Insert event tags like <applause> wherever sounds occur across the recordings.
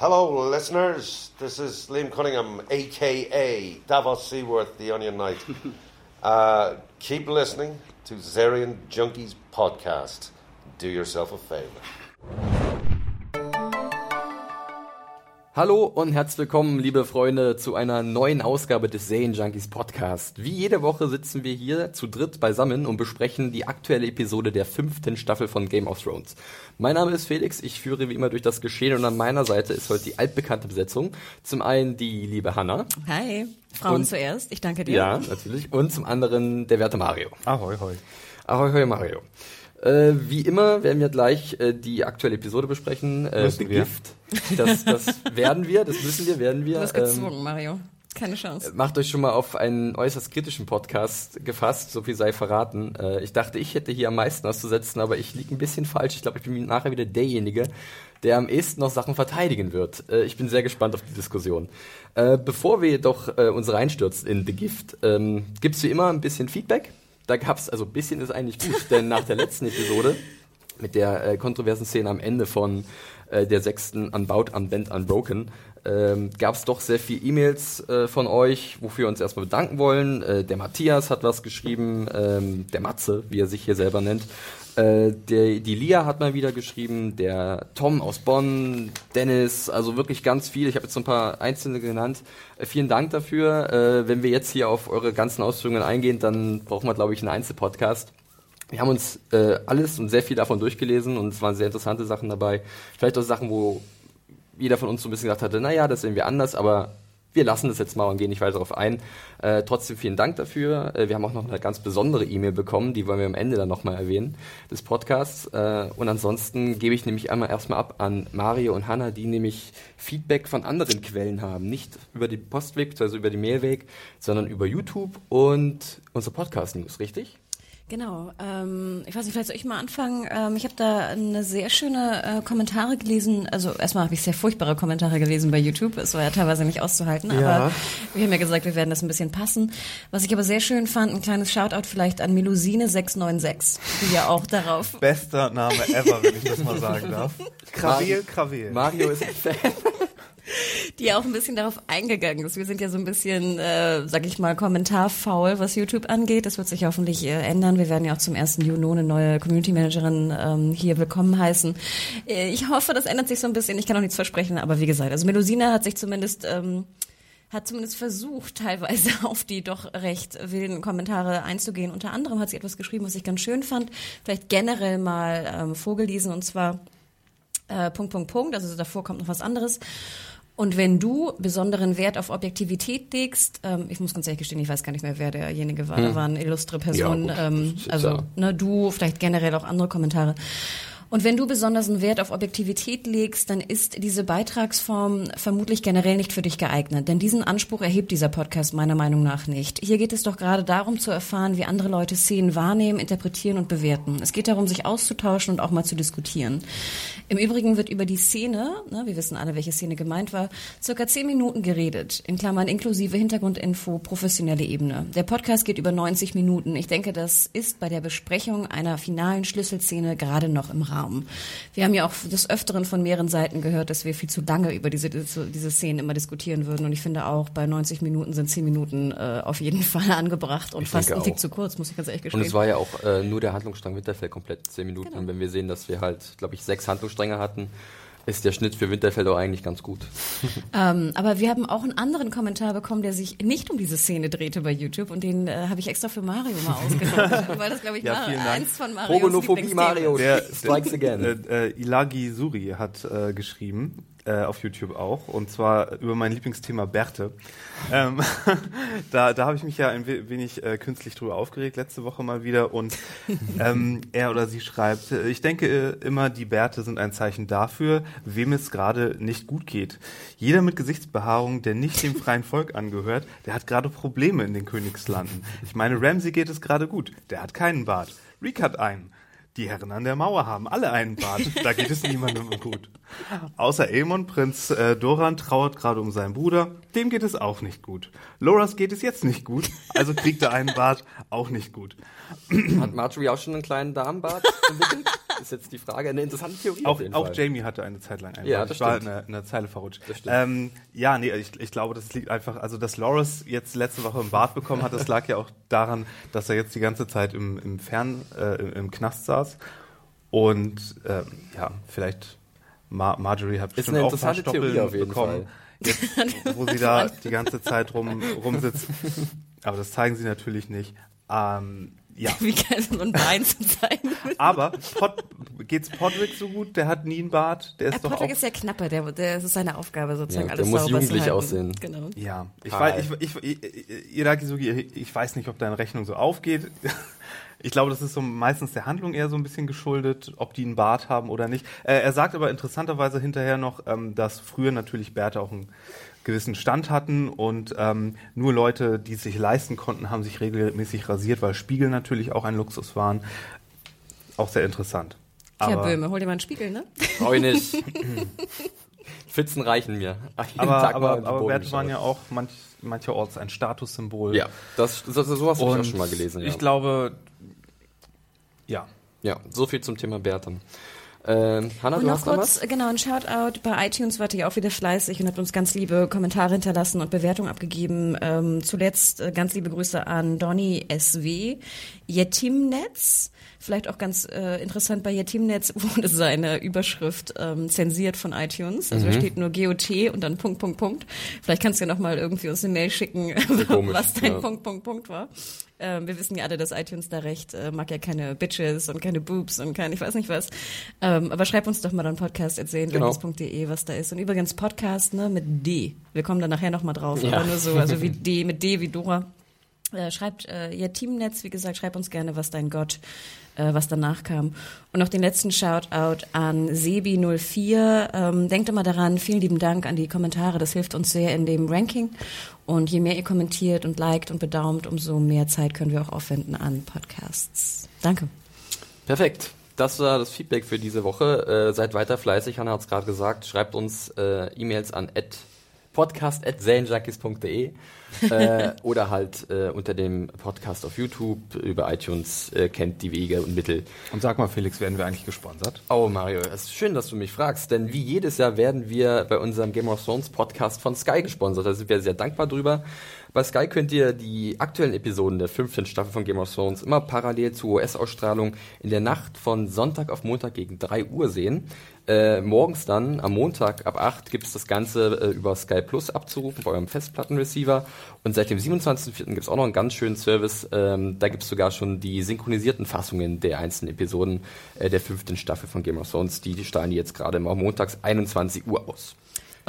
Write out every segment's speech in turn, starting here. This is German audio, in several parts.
Hello, listeners. This is Liam Cunningham, aka Davos Seaworth, the Onion Knight. <laughs> uh, keep listening to Zarian Junkies podcast. Do yourself a favor. Hallo und herzlich willkommen, liebe Freunde, zu einer neuen Ausgabe des Serien Junkies Podcast. Wie jede Woche sitzen wir hier zu dritt beisammen und besprechen die aktuelle Episode der fünften Staffel von Game of Thrones. Mein Name ist Felix, ich führe wie immer durch das Geschehen und an meiner Seite ist heute die altbekannte Besetzung. Zum einen die liebe Hanna. Hi, Frauen und, zuerst, ich danke dir. Ja, natürlich. Und zum anderen der werte Mario. Ahoi, hoi. Ahoi, hoi, Mario. Äh, wie immer werden wir gleich äh, die aktuelle Episode besprechen. Äh, The wir. Gift. Das, das werden wir, das müssen wir, werden wir. Du bist gezwungen, ähm, Mario. Keine Chance. Macht euch schon mal auf einen äußerst kritischen Podcast gefasst, so viel sei verraten. Äh, ich dachte, ich hätte hier am meisten auszusetzen, aber ich liege ein bisschen falsch. Ich glaube, ich bin nachher wieder derjenige, der am ehesten noch Sachen verteidigen wird. Äh, ich bin sehr gespannt auf die Diskussion. Äh, bevor wir jedoch äh, uns reinstürzen in The Gift, ähm, gibt es wie immer ein bisschen Feedback da gab es, also ein bisschen ist eigentlich gut, denn nach der letzten Episode mit der äh, kontroversen Szene am Ende von äh, der sechsten Unbound, Unbent, Unbroken ähm, gab es doch sehr viele E-Mails äh, von euch, wofür wir uns erstmal bedanken wollen. Äh, der Matthias hat was geschrieben, ähm, der Matze, wie er sich hier selber nennt, äh, der, die Lia hat mal wieder geschrieben, der Tom aus Bonn, Dennis, also wirklich ganz viel. Ich habe jetzt so ein paar einzelne genannt. Äh, vielen Dank dafür. Äh, wenn wir jetzt hier auf eure ganzen Ausführungen eingehen, dann brauchen wir, glaube ich, einen Einzelpodcast. Wir haben uns äh, alles und sehr viel davon durchgelesen und es waren sehr interessante Sachen dabei. Vielleicht auch Sachen, wo jeder von uns so ein bisschen gesagt hatte, naja, das sehen wir anders, aber wir lassen das jetzt mal und gehen nicht weiter darauf ein. Äh, trotzdem vielen Dank dafür. Äh, wir haben auch noch eine ganz besondere E-Mail bekommen, die wollen wir am Ende dann nochmal erwähnen, des Podcasts. Äh, und ansonsten gebe ich nämlich einmal erstmal ab an Mario und Hanna, die nämlich Feedback von anderen Quellen haben. Nicht über die Postweg, also über die Mailweg, sondern über YouTube und unsere Podcast-News, richtig? Genau. Ähm, ich weiß nicht, vielleicht soll ich mal anfangen. Ähm, ich habe da eine sehr schöne äh, Kommentare gelesen. Also erstmal habe ich sehr furchtbare Kommentare gelesen bei YouTube. Es war ja teilweise nicht auszuhalten. Ja. Aber wir haben ja gesagt, wir werden das ein bisschen passen. Was ich aber sehr schön fand, ein kleines Shoutout vielleicht an Melusine696, die ja auch darauf... <laughs> Bester Name ever, wenn ich das mal sagen darf. Krawel, Krawel. Mario ist ein Fan. <laughs> die auch ein bisschen darauf eingegangen ist. Wir sind ja so ein bisschen, äh, sag ich mal, kommentarfaul, was YouTube angeht. Das wird sich hoffentlich äh, ändern. Wir werden ja auch zum 1. Juni eine neue Community Managerin ähm, hier willkommen heißen. Äh, ich hoffe, das ändert sich so ein bisschen. Ich kann auch nichts versprechen, aber wie gesagt, also Melusina hat sich zumindest... Ähm, hat zumindest versucht, teilweise <laughs> auf die doch recht wilden Kommentare einzugehen. Unter anderem hat sie etwas geschrieben, was ich ganz schön fand. Vielleicht generell mal ähm, vorgelesen, und zwar äh, Punkt, Punkt, Punkt. Also davor kommt noch was anderes. Und wenn du besonderen Wert auf Objektivität legst, ähm, ich muss ganz ehrlich gestehen, ich weiß gar nicht mehr, wer derjenige war, hm. da waren illustre Personen, ja, ähm, also ne, du, vielleicht generell auch andere Kommentare. Und wenn du besonders einen Wert auf Objektivität legst, dann ist diese Beitragsform vermutlich generell nicht für dich geeignet. Denn diesen Anspruch erhebt dieser Podcast meiner Meinung nach nicht. Hier geht es doch gerade darum zu erfahren, wie andere Leute Szenen wahrnehmen, interpretieren und bewerten. Es geht darum, sich auszutauschen und auch mal zu diskutieren. Im Übrigen wird über die Szene, ne, wir wissen alle, welche Szene gemeint war, circa zehn Minuten geredet. In Klammern inklusive Hintergrundinfo, professionelle Ebene. Der Podcast geht über 90 Minuten. Ich denke, das ist bei der Besprechung einer finalen Schlüsselszene gerade noch im Rahmen. Raum. Wir haben ja auch des Öfteren von mehreren Seiten gehört, dass wir viel zu lange über diese, diese Szenen immer diskutieren würden. Und ich finde auch, bei 90 Minuten sind 10 Minuten äh, auf jeden <laughs> Fall angebracht und ich fast ein Tick zu kurz, muss ich ganz ehrlich gestehen. Und es war ja auch äh, nur der Handlungsstrang Winterfell komplett 10 Minuten. Genau. Und wenn wir sehen, dass wir halt, glaube ich, sechs Handlungsstränge hatten, ist der Schnitt für Winterfell auch eigentlich ganz gut. <laughs> Ähm, aber wir haben auch einen anderen Kommentar bekommen, der sich nicht um diese Szene drehte bei YouTube und den äh, habe ich extra für Mario mal ausgenommen, <laughs> weil das glaube ich ja, war eins von Marios Mario, der, Strikes again. <laughs> Äh, äh, Ilagi Suri hat äh, geschrieben, äh, auf YouTube auch, und zwar über mein Lieblingsthema Bärte. Ähm, <laughs> da da habe ich mich ja ein wenig äh, künstlich drüber aufgeregt, letzte Woche mal wieder. Und <laughs> ähm, er oder sie schreibt, äh, ich denke äh, immer, die Bärte sind ein Zeichen dafür, wem es gerade nicht gut geht. Jeder mit Gesichtsbehaarung, der nicht dem <laughs> freien Volk angehört, der hat gerade Probleme in den Königslanden. Ich meine, Ramsey geht es gerade gut, der hat keinen Bart. Reek hat einen. Die Herren an der Mauer haben alle einen Bart. <laughs> Da geht es niemandem gut. Außer Aemon, Prinz äh, Doran trauert gerade um seinen Bruder. Dem geht es auch nicht gut. Loras geht es jetzt nicht gut, also kriegt er einen Bart auch nicht gut. Hat Marjorie auch schon einen kleinen Damenbart <laughs> entwickelt? Ist jetzt die Frage. Eine interessante Theorie. Auch, auch Jamie hatte eine Zeit lang einen Ja, das Ich war stimmt. in der, in der Zeile verrutscht. Ähm, ja, nee, ich, ich glaube, das liegt einfach, also dass Loras jetzt letzte Woche einen Bart bekommen hat, das lag ja auch daran, dass er jetzt die ganze Zeit im, im Fern, äh, im, im Knast saß. Und ähm, ja, vielleicht Mar Marjorie hat bestimmt eine auch ein paar Theorie Stoppeln auf jeden bekommen, Jetzt, <laughs> wo sie da die ganze Zeit rum, rumsitzt. Aber das zeigen sie natürlich nicht. Ähm, ja. <laughs> Wie geil so ein Bein zu zeigen. Aber Pod, geht's Podrick so gut? Der hat nie einen Bart. Der ist Ja, doch Patrick auch. ist ja knapper, der, der, das ist seine Aufgabe sozusagen, Ja, der alles muss sauber jugendlich zu halten. aussehen. Genau. ja, ich weiß, ich, ich, ich, Irakisugi, ich weiß nicht, ob deine Rechnung so aufgeht. <laughs> Ich glaube, das ist so meistens der Handlung eher so ein bisschen geschuldet, ob die einen Bart haben oder nicht. Äh, er sagt aber interessanterweise hinterher noch, ähm, dass früher natürlich Bärte auch einen gewissen Stand hatten und ähm, nur Leute, die es sich leisten konnten, haben sich regelmäßig rasiert, weil Spiegel natürlich auch ein Luxus waren. Auch sehr interessant. Tja, Aber- Böhme, hol dir mal einen Spiegel, ne? Brauche ich nicht. <laughs> Pfützen reichen mir. Aber, Tag aber, aber Werte waren ja auch manch, mancherorts ein Statussymbol. Ja, das, das, sowas habe ich auch schon mal gelesen. Ja. ich glaube, ja. ja, so viel zum Thema Bärten. Ähm, Hanna, Und noch kurz, genau, ein Shoutout. Bei iTunes wart ihr auch wieder fleißig und habt uns ganz liebe Kommentare hinterlassen und Bewertungen abgegeben. Ähm, zuletzt äh, ganz liebe Grüße an Donny SW, Yetimnetz. Vielleicht auch ganz äh, interessant, bei Yetimnetz <laughs> wurde seine Überschrift ähm, zensiert von iTunes. Also da steht nur GOT und dann Punkt, Punkt, Punkt. Vielleicht kannst du ja nochmal irgendwie uns eine Mail schicken, <laughs> komisch, was dein ja. Punkt, Punkt, Punkt war. Ähm, wir wissen ja alle, dass iTunes da recht äh, mag ja keine Bitches und keine Boobs und kein ich weiß nicht was. Ähm, aber schreib uns doch mal dann Podcast Genau. was da ist. Und übrigens Podcast ne, mit D. Wir kommen da nachher nochmal drauf, Ja. aber nur so, also wie D, mit D wie Dora. Äh, schreibt äh, ihr Teamnetz, wie gesagt, schreib uns gerne, was dein Gott, äh, was danach kam. Und noch den letzten Shoutout an Sebi04. Ähm, denkt immer daran, vielen lieben Dank an die Kommentare, das hilft uns sehr in dem Ranking. Und je mehr ihr kommentiert und liked und bedaumt, umso mehr Zeit können wir auch aufwenden an Podcasts. Danke. Perfekt. Das war das Feedback für diese Woche. Äh, seid weiter fleißig, Hanna hat es gerade gesagt. Schreibt uns äh, E-Mails an podcast.zanejunkies.de äh, <laughs> oder halt äh, unter dem Podcast auf YouTube über iTunes äh, kennt die Wege und Mittel. Und sag mal, Felix, werden wir eigentlich gesponsert? Oh Mario, es ist schön, dass du mich fragst, denn wie jedes Jahr werden wir bei unserem Game of Thrones Podcast von Sky gesponsert. Da sind wir sehr dankbar drüber. Bei Sky könnt ihr die aktuellen Episoden der fünften Staffel von Game of Thrones immer parallel zur US-Ausstrahlung in der Nacht von Sonntag auf Montag gegen 3 Uhr sehen. Äh, morgens dann, am Montag ab 8, gibt es das Ganze äh, über Sky Plus abzurufen bei eurem Festplattenreceiver. Und seit dem 27.04. gibt es auch noch einen ganz schönen Service. Ähm, da gibt es sogar schon die synchronisierten Fassungen der einzelnen Episoden äh, der fünften Staffel von Game of Thrones. Die, die strahlen jetzt gerade immer montags 21 Uhr aus.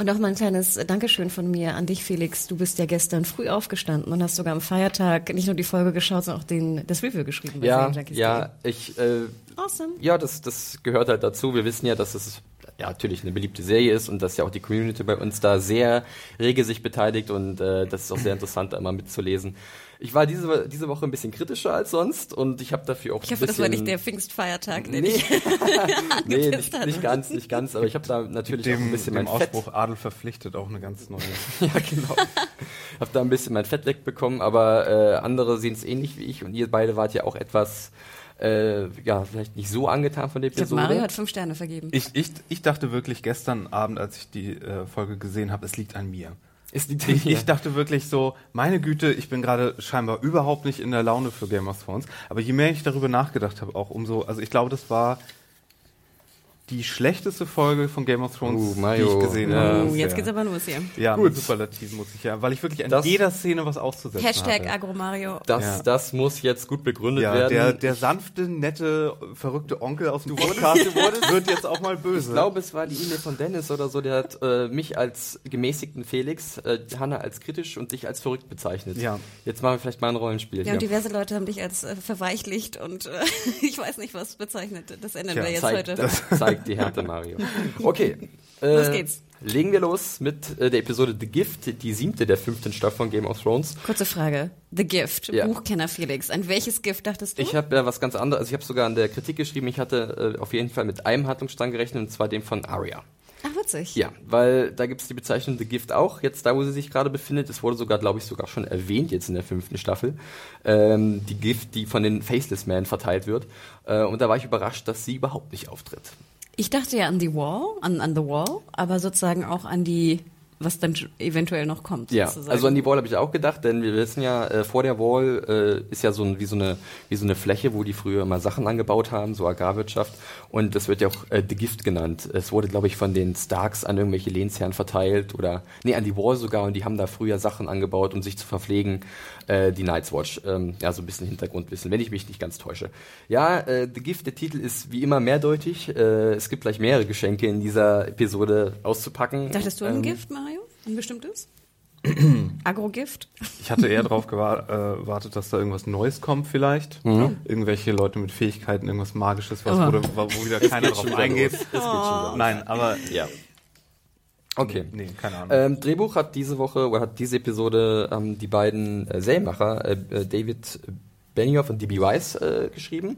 Und auch mal ein kleines Dankeschön von mir an dich, Felix. Du bist ja gestern früh aufgestanden und hast sogar am Feiertag nicht nur die Folge geschaut, sondern auch den, das Review geschrieben. Ja, ja, ich, äh, Awesome. ja, das, das gehört halt dazu. Wir wissen ja, dass es ja natürlich eine beliebte Serie ist und dass ja auch die Community bei uns da sehr rege sich beteiligt und äh, das ist auch sehr interessant, da immer mitzulesen. Ich war diese, diese Woche ein bisschen kritischer als sonst und ich habe dafür auch Ich ein hoffe, das war nicht der Pfingstfeiertag, den Nee, ich <laughs> <laughs> nee nicht, nicht ganz, nicht ganz, aber ich habe da natürlich auch ein Dem, bisschen dem mein Fett Ausspruch Adel verpflichtet auch eine ganz neue. <laughs> ja, genau. Hab da ein bisschen mein Fett wegbekommen, aber äh, andere sehen es ähnlich wie ich und ihr beide wart ja auch etwas, äh, ja, vielleicht nicht so angetan von der Ich glaub. Mario hat fünf Sterne vergeben. Ich, ich, ich dachte wirklich gestern Abend, als ich die äh, Folge gesehen habe, es liegt an mir. Ist die <laughs> Ich, ich dachte wirklich so, meine Güte, ich bin gerade scheinbar überhaupt nicht in der Laune für Game of Thrones. Aber je mehr ich darüber nachgedacht habe, auch umso, also ich glaube, das war die schlechteste Folge von Game of Thrones, Uh, die ich gesehen Ja, habe. Oh, jetzt geht's aber los hier. Ja, Gut. mit Superlativen muss ich ja, weil ich wirklich an Das- jeder Szene was auszusetzen Hashtag hatte. Agromario. Das, Ja. das muss jetzt gut begründet Ja, werden. der, der sanfte, nette, verrückte Onkel aus dem Podcast wird jetzt auch mal böse. Ich glaube, es war die E-Mail von Dennis oder so, der hat äh, mich als gemäßigten Felix, äh, Hanna als kritisch und dich als verrückt bezeichnet. Ja. Jetzt machen wir vielleicht mal ein Rollenspiel Ja, hier. und diverse Leute haben dich als äh, verweichlicht und äh, <laughs> ich weiß nicht, was bezeichnet. Das ändern Tja, wir jetzt zeigt, heute. das zeigt <laughs> die Härte, Mario. Okay. <laughs> Äh, Los geht's. Legen wir los mit äh, der Episode The Gift, die siebte der fünften Staffel von Game of Thrones. Kurze Frage. The Gift, Ja. Buchkenner Felix. An welches Gift dachtest du? Ich habe ja was ganz anderes, also ich habe sogar in der Kritik geschrieben, ich hatte äh, auf jeden Fall mit einem Handlungsstrang gerechnet, und zwar dem von Arya. Ach, witzig. Ja, weil da gibt es die Bezeichnung The Gift auch, jetzt da, wo sie sich gerade befindet. Es wurde sogar, glaube ich, sogar schon erwähnt jetzt in der fünften Staffel. Ähm, die Gift, die von den Faceless Men verteilt wird. Äh, und da war ich überrascht, dass sie überhaupt nicht auftritt. Ich dachte ja an The Wall, an, an The Wall, aber sozusagen auch an die, was dann eventuell noch kommt. Ja, sozusagen. also an die Wall habe ich auch gedacht, denn wir wissen ja, äh, vor der Wall äh, ist ja so ein, wie, so eine, wie so eine Fläche, wo die früher mal Sachen angebaut haben, so Agrarwirtschaft. Und das wird ja auch äh, The Gift genannt. Es wurde, glaube ich, von den Starks an irgendwelche Lehnsherren verteilt oder, nee, an die Wall sogar. Und die haben da früher Sachen angebaut, um sich zu verpflegen. Äh, die Night's Watch. Ähm, ja, so ein bisschen Hintergrundwissen, wenn ich mich nicht ganz täusche. Ja, äh, The Gift, der Titel ist wie immer mehrdeutig. Äh, es gibt gleich mehrere Geschenke in dieser Episode auszupacken. Dachtest du ein Ähm, Gift, Mario? Ein bestimmtes? <clears throat> Agrogift? Ich hatte eher darauf <laughs> äh, gewartet, dass da irgendwas Neues kommt vielleicht. Irgendwelche Leute mit Fähigkeiten, irgendwas Magisches, was, Oh. wo, wo wieder keiner drauf eingeht. los. Nein, aber Ja. Okay. nee, keine Ahnung. Ähm, Drehbuch hat diese Woche oder hat diese Episode ähm, die beiden äh, Serienmacher äh, äh, David Benioff und D.B. Weiss äh, geschrieben.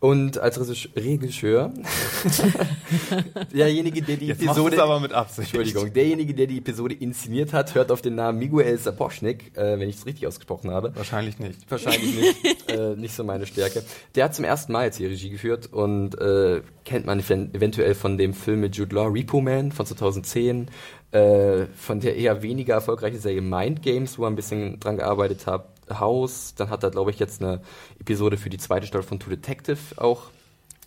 Und als Regisseur- <laughs> derjenige, der die Jetzt Episode aber mit Absicht. Entschuldigung, derjenige, der die Episode inszeniert hat, hört auf den Namen Miguel Sapochnik, äh, wenn ich es richtig ausgesprochen habe. Wahrscheinlich nicht. Wahrscheinlich nicht. <laughs> äh, nicht so meine Stärke. Der hat zum ersten Mal jetzt die Regie geführt und äh, kennt man ev- eventuell von dem Film mit Jude Law, Repo Man von 2010, äh, von der eher weniger erfolgreichen Serie Mind Games, wo er ein bisschen dran gearbeitet hat, House. Dann hat er, glaube ich, jetzt eine Episode für die zweite Staffel von True Detective auch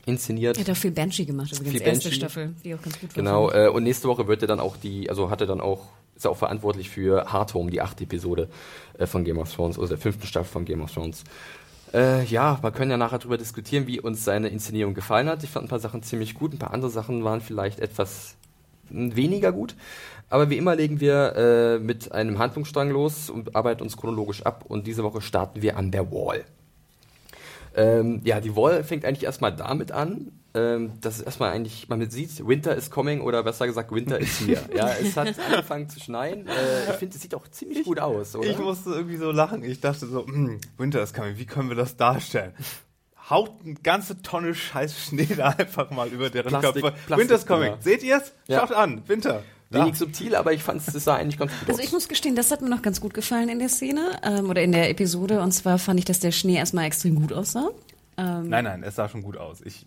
inszeniert. Er hat auch viel Banshee gemacht, übrigens. Viel erste Banshee. Staffel, die auch ganz gut war. Genau, äh, und nächste Woche wird er dann auch die, also hat er dann auch, ist er auch verantwortlich für Hard Home, die achte Episode äh, von Game of Thrones, oder der fünften Staffel von Game of Thrones. Äh, ja, wir können ja nachher darüber diskutieren, wie uns seine Inszenierung gefallen hat. Ich fand ein paar Sachen ziemlich gut, ein paar andere Sachen waren vielleicht etwas mh, weniger gut. Aber wie immer legen wir äh, mit einem Handlungsstrang los und arbeiten uns chronologisch ab. Und diese Woche starten wir an der Wall. Ähm, ja, die Wall fängt eigentlich erstmal damit an, ähm, dass es erstmal eigentlich, man sieht, Winter is coming oder besser gesagt, Winter is here. <laughs> ja, es hat angefangen zu schneien. Äh, ich finde, es sieht auch ziemlich gut aus, oder? Ich musste irgendwie so lachen. Ich dachte so, hm, Winter ist coming, wie können wir das darstellen? Haut eine ganze Tonne scheiß Schnee da <laughs> einfach mal über deren Plastik- Köpfe. Plastik- Winter ist coming. ja. Seht ihr's? Ja. Schaut an, Winter. Wenig subtil, aber ich fand es sah eigentlich ganz gut aus. Also ich muss gestehen, das hat mir noch ganz gut gefallen in der Szene ähm, oder in der Episode. Und zwar fand ich, dass der Schnee erstmal extrem gut aussah. Ähm, Nein, nein, es sah schon gut aus. Ich,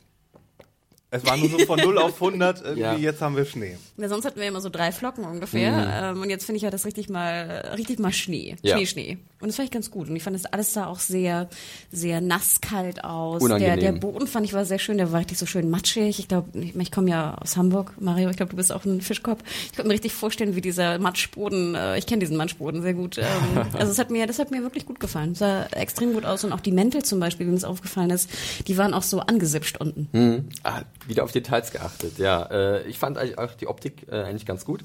es war nur so von 0 auf 100, <laughs> irgendwie Ja. jetzt haben wir Schnee. Ja, sonst hatten wir immer so drei Flocken ungefähr. Ähm, und jetzt finde ich, hat das richtig mal, richtig mal Schnee. Ja. Schnee, Schnee. Und das fand ich ganz gut. Und ich fand, das alles sah auch sehr, sehr nasskalt aus. Unangenehm. Der, der Boden fand ich war sehr schön. Der war richtig so schön matschig. Ich glaube, ich, ich komme ja aus Hamburg. Mario, ich glaube, du bist auch ein Fischkopf. Ich könnte mir richtig vorstellen, wie dieser Matschboden, äh, ich kenne diesen Matschboden sehr gut. Ähm, <laughs> also es hat mir, das hat mir wirklich gut gefallen. Sah extrem gut aus. Und auch die Mäntel zum Beispiel, wie mir das aufgefallen ist, die waren auch so angesipscht unten. Mhm. Ah, wieder auf Details geachtet, ja. Äh, ich fand eigentlich auch die Optik äh, eigentlich ganz gut.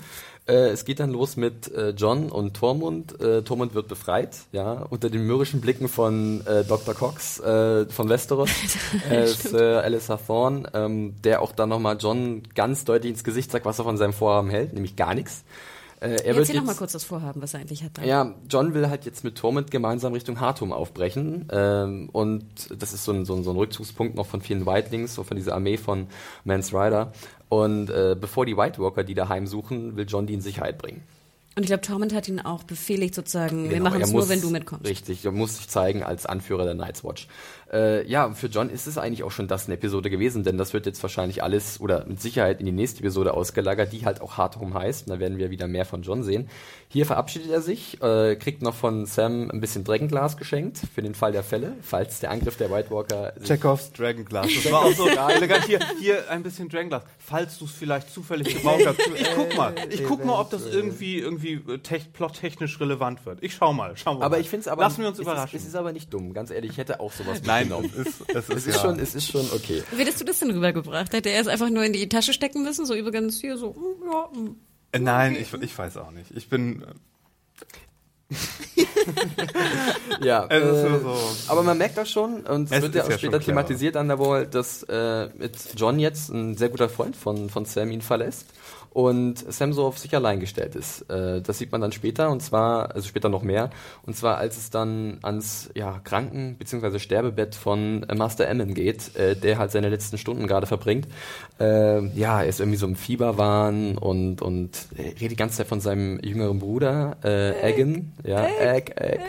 Äh, es geht dann los mit äh, John und Tormund. Äh, Tormund wird befreit, ja, unter den mürrischen Blicken von äh, Dr. Cox äh, von Westeros, <laughs> äh, Sir Alistair Thorne, ähm, der auch dann nochmal John ganz deutlich ins Gesicht sagt, was er von seinem Vorhaben hält, nämlich gar nichts. Äh, er wird Erzähl noch mal kurz das Vorhaben, was er eigentlich hat. ja, John will halt jetzt mit Tormund gemeinsam Richtung Hartum aufbrechen. Ähm, und das ist so ein, so, ein, so ein Rückzugspunkt noch von vielen Whitelings, so von dieser Armee von Mans Rider. Und äh, bevor die White Walker die daheim suchen, will John die in Sicherheit bringen. Und ich glaube, Tormund hat ihn auch befehligt sozusagen, wir Genau, machen er es nur, wenn du mitkommst. Richtig, er muss sich zeigen als Anführer der Night's Watch. Äh, ja, für John ist es eigentlich auch schon das eine Episode gewesen, denn das wird jetzt wahrscheinlich alles oder mit Sicherheit in die nächste Episode ausgelagert, die halt auch Hard Home heißt. Und da werden wir wieder mehr von John sehen. Hier verabschiedet er sich, äh, kriegt noch von Sam ein bisschen Dragonglas geschenkt für den Fall der Fälle, falls der Angriff der White Walker. Chekhovs Dragonglass. Das <laughs> war auch so elegant. Hier, hier ein bisschen Dragonglass. Falls du es vielleicht zufällig <laughs> gebraucht hast. Ich guck mal. Ich guck mal, ob das irgendwie, irgendwie äh, tech, plottechnisch relevant wird. Ich schau mal. Schauen wir Aber mal. ich finde es aber. Lassen wir uns es überraschen. Ist, es ist aber nicht dumm, ganz ehrlich. Ich hätte auch sowas Nein, mitgenommen. es ist, es ist, Es ist, ja. schon, es ist schon okay. Wie hättest du das denn rübergebracht? Hätte er es einfach nur in die Tasche stecken müssen? So übrigens hier so, mm, ja, mm. Äh, Nein, ich, ich weiß auch nicht. Ich bin. <laughs> Ja, Es ist äh, so- aber man merkt auch schon, und es Es wird ja auch ja später clever. thematisiert an der Wall, dass äh, mit John jetzt ein sehr guter Freund von, von Sam ihn verlässt und Sam so auf sich allein gestellt ist. Äh, das sieht man dann später und zwar, also später noch mehr, und zwar als es dann ans ja, Kranken- bzw. Sterbebett von äh, Master Emmon geht, äh, der halt seine letzten Stunden gerade verbringt. Äh, ja, er ist irgendwie so im Fieberwahn und, und er redet die ganze Zeit von seinem jüngeren Bruder, äh, Egan. Ja, Egg, Egg.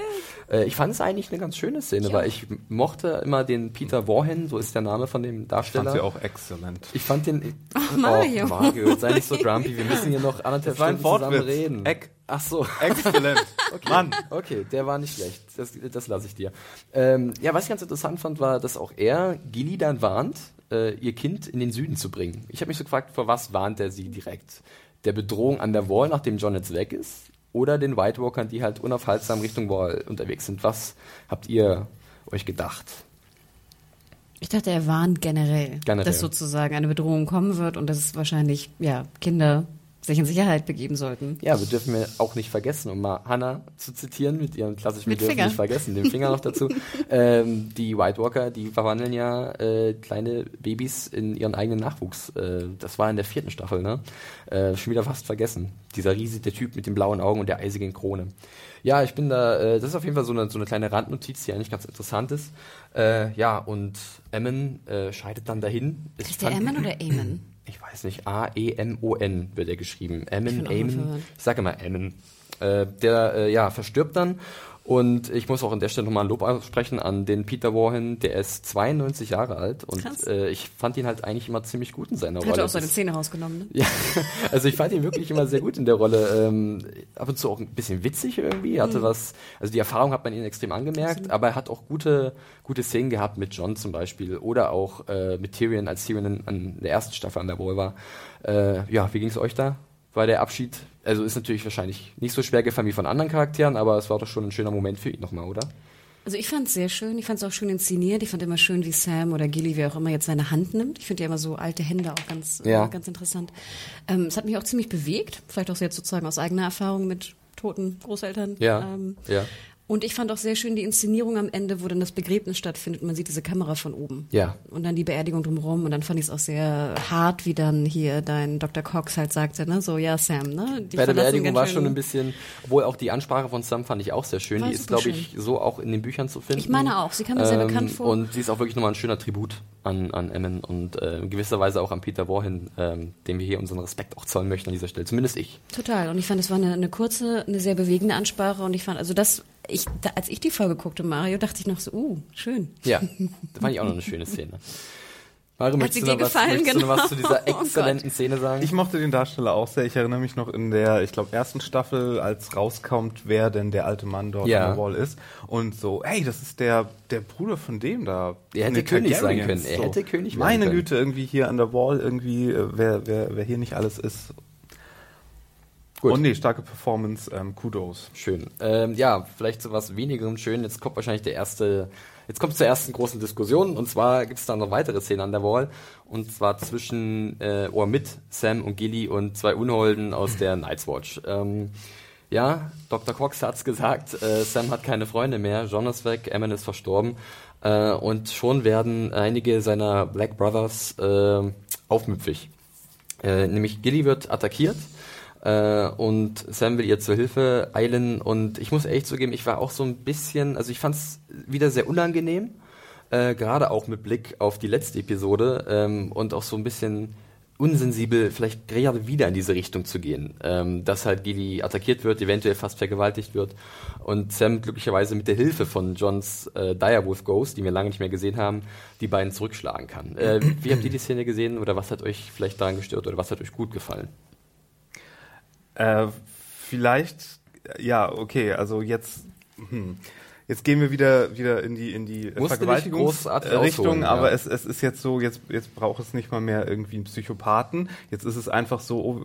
Äh, Ich fand es eigentlich eine ganz schöne Szene, weil ich mochte immer den Peter Warhen, so ist der Name von dem Ich Darsteller. fand sie auch exzellent. Ich fand den. Ach, Mario. Oh, Mario, sei nicht so <laughs> grumpy. Wir müssen hier noch anderthalb Das war ein Stunden zusammen reden. Eck. Ach so. Exzellent. <laughs> Mann. Okay, der war nicht schlecht. Das, das lasse ich dir. Ähm, ja, was ich ganz interessant fand, war, dass auch er Gilly dann warnt, äh, ihr Kind in den Süden zu bringen. Ich habe mich so gefragt, vor was warnt er sie direkt? Der Bedrohung an der Wall, nachdem John jetzt weg ist? Oder den White Walkern, die halt unaufhaltsam Richtung Wall unterwegs sind? Was habt ihr euch gedacht? Ich dachte, er warnt generell, Generell. dass sozusagen eine Bedrohung kommen wird und dass es wahrscheinlich, ja, Kinder sich in Sicherheit begeben sollten. Ja, wir dürfen wir auch nicht vergessen, um mal Hannah zu zitieren mit ihrem klassischen, Mit wir dürfen Finger. nicht vergessen, den Finger noch dazu. <laughs> ähm, die White Walker, die verwandeln ja äh, kleine Babys in ihren eigenen Nachwuchs. Äh, das war in der vierten Staffel, ne? Äh, schon wieder fast vergessen. Dieser riesige Typ mit den blauen Augen und der eisigen Krone. Ja, ich bin da, äh, das ist auf jeden Fall so eine, so eine kleine Randnotiz, die eigentlich ganz interessant ist. Äh, ja, und Emmon äh, scheidet dann dahin. Ist der Eamon oder Eamon? <clears throat> ich weiß nicht, A-E-M-O-N wird er geschrieben. Ammon, Ammon. verwirrt. Ich sage immer Ammon. Äh, der, äh, ja, verstirbt dann. Und ich muss auch an der Stelle nochmal ein Lob aussprechen an den Peter Warren. Der ist 92 Jahre alt und äh, ich fand ihn halt eigentlich immer ziemlich gut in seiner Hat Rolle. er auch seine Zähne rausgenommen, ne? ja, <laughs> also ich fand ihn wirklich immer sehr gut in der Rolle. Ähm, ab und zu auch ein bisschen witzig irgendwie. Er Hatte was, also die Erfahrung hat man ihn extrem angemerkt, aber er hat auch gute, gute Szenen gehabt mit John zum Beispiel oder auch äh, mit Tyrion, als Tyrion in, an der ersten Staffel an der Wall war. Äh, ja, wie ging es euch da? War der Abschied, also ist natürlich wahrscheinlich nicht so schwer gefallen wie von anderen Charakteren, aber es war doch schon ein schöner Moment für ihn nochmal, oder? Also ich fand es sehr schön. Ich fand es auch schön inszeniert. Ich fand immer schön, wie Sam oder Gilly, wer auch immer jetzt seine Hand nimmt. Ich finde ja immer so alte Hände auch ganz, Ja. äh, ganz interessant. Ähm, es hat mich auch ziemlich bewegt. Vielleicht auch jetzt sozusagen aus eigener Erfahrung mit toten Großeltern. Ja, Ähm, ja. Und ich fand auch sehr schön die Inszenierung am Ende, wo dann das Begräbnis stattfindet und man sieht diese Kamera von oben. Ja. Und dann die Beerdigung drumherum. Und dann fand ich es auch sehr hart, wie dann hier dein Dr. Cox halt sagte, ne? So, ja, Sam, ne? Die Bei der Beerdigung war schon ein bisschen, obwohl auch die Ansprache von Sam fand ich auch sehr schön. War die ist, glaube ich, so auch in den Büchern zu finden. Ich meine auch, sie kam mir sehr bekannt vor. Und sie ist auch wirklich nochmal ein schöner Tribut an, an Emmon und äh, in gewisser Weise auch an Peter Warhin, ähm, dem wir hier unseren Respekt auch zollen möchten an dieser Stelle. Zumindest ich. Total. Und ich fand, es war eine, eine kurze, eine sehr bewegende Ansprache. Und ich fand, also das, ich, da, als ich die Folge guckte, Mario, dachte ich noch so, uh, schön. Ja, <laughs> da fand ich auch noch eine schöne Szene. Mario, Hat möchtest sie du, dir noch was, gefallen? möchtest du noch was zu Genau. dieser <laughs> Oh exzellenten Szene sagen? Ich mochte den Darsteller auch sehr. Ich erinnere mich noch in der, ich glaube, ersten Staffel, als rauskommt, wer denn der alte Mann dort Ja. an der Wall ist. Und so, ey, das ist der, der Bruder von dem da. Er hätte König sein können. Er hätte König werden Meine. Güte, irgendwie hier an der Wall, irgendwie, äh, wer, wer, wer hier nicht alles ist. Gut. Und nee, starke Performance, ähm, Kudos. Schön. Ähm, ja, vielleicht zu was wenigerem schön. Jetzt kommt wahrscheinlich der erste, jetzt kommt zur ersten großen Diskussion. Und zwar gibt es dann noch weitere Szenen an der Wall. Und zwar zwischen, äh, oder mit Sam und Gilly und zwei Unholden aus der Night's Watch. Ähm, ja, Dr. Cox hat's gesagt, äh, Sam hat keine Freunde mehr, John ist weg, Emmon ist verstorben. Äh, und schon werden einige seiner Black Brothers äh, aufmüpfig. Äh, nämlich Gilly wird attackiert äh, und Sam will ihr zur Hilfe eilen und ich muss ehrlich zugeben, ich war auch so ein bisschen, also ich fand es wieder sehr unangenehm, äh, gerade auch mit Blick auf die letzte Episode ähm, und auch so ein bisschen unsensibel, vielleicht gerade wieder in diese Richtung zu gehen. Ähm, dass halt Gilly attackiert wird, eventuell fast vergewaltigt wird und Sam glücklicherweise mit der Hilfe von Johns äh, Direwolf Ghost, die wir lange nicht mehr gesehen haben, die beiden zurückschlagen kann. Äh, wie habt ihr die Szene gesehen oder was hat euch vielleicht daran gestört oder was hat euch gut gefallen? Äh, vielleicht, ja, okay, also jetzt, hm, jetzt gehen wir wieder wieder in die in die Vergewaltigungsrichtung, aber ja. es, es ist jetzt so, jetzt jetzt braucht es nicht mal mehr irgendwie einen Psychopathen. Jetzt ist es einfach so, oh,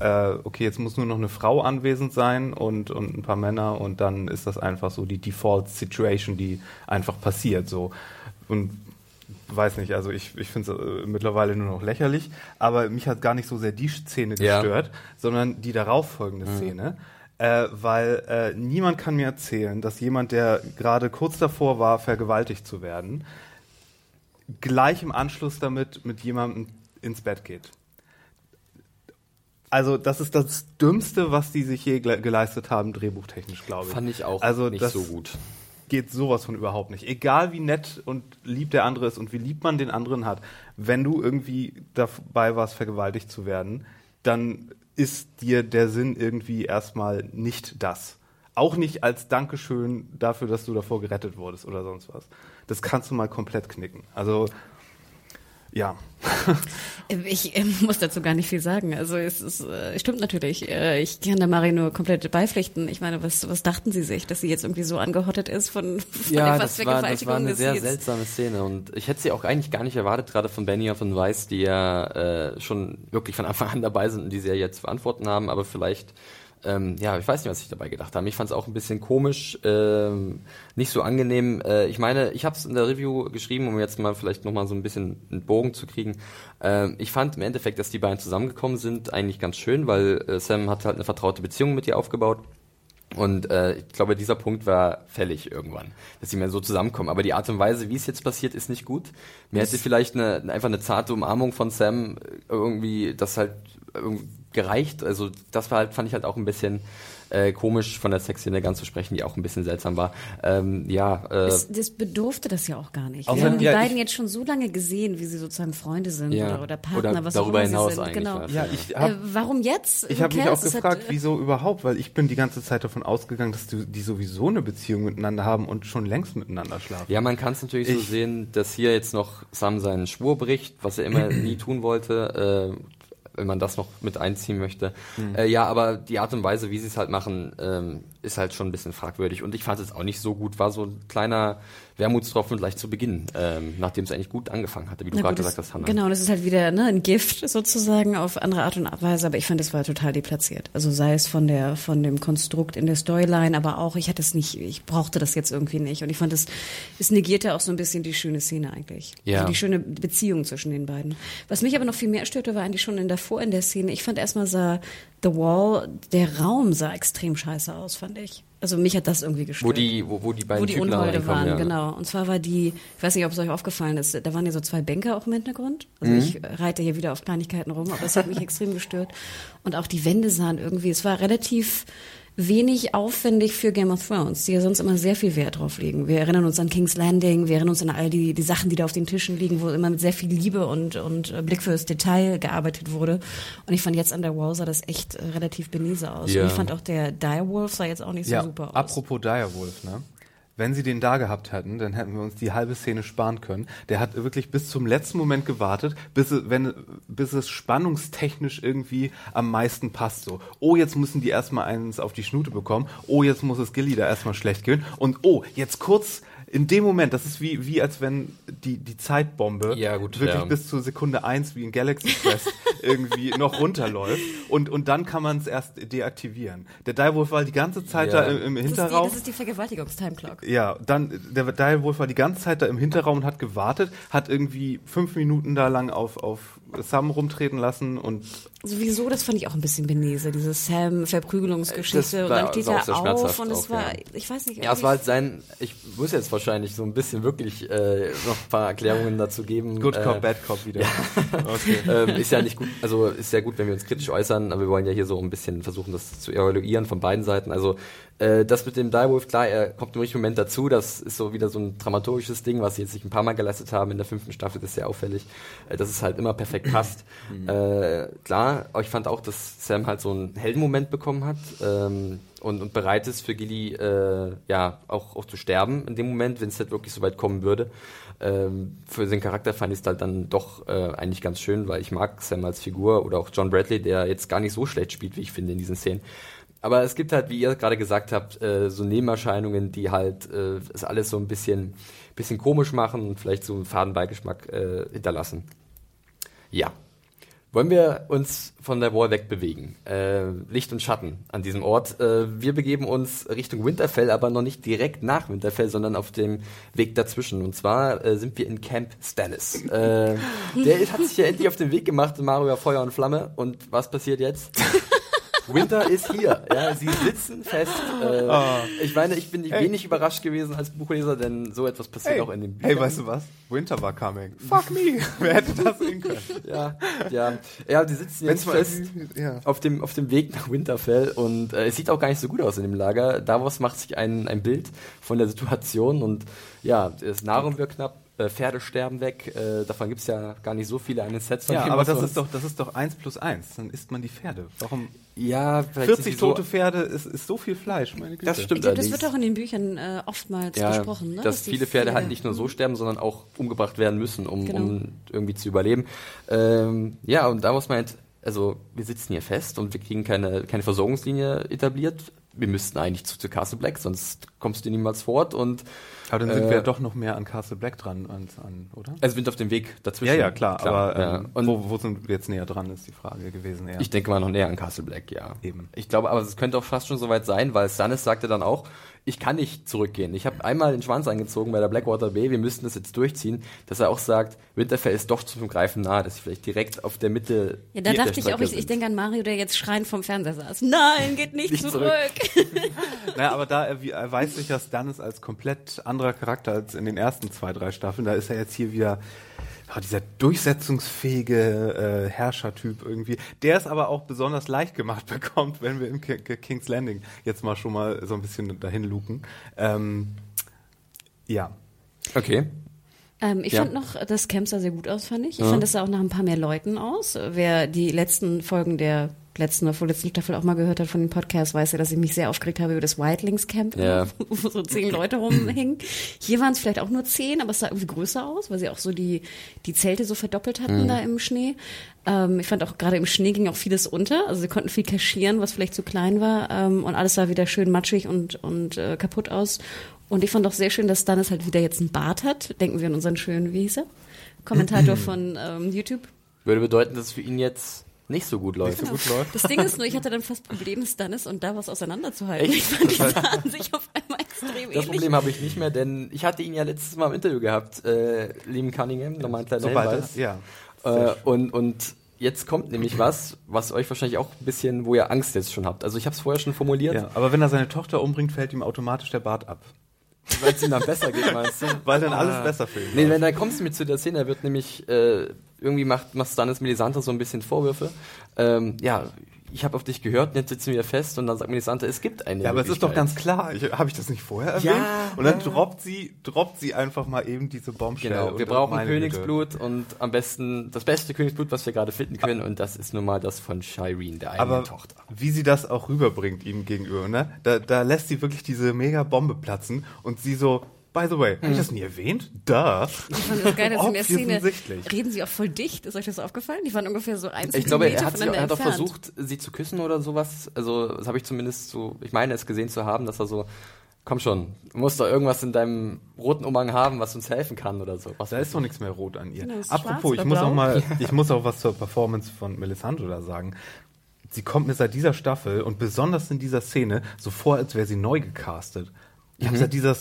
äh, okay, jetzt muss nur noch eine Frau anwesend sein und und ein paar Männer und dann ist das einfach so die Default Situation, die einfach passiert so und weiß nicht, also ich, ich finde es äh, mittlerweile nur noch lächerlich, aber mich hat gar nicht so sehr die Szene gestört, ja. sondern die darauffolgende mhm. Szene äh, weil äh, niemand kann mir erzählen, dass jemand, der gerade kurz davor war, vergewaltigt zu werden, gleich im Anschluss damit mit jemandem ins Bett geht. Also das ist das Dümmste, was die sich je geleistet haben, drehbuchtechnisch, glaube ich. Fand ich auch also nicht so gut. Geht sowas von überhaupt nicht. Egal wie nett und lieb der andere ist und wie lieb man den anderen hat, wenn du irgendwie dabei warst, vergewaltigt zu werden, dann ist dir der Sinn irgendwie erstmal nicht das. Auch nicht als Dankeschön dafür, dass du davor gerettet wurdest oder sonst was. Das kannst du mal komplett knicken. Also ja. ich äh, muss dazu gar nicht viel sagen. Also es ist, äh, stimmt natürlich. Äh, ich kann der Mari nur komplett beipflichten. Ich meine, was, was dachten Sie sich, dass sie jetzt irgendwie so angehottet ist von, <laughs> von ja, der das war, das war eine sehr seltsame Szene und ich hätte sie auch eigentlich gar nicht erwartet, gerade von Benioff und Weiss, die ja äh, schon wirklich von Anfang an dabei sind und die sie ja jetzt verantworten haben, aber vielleicht ähm, ja, ich weiß nicht, was ich dabei gedacht habe. Ich fand es auch ein bisschen komisch, ähm, nicht so angenehm. Äh, ich meine, ich habe es in der Review geschrieben, um jetzt mal vielleicht nochmal so ein bisschen einen Bogen zu kriegen. Ähm, ich fand im Endeffekt, dass die beiden zusammengekommen sind, eigentlich ganz schön, weil äh, Sam hat halt eine vertraute Beziehung mit ihr aufgebaut. Und äh, ich glaube, dieser Punkt war fällig irgendwann, dass sie mehr so zusammenkommen. Aber die Art und Weise, wie es jetzt passiert, ist nicht gut. Mir hätte vielleicht eine, einfach eine zarte Umarmung von Sam irgendwie das halt irgendwie gereicht. Also das war halt, fand ich halt auch ein bisschen äh, komisch von der Sexszene ganz zu sprechen, die auch ein bisschen seltsam war. Ähm, ja, äh, das, das bedurfte das ja auch gar nicht. Wir haben die ja, beiden jetzt schon so lange gesehen, wie sie sozusagen Freunde sind ja, oder, oder Partner, oder was darüber auch immer hinaus sie sind. Genau. Ja, ich hab, äh, warum jetzt? Ich habe mich auch gefragt, hat, wieso überhaupt, weil ich bin die ganze Zeit davon ausgegangen, dass die, die sowieso eine Beziehung miteinander haben und schon längst miteinander schlafen. Ja, man kann es natürlich ich, so sehen, dass hier jetzt noch Sam seinen Schwur bricht, was er immer <clears throat> nie tun wollte. Wenn man das noch mit einziehen möchte. Mhm. Äh, ja, aber die Art und Weise, wie sie es halt machen, ähm, ist halt schon ein bisschen fragwürdig. Und ich fand es auch nicht so gut. War so ein kleiner Wermutstropfen gleich zu Beginn, ähm, nachdem es eigentlich gut angefangen hatte, wie du gerade gesagt hast, Hannah. Genau, das ist halt wieder ne, ein Gift sozusagen auf andere Art und Weise, aber ich fand, es war total deplatziert. Also sei es von der von dem Konstrukt in der Storyline, aber auch ich hatte es nicht, ich brauchte das jetzt irgendwie nicht und ich fand es es negierte auch so ein bisschen die schöne Szene eigentlich, ja. Also die schöne Beziehung zwischen den beiden. Was mich aber noch viel mehr störte, war eigentlich schon in davor in der Szene. Ich fand erstmal sah The Wall, der Raum sah extrem scheiße aus, fand ich. Also mich hat das irgendwie gestört. Wo die, wo, wo die beiden Wo die Unholde waren, ja. genau. Und zwar war die, ich weiß nicht, ob es euch aufgefallen ist, da waren ja so zwei Bänke auch im Hintergrund. Also mhm. ich reite hier wieder auf Kleinigkeiten rum, aber es hat mich <laughs> extrem gestört. Und auch die Wände sahen irgendwie, es war relativ wenig aufwendig für Game of Thrones, die ja sonst immer sehr viel Wert drauf legen. Wir erinnern uns an King's Landing, wir erinnern uns an all die, die Sachen, die da auf den Tischen liegen, wo immer mit sehr viel Liebe und, und Blick fürs Detail gearbeitet wurde. Und ich fand jetzt an der Wall sah das echt relativ benese aus. Ja. Und ich fand auch der Direwolf sah jetzt auch nicht so ja, super aus. Apropos Direwolf, ne? Wenn sie den da gehabt hätten, dann hätten wir uns die halbe Szene sparen können. Der hat wirklich bis zum letzten Moment gewartet, bis, wenn, bis es spannungstechnisch irgendwie am meisten passt. So, oh, jetzt müssen die erstmal eins auf die Schnute bekommen. Oh, jetzt muss es Gilly da erstmal schlecht gehen. Und oh, jetzt kurz in dem Moment, das ist wie, wie als wenn die, die Zeitbombe ja, gut, wirklich ja. bis zur Sekunde eins wie in Galaxy Quest <laughs> irgendwie noch runterläuft und, und dann kann man es erst deaktivieren. Der Direwolf war die ganze Zeit ja. da im, im das Hinterraum. Ist die, das ist die Vergewaltigungs-Timeclock. Ja, dann, der Direwolf war die ganze Zeit da im Hinterraum und hat gewartet, hat irgendwie fünf Minuten da lang auf, auf Sam rumtreten lassen und Sowieso, das fand ich auch ein bisschen benese, diese Sam-Verprügelungsgeschichte und dann steht er auf und es war, ja. ich weiß nicht. Ja, es war halt sein, ich muss jetzt wahrscheinlich so ein bisschen wirklich äh, noch ein paar Erklärungen dazu geben. Good Cop, äh, Bad Cop wieder. Ja. Okay. <laughs> ähm, ist ja nicht gut, also ist sehr gut, wenn wir uns kritisch äußern, aber wir wollen ja hier so ein bisschen versuchen, das zu evaluieren von beiden Seiten. Also äh, das mit dem Direwolf, klar, er kommt im richtigen Moment dazu, das ist so wieder so ein dramaturgisches Ding, was sie jetzt sich ein paar Mal geleistet haben in der fünften Staffel, das ist sehr auffällig. Äh, das ist halt immer perfekt perfekt passt. Äh, klar, aber ich fand auch, dass Sam halt so einen Heldenmoment bekommen hat ähm, und, und bereit ist für Gilly äh, ja auch, auch zu sterben in dem Moment, wenn es halt wirklich so weit kommen würde. Ähm, für den Charakter fand ich es halt dann doch äh, eigentlich ganz schön, weil ich mag Sam als Figur oder auch John Bradley, der jetzt gar nicht so schlecht spielt, wie ich finde in diesen Szenen. Aber es gibt halt, wie ihr gerade gesagt habt, äh, so Nebenerscheinungen, die halt äh, es alles so ein bisschen, bisschen komisch machen und vielleicht so einen Fadenbeigeschmack äh, hinterlassen. Ja. Wollen wir uns von der Wall wegbewegen? Äh, Licht und Schatten an diesem Ort. Äh, wir begeben uns Richtung Winterfell, aber noch nicht direkt nach Winterfell, sondern auf dem Weg dazwischen. Und zwar äh, sind wir in Camp Stannis. Äh, der <laughs> hat sich ja endlich auf den Weg gemacht, Mario Feuer und Flamme. Und was passiert jetzt? <laughs> Winter ist hier. Ja, sie sitzen fest. Äh, Ah. Ich meine, ich bin Hey. wenig überrascht gewesen als Buchleser, denn so etwas passiert Hey, auch in den Büchern. hey, weißt du was? Winter war coming. Fuck me. <laughs> Wer hätte das sehen können? Ja, ja. Ja, die sitzen jetzt mal- fest ja. auf, dem, auf dem Weg nach Winterfell und äh, es sieht auch gar nicht so gut aus in dem Lager. Davos macht sich ein, ein Bild von der Situation und ja, das Nahrung wird knapp, äh, Pferde sterben weg. Äh, davon gibt's ja gar nicht so viele an den Sets. von Ja, dem, aber das ist doch, das ist doch eins plus eins. Dann isst man die Pferde. Warum? Ja, vielleicht 40 sind die so- tote Pferde ist, ist so viel Fleisch, meine Güte. Das stimmt. Glaube, das wird auch in den Büchern äh, oftmals ja, besprochen, ne? dass die viele Pferde halt nicht nur so sterben, sondern auch umgebracht werden müssen, um, Genau. um irgendwie zu überleben. Ähm, ja, und Davos meint, also wir sitzen hier fest und wir kriegen keine, keine Versorgungslinie etabliert. Wir müssten eigentlich zu, zu Castle Black, sonst kommst du niemals fort und Aber dann sind Äh, wir ja doch noch mehr an Castle Black dran, als an, oder? also wir sind auf dem Weg dazwischen. ja, ja, klar. aber ja. ähm, Und wo, wo sind wir jetzt näher dran, ist die Frage gewesen. Ja. Ich denke mal noch näher an Castle Black, ja. Eben. Ich glaube, aber es könnte auch fast schon soweit sein, weil Stannis sagte dann auch, ich kann nicht zurückgehen. Ich habe einmal den Schwanz eingezogen bei der Blackwater Bay, wir müssten das jetzt durchziehen, dass er auch sagt, Winterfell ist doch zum Greifen nahe, dass sie vielleicht direkt auf der Mitte Ja, da dachte ich auch, ich, ich denke an Mario, der jetzt schreiend vom Fernseher saß. Nein, geht nicht, Nicht zurück. <laughs> Naja, aber da erwi- erweist sich ja Stannis als komplett anderer Charakter als in den ersten zwei, drei Staffeln. Da ist er jetzt hier wieder ja, dieser durchsetzungsfähige äh, Herrschertyp irgendwie, der es aber auch besonders leicht gemacht <laughs> bekommt, wenn wir im Ki- Ki- King's Landing jetzt mal schon mal so ein bisschen dahin luken. Ähm, ja. Okay. Ähm, ich Ja. fand noch, das Camp sah sehr gut aus, fand ich. Ich Ja. fand, das sah auch nach ein paar mehr Leuten aus. Wer die letzten Folgen der letzten oder vorletzten Staffel auch mal gehört hat von dem Podcast, weiß ja, dass ich mich sehr aufgeregt habe über das Wildlings Camp, Ja. <laughs> wo so zehn Leute rumhingen. Hier waren es vielleicht auch nur zehn, aber es sah irgendwie größer aus, weil sie auch so die, die Zelte so verdoppelt Mhm. hatten da im Schnee. Ähm, ich fand auch gerade im Schnee ging auch vieles unter. Also sie konnten viel kaschieren, was vielleicht zu klein war. Ähm, und alles sah wieder schön matschig und, und äh, kaputt aus. Und ich fand auch sehr schön, dass Stannis halt wieder jetzt einen Bart hat. Denken wir an unseren schönen, wie hieß er? Kommentator <clears throat> von ähm, YouTube. Würde bedeuten, dass es für ihn jetzt nicht so gut läuft. so gut läuft. Das Ding ist nur, ich hatte dann fast Probleme, Stannis und da was auseinanderzuhalten. Echt? Ich fand, die sahen sich auf einmal extrem Das ähnlich. Problem habe ich nicht mehr, denn ich hatte ihn ja letztes Mal im Interview gehabt, äh, lieben Cunningham, nochmal ein kleiner Sobald Hinweis. das, ja. Äh, und, und jetzt kommt nämlich was, was euch wahrscheinlich auch ein bisschen, wo ihr Angst jetzt schon habt. Also ich habe es vorher schon formuliert, ja. Aber wenn er seine Tochter umbringt, fällt ihm automatisch der Bart ab. weil es ihm dann besser geht, meinst du? <laughs> Weil dann alles Ah. besser für ihn Nee, wenn da kommst du mit zu der Szene, da wird nämlich äh, irgendwie macht, macht Stannis Melisandre so ein bisschen Vorwürfe. Ähm, ja, ich habe auf dich gehört und jetzt sitzen wir fest und dann sagt Melisandre, es gibt eine Ja, aber es ist doch ganz klar. Habe ich das nicht vorher erwähnt? Ja, und dann ja. droppt sie, droppt sie einfach mal eben diese Bombshell. Genau, wir brauchen meine Güte. Königsblut und am besten das beste Königsblut, was wir gerade finden können und das ist nun mal das von Shireen, der eigenen Aber Tochter. wie sie das auch rüberbringt ihm gegenüber, ne? Da, da lässt sie wirklich diese mega Bombe platzen und sie so, by the way, Hm. habe ich das nie erwähnt? Da. Ich fand das geil, dass in der Szene Offensichtlich. reden sie auch voll dicht. Ist euch das aufgefallen? Die waren ungefähr so ein Ich glaube, er hat, sie, er hat auch versucht, sie zu küssen oder sowas. Also, das habe ich zumindest so, ich meine es gesehen zu haben, dass er so, komm schon, du musst doch irgendwas in deinem roten Umhang haben, was uns helfen kann oder so. Was Da ist doch nichts mehr rot an ihr. Genau, Apropos, schwarz ich muss auch mal, <laughs> ich muss auch was zur Performance von Melisandre da sagen. Sie kommt mir seit dieser Staffel und besonders in dieser Szene so vor, als wäre sie neu gecastet. Ich habe seit dieser,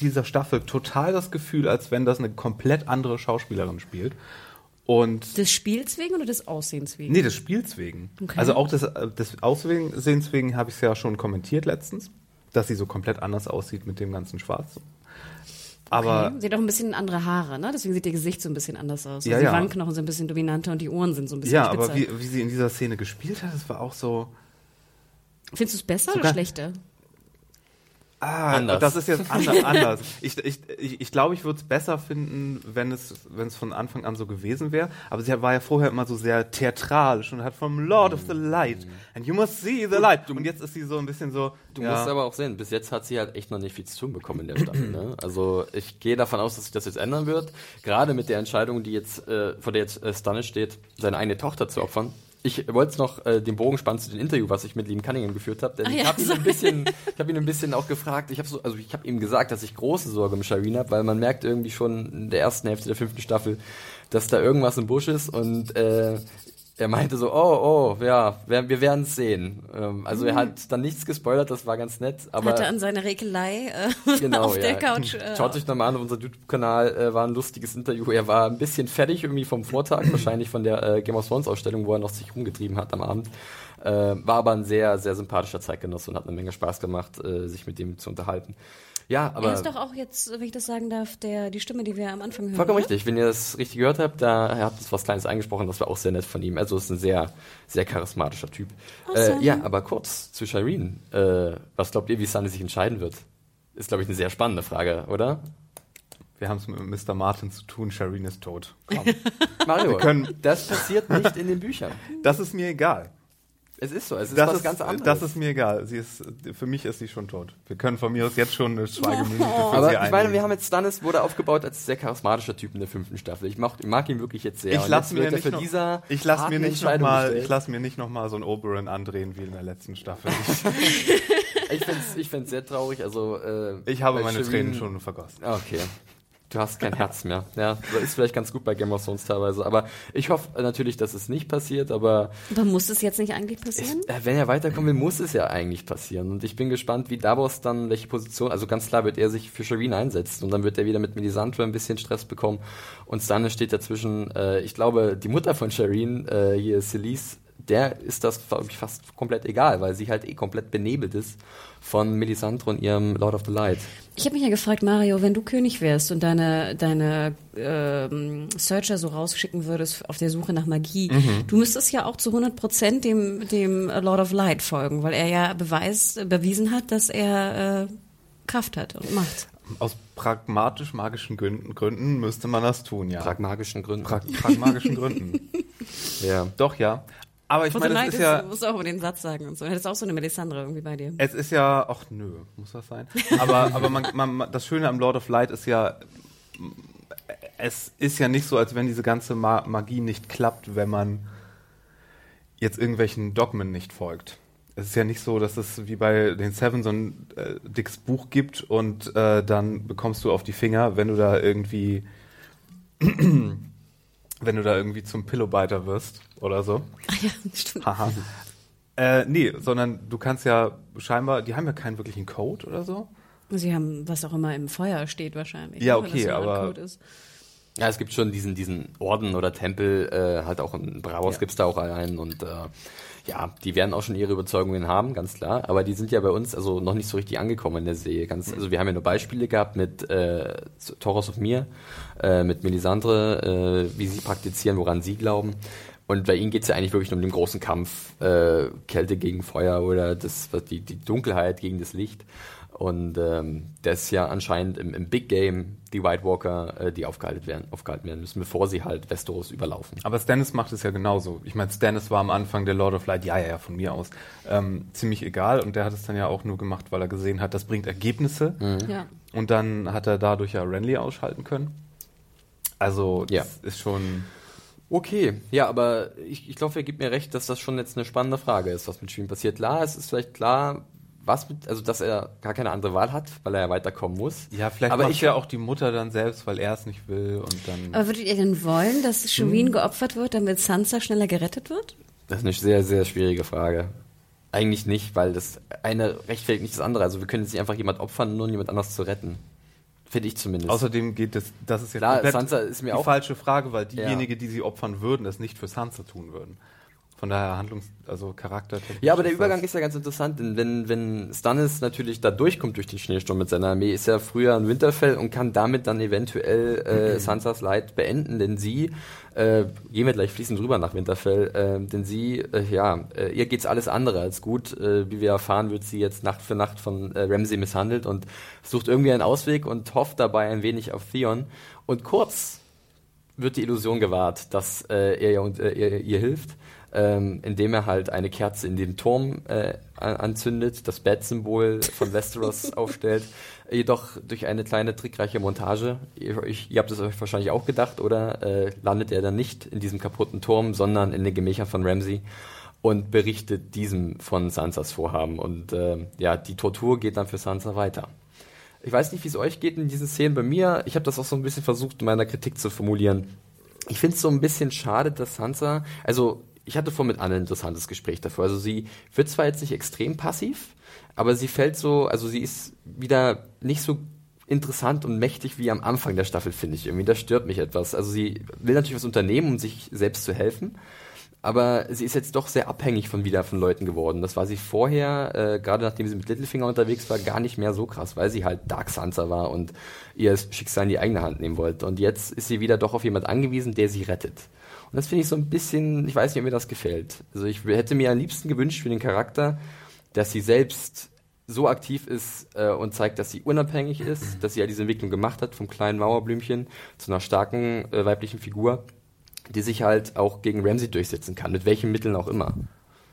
dieser Staffel total das Gefühl, als wenn das eine komplett andere Schauspielerin spielt. Und Des Spiels wegen oder des Aussehens wegen? Nee, des Spiels wegen. Okay. Also auch des, äh, des Aussehens wegen habe ich es ja schon kommentiert letztens, dass sie so komplett anders aussieht mit dem ganzen Schwarz. Aber Okay. Sie hat auch ein bisschen andere Haare, ne? Deswegen sieht ihr Gesicht so ein bisschen anders aus. Ja, Also ja. Die Wangenknochen sind ein bisschen dominanter und die Ohren sind so ein bisschen ja, spitzer. aber wie, wie sie in dieser Szene gespielt hat, das war auch so. Findest du es besser oder schlechter? Ah, Anders. das ist jetzt anders. <laughs> anders. Ich, ich, ich, ich glaube, ich würde es besser finden, wenn es, wenn es von Anfang an so gewesen wäre. Aber sie war ja vorher immer so sehr theatralisch und hat vom Lord of the Light and you must see the light. Und jetzt ist sie so ein bisschen so. Du ja, musst aber auch sehen, bis jetzt hat sie halt echt noch nicht viel zu tun bekommen in der Staffel. Ne? <clears throat> Also ich gehe davon aus, dass sich das jetzt ändern wird. Gerade mit der Entscheidung, die jetzt, äh, vor der jetzt äh, Stannis steht, seine eigene Tochter zu opfern. Ich wollte noch äh, den Bogen spannen zu dem Interview, was ich mit Liam Cunningham geführt habe, denn Ah ich ja, habe ihn ein bisschen, ich habe ihn ein bisschen auch gefragt. Ich habe so, also ich habe ihm gesagt, dass ich große Sorge um Shireen habe, weil man merkt irgendwie schon in der ersten Hälfte der fünften Staffel, dass da irgendwas im Busch ist und äh, er meinte so, oh, oh, ja, wir, werden es sehen. Ähm, also er hat dann nichts gespoilert, das war ganz nett. Aber Hatte an seiner Rekelei äh, <laughs> genau, auf der ja. Couch. Äh, Schaut euch nochmal an, auf unserem YouTube-Kanal äh, war ein lustiges Interview. Er war ein bisschen fertig irgendwie vom Vortag, <clears throat> wahrscheinlich von der äh, Game of Thrones Ausstellung, wo er noch sich rumgetrieben hat am Abend. Äh, war aber ein sehr, sehr sympathischer Zeitgenosse und hat eine Menge Spaß gemacht, äh, sich mit ihm zu unterhalten. Ja, aber er ist doch auch jetzt, wenn ich das sagen darf, der, die Stimme, die wir am Anfang hören. Vollkommen oder? richtig. Wenn ihr das richtig gehört habt, da er hat uns was Kleines eingesprochen, das war auch sehr nett von ihm. Also ist ein sehr, sehr charismatischer Typ. Awesome. Äh, ja, aber kurz zu Shireen. Äh, was glaubt ihr, wie Sunny sich entscheiden wird? Ist, glaube ich, eine sehr spannende Frage, oder? wir haben es mit Mr. Martin zu tun. Shireen ist tot. Komm. <laughs> Mario, können- das passiert nicht in den Büchern. Das ist mir egal. Es ist so, es ist Das was ist, ganz anderes. das ist mir egal. Sie ist, für mich ist sie schon tot. Wir können von mir aus jetzt schon eine Schweigeminute für aber sie ich meine, wir haben jetzt Stannis wurde aufgebaut als sehr charismatischer Typ in der fünften Staffel. Ich mag, ich mag ihn wirklich jetzt sehr. ich lasse mir nicht noch, ich lass mir nicht noch mal, ich lasse mir nicht noch mal so ein Oberon andrehen wie in der letzten Staffel. <laughs> Ich finde es ich find's sehr traurig. Also, äh, Ich, habe meine Tränen schon vergossen. Okay. Du hast kein <laughs> Herz mehr. Ja, das ist vielleicht ganz gut bei Game of Thrones teilweise. Aber ich hoffe natürlich, dass es nicht passiert. Aber Aber muss es jetzt nicht eigentlich ich, passieren? äh, wenn er weiterkommen will, muss es ja eigentlich passieren. Und ich bin gespannt, wie Davos dann, welche Position, also ganz klar wird er sich für Shireen einsetzen. Und dann wird er wieder mit Melisandre ein bisschen Stress bekommen. Und Stannis steht dazwischen. Äh, ich glaube, die Mutter von Shireen, äh, hier Celise, der ist das ich, fast komplett egal, weil sie halt eh komplett benebelt ist von Melisandre und ihrem Lord of the Light. Ich habe mich ja gefragt, Mario, wenn du König wärst und deine, deine ähm, Searcher so rausschicken würdest auf der Suche nach Magie, Mhm. du müsstest ja auch zu 100 Prozent dem, dem Lord of Light folgen, weil er ja beweis, bewiesen hat, dass er äh, Kraft hat und Macht. Aus pragmatisch-magischen Gründen, Gründen müsste man das tun, ja. Pragmatischen Gründen. Pra pragmatischen Gründen. <laughs> ja. Doch, ja. Aber ich meine, es ist ja, du musst auch über den Satz sagen und so. Hättest auch so eine Melisandre irgendwie bei dir. es ist ja, ach nö, muss das sein? Aber, aber man, man, das Schöne am Lord of Light ist ja, es ist ja nicht so, als wenn diese ganze Ma Magie nicht klappt, wenn man jetzt irgendwelchen Dogmen nicht folgt. Es ist ja nicht so, dass es wie bei den Seven so ein äh, dickes Buch gibt und äh, dann bekommst du auf die Finger, wenn du da irgendwie wenn du da irgendwie zum Pillowbiter wirst oder so. Ah ja, stimmt. Haha. Äh, nee, sondern du kannst ja scheinbar, die haben ja keinen wirklichen Code oder so. Sie haben, was auch immer im Feuer steht wahrscheinlich. Ja, ne, okay, so aber- Code ist. Ja, es gibt schon diesen, diesen Orden oder Tempel, äh, halt auch in Bravos Ja. gibt's da auch einen und äh, ja, die werden auch schon ihre Überzeugungen haben, ganz klar. Aber die sind ja bei uns also noch nicht so richtig angekommen in der Serie. Ganz, also wir haben ja nur Beispiele gehabt mit äh, Toros of Mir, äh, mit Melisandre, äh, wie sie praktizieren, woran sie glauben. Und bei ihnen geht's ja eigentlich wirklich nur um den großen Kampf, äh, Kälte gegen Feuer oder das, die, die Dunkelheit gegen das Licht. Und ähm, das ist ja anscheinend im, im Big Game die White Walker, äh, die aufgehalten werden, aufgehalten werden müssen, bevor sie halt Westeros überlaufen. Aber Stannis macht es ja genauso. Ich meine, Stannis war am Anfang der Lord of Light, ja, ja, ja, von mir aus, ähm, ziemlich egal. Und der hat es dann ja auch nur gemacht, weil er gesehen hat, das bringt Ergebnisse. Ja. Und dann hat er dadurch ja Renly ausschalten können. Also, Ja. das ist schon. Okay, ja, aber ich, ich glaube, ihr gebt mir recht, dass das schon jetzt eine spannende Frage ist, was mit Sheen passiert. Klar, es ist vielleicht klar, was mit, also dass er gar keine andere Wahl hat, weil er ja weiterkommen muss. Ja, vielleicht aber macht ich ja auch die Mutter dann selbst, weil er es nicht will und dann. Aber würdet ihr denn wollen, dass Shireen Hm. geopfert wird, damit Sansa schneller gerettet wird? Das ist eine sehr, sehr schwierige Frage. Eigentlich nicht, weil das eine rechtfertigt nicht das andere. Also wir können jetzt nicht einfach jemand opfern, nur um jemand anders zu retten. Finde ich zumindest. Außerdem geht es, das ist ja Klar, Sansa ist mir die auch- falsche Frage, weil Ja. diejenige, die sie opfern würden, das nicht für Sansa tun würden. Von daher Handlungs-, also Charakter. Ja, aber der Übergang ist ja ganz interessant, denn wenn, wenn Stannis natürlich da durchkommt durch den Schneesturm mit seiner Armee, ist er früher ein Winterfell und kann damit dann eventuell äh, Sansas Leid beenden, denn sie, äh, gehen wir gleich fließend rüber nach Winterfell, äh, denn sie, äh, ja, äh, ihr geht's alles andere als gut. Äh, wie wir erfahren, wird sie jetzt Nacht für Nacht von äh, Ramsay misshandelt und sucht irgendwie einen Ausweg und hofft dabei ein wenig auf Theon. Und kurz wird die Illusion gewahrt, dass äh, er ihr, äh, ihr, ihr hilft ähm, indem er halt eine Kerze in den Turm äh, anzündet, das Bat-Symbol von <laughs> Westeros aufstellt. Jedoch durch eine kleine trickreiche Montage, ihr, ihr habt es euch wahrscheinlich auch gedacht, oder? Äh, landet er dann nicht in diesem kaputten Turm, sondern in den Gemächern von Ramsey und berichtet diesem von Sansas Vorhaben. Und äh, ja, die Tortur geht dann für Sansa weiter. Ich weiß nicht, wie es euch geht in diesen Szenen. Bei mir, ich habe das auch so ein bisschen versucht, in meiner Kritik zu formulieren. Ich finde es so ein bisschen schade, dass Sansa, also ich hatte vor mit Anne ein interessantes Gespräch davor. Also sie wird zwar jetzt nicht extrem passiv, aber sie fällt so, also sie ist wieder nicht so interessant und mächtig wie am Anfang der Staffel, finde ich. Irgendwie, das stört mich etwas. Also sie will natürlich was unternehmen, um sich selbst zu helfen. Aber sie ist jetzt doch sehr abhängig von wieder von Leuten geworden. Das war sie vorher, äh, gerade nachdem sie mit Littlefinger unterwegs war, gar nicht mehr so krass, weil sie halt Dark Sansa war und ihr Schicksal in die eigene Hand nehmen wollte. Und jetzt ist sie wieder doch auf jemand angewiesen, der sie rettet. Und das finde ich so ein bisschen, ich weiß nicht, ob mir das gefällt. Also ich hätte mir am liebsten gewünscht für den Charakter, dass sie selbst so aktiv ist äh, und zeigt, dass sie unabhängig ist, dass sie ja diese Entwicklung gemacht hat vom kleinen Mauerblümchen zu einer starken äh, weiblichen Figur, die sich halt auch gegen Ramsey durchsetzen kann, mit welchen Mitteln auch immer.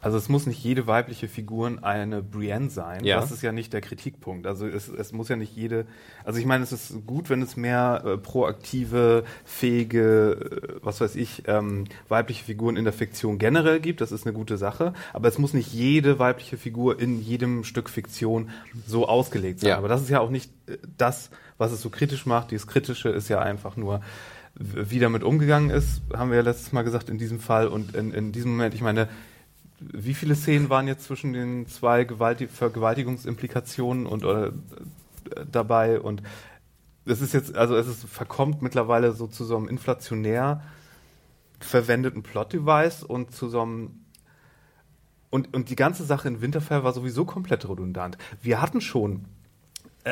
Also es muss nicht jede weibliche Figur eine Brienne sein. Ja. Das ist ja nicht der Kritikpunkt. Also es, es muss ja nicht jede. Also ich meine, es ist gut, wenn es mehr äh, proaktive, fähige, äh, was weiß ich, ähm, weibliche Figuren in der Fiktion generell gibt. Das ist eine gute Sache. Aber es muss nicht jede weibliche Figur in jedem Stück Fiktion so ausgelegt sein. Ja. Aber das ist ja auch nicht äh, das, was es so kritisch macht. Dieses Kritische ist ja einfach nur wie damit umgegangen ist, haben wir ja letztes Mal gesagt in diesem Fall und in, in diesem Moment, ich meine, wie viele Szenen waren jetzt zwischen den zwei Gewalti Vergewaltigungsimplikationen und äh, dabei und es ist jetzt, also es ist, verkommt mittlerweile so zu so einem inflationär verwendeten Plot-Device und zu so einem und, und die ganze Sache in Winterfell war sowieso komplett redundant. Wir hatten schon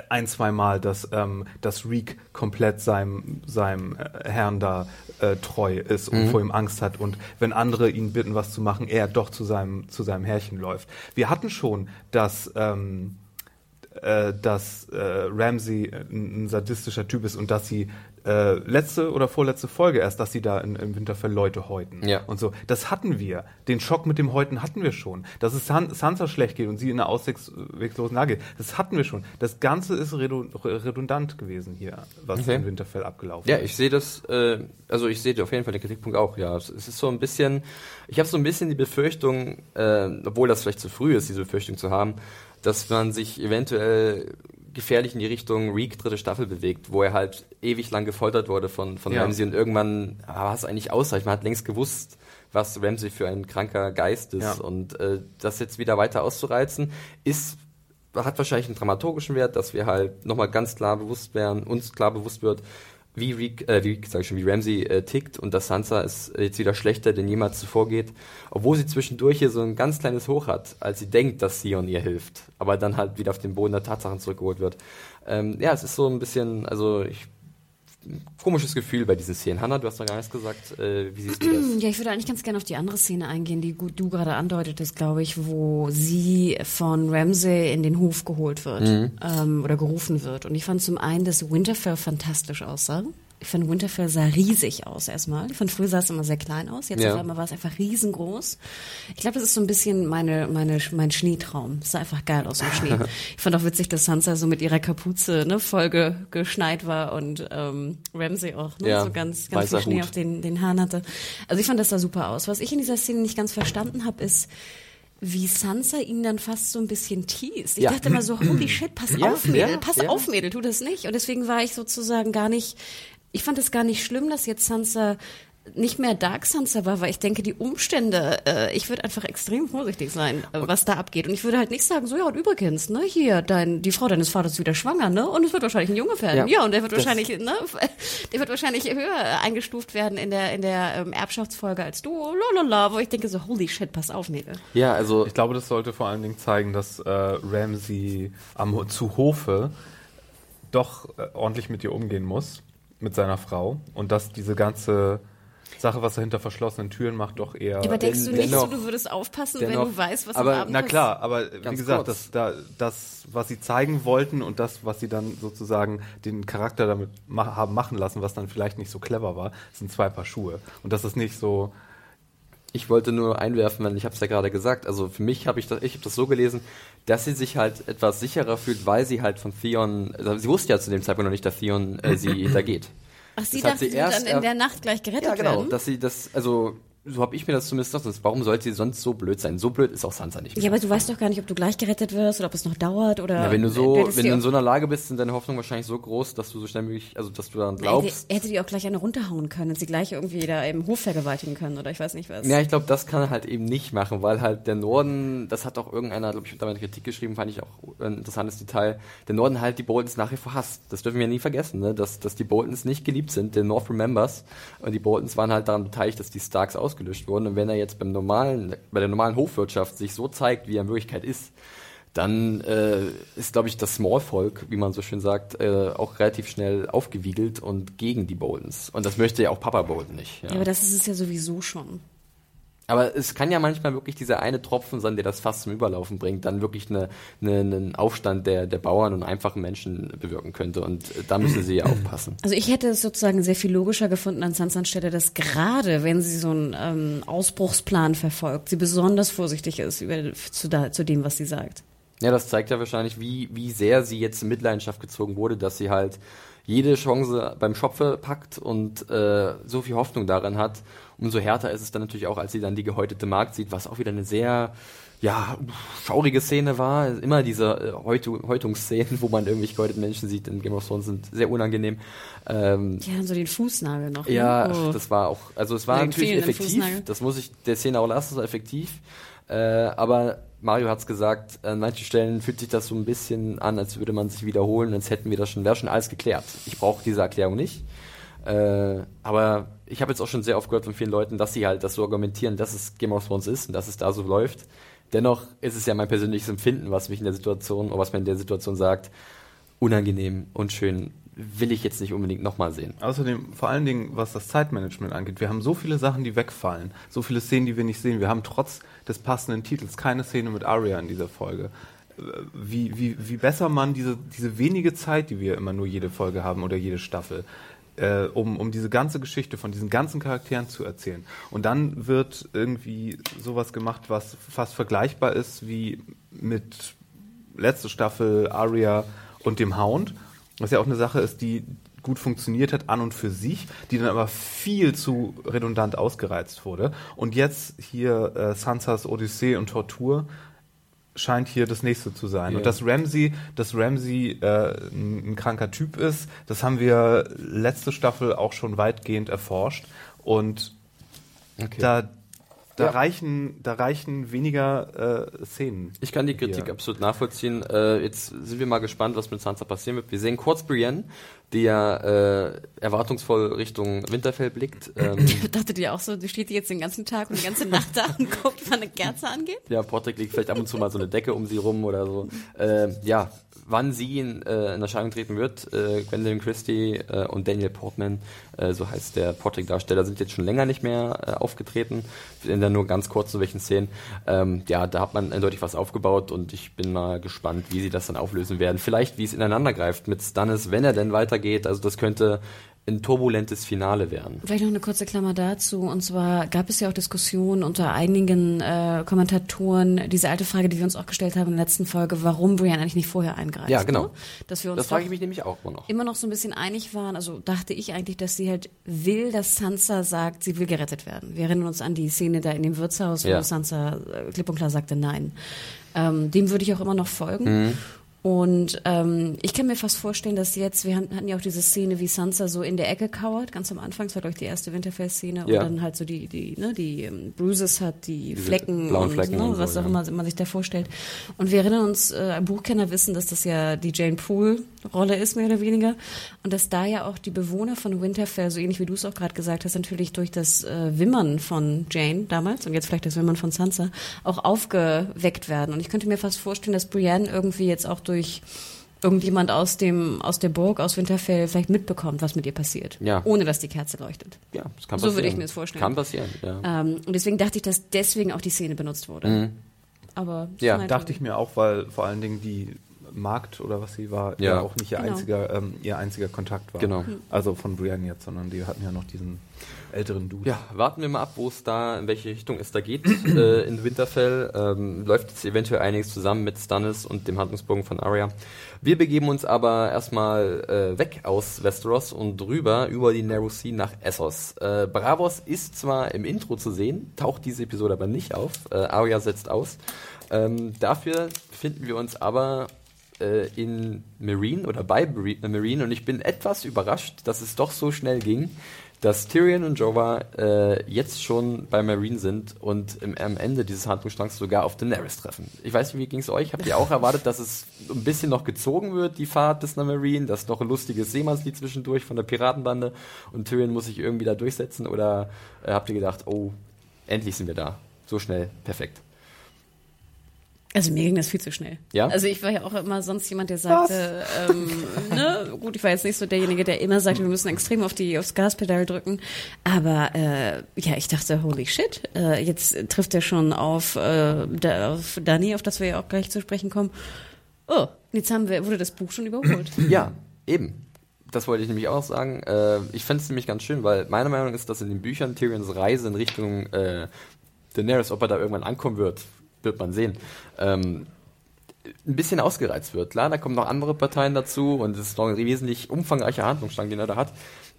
ein, zwei Mal, dass, ähm, dass Reek komplett seinem, seinem äh, Herrn da äh, treu ist und Mhm. vor ihm Angst hat und wenn andere ihn bitten, was zu machen, er doch zu seinem, zu seinem Herrchen läuft. Wir hatten schon, dass, ähm, äh, dass äh, Ramsey ein, ein sadistischer Typ ist und dass sie äh, letzte oder vorletzte Folge erst, dass sie da in, im Winterfell Leute häuten Ja. und so. Das hatten wir. Den Schock mit dem Häuten hatten wir schon. Dass es San Sansa schlecht geht und sie in einer ausweglosen Lage, das hatten wir schon. Das Ganze ist redu redundant gewesen hier, was Okay. in Winterfell abgelaufen Ja, ist. ich sehe das, äh, also ich sehe auf jeden Fall den Kritikpunkt auch, ja. Es es ist so ein bisschen, ich habe so ein bisschen die Befürchtung, äh, obwohl das vielleicht zu früh ist, diese Befürchtung zu haben, dass man sich eventuell gefährlich in die Richtung Reek dritte Staffel bewegt, wo er halt ewig lang gefoltert wurde von, von Ja. Ramsey und irgendwann ah, war es eigentlich ausreichend. Man hat längst gewusst, was Ramsey für ein kranker Geist ist Ja. und äh, das jetzt wieder weiter auszureizen, ist hat wahrscheinlich einen dramaturgischen Wert, dass wir halt nochmal ganz klar bewusst werden, uns klar bewusst wird, wie Reek, äh, wie sag ich schon, wie Ramsey äh, tickt und dass Sansa es jetzt wieder schlechter denn jemals zuvor geht, obwohl sie zwischendurch hier so ein ganz kleines Hoch hat, als sie denkt, dass Sion ihr hilft, aber dann halt wieder auf den Boden der Tatsachen zurückgeholt wird. Ähm, ja, es ist so ein bisschen, also ich komisches Gefühl bei diesen Szenen. Hanna, du hast noch gar nichts gesagt. Äh, wie siehst du das? Ja, ich würde eigentlich ganz gerne auf die andere Szene eingehen, die du gerade andeutetest, glaube ich, wo sie von Ramsay in den Hof geholt wird Mhm. ähm, oder gerufen wird. Und ich fand zum einen, dass Winterfell fantastisch aussah. Ich fand Winterfell sah riesig aus erstmal. Fand früher sah es immer sehr klein aus. Jetzt Ja. auf einmal war es einfach riesengroß. Ich glaube, das ist so ein bisschen meine, meine, mein Schneetraum. Es sah einfach geil aus im Schnee. <laughs> ich fand auch witzig, dass Sansa so mit ihrer Kapuze ne, voll ge, geschneit war und ähm, Ramsay auch ne, Ja, so ganz, ganz viel Schnee Hut. auf den, den Haaren hatte. Also ich fand das sah super aus. Was ich in dieser Szene nicht ganz verstanden habe, ist, wie Sansa ihn dann fast so ein bisschen teast. Ich Ja. dachte immer so, holy <clears throat> shit, pass Ja, auf, Mädel, ja, pass auf, Mädel, tu das nicht. Und deswegen war ich sozusagen gar nicht, ich fand es gar nicht schlimm, dass jetzt Sansa nicht mehr Dark Sansa war, weil ich denke, die Umstände, äh, ich würde einfach extrem vorsichtig sein, äh, was da abgeht. Und ich würde halt nicht sagen, so ja, und übrigens, ne, hier, dein, die Frau deines Vaters ist wieder schwanger, ne? Und es wird wahrscheinlich ein Junge werden. Ja, Ja, und der wird wahrscheinlich, ne, <laughs> der wird wahrscheinlich höher eingestuft werden in der, in der ähm, Erbschaftsfolge als du, lalala, wo ich denke so, holy shit, pass auf, Mädel. Ja, also Ich glaube, das sollte vor allen Dingen zeigen, dass äh, Ramsey am, zu Hofe doch äh, ordentlich mit ihr umgehen muss, mit seiner Frau. Und dass diese ganze Sache, was er hinter verschlossenen Türen macht, doch eher. Aber denkst du nicht so, du würdest aufpassen, wenn dennoch- du weißt, was aber- am Abend Na klar, aber wie gesagt, das, da, das, was sie zeigen wollten und das, was sie dann sozusagen den Charakter damit ma haben machen lassen, was dann vielleicht nicht so clever war, sind zwei Paar Schuhe. Und das ist nicht so. Ich wollte nur einwerfen, weil ich habe es ja gerade gesagt. Also für mich habe ich das, ich habe das so gelesen, dass sie sich halt etwas sicherer fühlt, weil sie halt von Theon, also sie wusste ja zu dem Zeitpunkt noch nicht, dass Theon äh, sie <clears throat> hintergeht. Ach, sie Das dachte, sie sie dann in er- der Nacht gleich gerettet Ja, genau, werden. dass sie das, also so habe ich mir das zumindest gedacht. Warum sollte sie sonst so blöd sein? So blöd ist auch Sansa nicht. Ja, Mehr. aber du weißt doch gar nicht, ob du gleich gerettet wirst oder ob es noch dauert oder. Ja, wenn du so, hättest wenn du in so einer Lage bist, sind deine Hoffnungen wahrscheinlich so groß, dass du so schnell möglich, also dass du daran glaubst. er hätte die auch gleich eine runterhauen können und sie gleich irgendwie da im Hof vergewaltigen können oder ich weiß nicht was. Ja, ich glaube, das kann er halt eben nicht machen, weil halt der Norden, das hat auch irgendeiner, glaube ich, damals Kritik geschrieben, fand ich auch ein interessantes Detail, der Norden halt die Boltons nach wie vor hasst. Das dürfen wir nie vergessen, ne? dass, dass die Boltons nicht geliebt sind, der North remembers. Und die Boltons waren halt daran beteiligt, dass die Starks ausgelöscht wurden. Und wenn er jetzt beim normalen, bei der normalen Hofwirtschaft sich so zeigt, wie er in Wirklichkeit ist, dann äh, ist, glaube ich, das Smallvolk, wie man so schön sagt, äh, auch relativ schnell aufgewiegelt und gegen die Boltons. Und das möchte ja auch Papa Bolton nicht. Ja, aber das ist es ja sowieso schon. Aber es kann ja manchmal wirklich dieser eine Tropfen sein, der das fast zum Überlaufen bringt, dann wirklich eine, eine, einen Aufstand der, der Bauern und einfachen Menschen bewirken könnte. Und da müssen sie ja <clears throat> aufpassen. Also ich hätte es sozusagen sehr viel logischer gefunden an Sansans Stelle, dass gerade wenn sie so einen ähm, Ausbruchsplan verfolgt, sie besonders vorsichtig ist über, zu, da, zu dem, was sie sagt. Ja, das zeigt ja wahrscheinlich, wie, wie sehr sie jetzt in Mitleidenschaft gezogen wurde, dass sie halt jede Chance beim Schopfe packt und äh, so viel Hoffnung daran hat. Umso härter ist es dann natürlich auch, als sie dann die gehäutete Magd sieht, was auch wieder eine sehr ja, schaurige Szene war. Immer diese äh, Häutu Häutungsszenen, wo man irgendwelche gehäuteten Menschen sieht in Game of Thrones, sind sehr unangenehm. Ähm, Die haben so den Fußnagel noch. ja, ne? Oh. das war auch, also es war Den natürlich effektiv, Fußnagel. das muss ich der Szene auch lassen, es war effektiv. Äh, aber Mario hat's gesagt, an manchen Stellen fühlt sich das so ein bisschen an, als würde man sich wiederholen, als hätten wir das schon, wäre schon alles geklärt. Ich brauche diese Erklärung nicht. Äh, aber ich habe jetzt auch schon sehr oft gehört von vielen Leuten, dass sie halt das so argumentieren, dass es Game of Thrones ist und dass es da so läuft. Dennoch ist es ja mein persönliches Empfinden, was mich in der Situation, oder was mir in der Situation sagt, unangenehm, unschön, will ich jetzt nicht unbedingt nochmal sehen. Außerdem, vor allen Dingen, was das Zeitmanagement angeht, wir haben so viele Sachen, die wegfallen, so viele Szenen, die wir nicht sehen. Wir haben trotz des passenden Titels keine Szene mit Arya in dieser Folge. Äh, Wie, wie, wie besser man diese, diese wenige Zeit, die wir immer nur jede Folge haben oder jede Staffel, äh, um, um diese ganze Geschichte von diesen ganzen Charakteren zu erzählen. Und dann wird irgendwie sowas gemacht, was fast vergleichbar ist wie mit letzte Staffel Arya und dem Hound, was ja auch eine Sache ist, die gut funktioniert hat an und für sich, die dann aber viel zu redundant ausgereizt wurde. Und jetzt hier äh, Sansas Odyssee und Tortur scheint hier das nächste zu sein. Ja. Und dass Ramsey, dass Ramsey äh, ein, ein kranker Typ ist, das haben wir letzte Staffel auch schon weitgehend erforscht. Und Okay. da, da Ja. reichen, da reichen weniger äh, Szenen. Ich kann die Kritik hier. absolut nachvollziehen. Äh, jetzt sind wir mal gespannt, was mit Sansa passieren wird. Wir sehen kurz Brienne, die ja äh, erwartungsvoll Richtung Winterfell blickt. Ähm, <laughs> Dachtet ihr auch so, die steht die jetzt den ganzen Tag und die ganze Nacht da und guckt, wann eine Kerze angeht? ja, Patrick legt vielleicht ab und zu mal so eine Decke um sie rum oder so. Äh, ja, wann sie in, äh, in Erscheinung treten wird, äh, Gwendolyn Christie äh, und Daniel Portman, äh, so heißt der Patrick-Darsteller, sind jetzt schon länger nicht mehr äh, aufgetreten. Sehen da nur ganz kurz in welchen Szenen. Ähm, ja, da hat man eindeutig was aufgebaut und ich bin mal gespannt, wie sie das dann auflösen werden. Vielleicht, wie es ineinander greift mit Stannis, wenn er denn weitergeht. Also das könnte ein turbulentes Finale werden. Vielleicht noch eine kurze Klammer dazu. Und zwar gab es ja auch Diskussionen unter einigen äh, Kommentatoren, diese alte Frage, die wir uns auch gestellt haben in der letzten Folge, warum Brian eigentlich nicht vorher eingreift. Ja, genau. Ne? Dass wir uns Das frage ich mich nämlich auch immer noch. immer noch so ein bisschen einig waren. Also dachte ich eigentlich, dass sie halt will, dass Sansa sagt, sie will gerettet werden. Wir erinnern uns an die Szene da in dem Wirtshaus, wo Ja. Sansa äh, klipp und klar sagte Nein. Ähm, dem würde ich auch immer noch folgen. Mhm. Und ähm, ich kann mir fast vorstellen, dass jetzt, wir hatten ja auch diese Szene, wie Sansa so in der Ecke kauert, ganz am Anfang, das war glaube ich die erste Winterfell-Szene, Ja. und dann halt so die, die, ne, die ähm, Bruises hat, die Flecken blauen und, Flecken ne, und so, was auch ja. immer man sich da vorstellt. Und wir erinnern uns, äh, Buchkenner wissen, dass das ja die Jane Poole-Rolle ist, mehr oder weniger. Und dass da ja auch die Bewohner von Winterfell, so ähnlich wie du es auch gerade gesagt hast, natürlich durch das äh, Wimmern von Jane damals und jetzt vielleicht das Wimmern von Sansa auch aufgeweckt werden. Und ich könnte mir fast vorstellen, dass Brienne irgendwie jetzt auch durch irgendjemand aus dem aus der Burg aus Winterfell vielleicht mitbekommt, was mit ihr passiert, Ja. ohne dass die Kerze leuchtet. Ja, das kann So passieren. würde ich mir das vorstellen. Kann passieren, ja. Ähm, und deswegen dachte ich, dass deswegen auch die Szene benutzt wurde. Aber Mhm. Ja, nein, Dachte ich mir auch, weil vor allen Dingen die Magd oder was sie war, ja, Ja. auch nicht ihr, Genau. einziger, ähm, ihr einziger Kontakt war. Genau. Also von Brienne jetzt, sondern die hatten ja noch diesen älteren Dude. Ja, warten wir mal ab, wo es da, in welche Richtung es da geht <clears throat> äh, in Winterfell. Ähm, läuft jetzt eventuell einiges zusammen mit Stannis und dem Handlungsbogen von Arya. Wir begeben uns aber erstmal äh, weg aus Westeros und drüber über die Narrow Sea nach Essos. Äh, Bravos ist zwar im Intro zu sehen, taucht diese Episode aber nicht auf. Äh, Arya setzt aus. Ähm, dafür befinden wir uns aber äh, in Marine oder bei äh, Marine und ich bin etwas überrascht, dass es doch so schnell ging, dass Tyrion und Jorah äh, jetzt schon bei Marine sind und im, am Ende dieses Handlungsstrangs sogar auf Daenerys treffen. Ich weiß nicht, wie ging es euch? Habt ihr auch erwartet, dass es ein bisschen noch gezogen wird, die Fahrt nach Marine, dass noch ein lustiges Seemannslied zwischendurch von der Piratenbande und Tyrion muss sich irgendwie da durchsetzen oder äh, habt ihr gedacht, oh, endlich sind wir da. So schnell, perfekt. Also mir ging das viel zu schnell. Ja? Also ich war ja auch immer sonst jemand, der sagte, ähm, ne, gut, ich war jetzt nicht so derjenige, der immer sagte, wir müssen extrem auf die aufs Gaspedal drücken. Aber äh, ja, ich dachte, holy shit, äh, jetzt trifft er schon auf, äh, da, auf Dani, auf das wir ja auch gleich zu sprechen kommen. Oh, jetzt haben wir, wurde das Buch schon überholt. <clears throat> Ja, eben. Das wollte ich nämlich auch sagen. Äh, ich fände es nämlich ganz schön, weil meine Meinung ist, dass in den Büchern Tyrions Reise in Richtung äh, Daenerys, ob er da irgendwann ankommen wird, wird man sehen, ähm, ein bisschen ausgereizt wird. Klar, da kommen noch andere Parteien dazu und es ist noch ein wesentlich umfangreicher Handlungsstrang, den er da hat.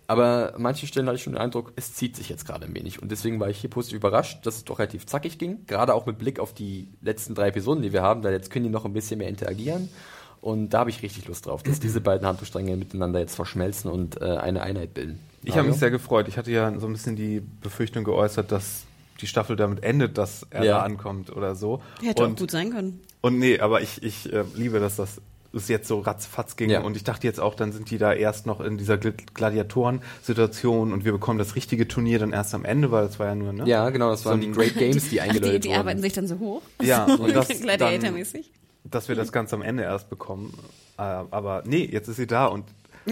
Aber an manchen Stellen hatte ich schon den Eindruck, es zieht sich jetzt gerade ein wenig. Und deswegen war ich hier positiv überrascht, dass es doch relativ zackig ging. Gerade auch mit Blick auf die letzten drei Episoden, die wir haben, da jetzt können die noch ein bisschen mehr interagieren. Und da habe ich richtig Lust drauf, dass diese beiden Handlungsstränge miteinander jetzt verschmelzen und äh, eine Einheit bilden. Ich habe mich sehr gefreut. Ich hatte ja so ein bisschen die Befürchtung geäußert, dass die Staffel damit endet, dass er Ja. da ankommt oder so. Hätte auch und, gut sein können. und nee, aber ich, ich äh, liebe, dass das es jetzt so ratzfatz ging. Ja. Und ich dachte jetzt auch, dann sind die da erst noch in dieser Gl- Gladiatoren-Situation und wir bekommen das richtige Turnier dann erst am Ende, weil das war ja nur, ne? Ja, genau, das waren So die Great Games, die <laughs> eingeläutet die, die arbeiten wurden. sich dann so hoch. Ja, <laughs> und das dann- Gladiator-mäßig. dass wir das ganz am Ende erst bekommen. Äh, aber nee, jetzt ist sie da und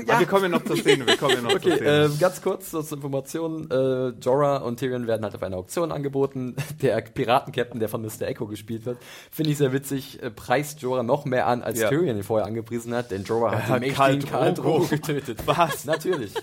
Ja. Wir kommen ja noch zur Szene. Wir kommen ja noch zur Okay, Szene. äh, ganz kurz so zur Information. Äh, Jorah und Tyrion werden halt auf einer Auktion angeboten. <laughs> Der Piratencaptain, der von Mr. Echo gespielt wird, finde ich sehr witzig, äh, preist Jorah noch mehr an, als Ja. Tyrion ihn vorher angepriesen hat, denn Jorah hat den Khal mächtigen Khal Drogo. Getötet. Was? <laughs> Natürlich.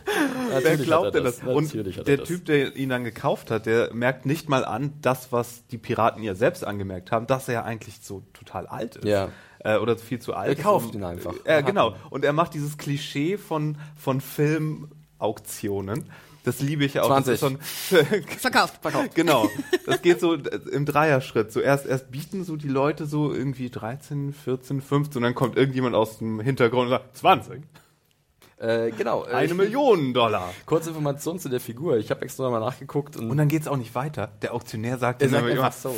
Wer glaubt er denn das? Natürlich Und er der das. Typ, der ihn dann gekauft hat, der merkt nicht mal an, das, was die Piraten ja selbst angemerkt haben, dass er eigentlich so total alt ist. Ja. Äh, oder viel zu alt Er ist. kauft Und- ihn einfach. Äh, genau. Und er macht dieses Klischee von, von Filmauktionen. Das liebe ich ja auch. 20. Das ist so ein, <laughs> Verkauft. Genau. <laughs> Das geht so im Dreierschritt. Zuerst erst bieten so die Leute so irgendwie 13, 14, 15 und dann kommt irgendjemand aus dem Hintergrund und sagt 20. Äh, genau. äh, Eine ich- Million Dollar. Kurze Information zu der Figur. Ich habe extra mal nachgeguckt und, Und dann geht's auch nicht weiter. Der Auktionär sagt, Er sagt immer, einfach so, ja.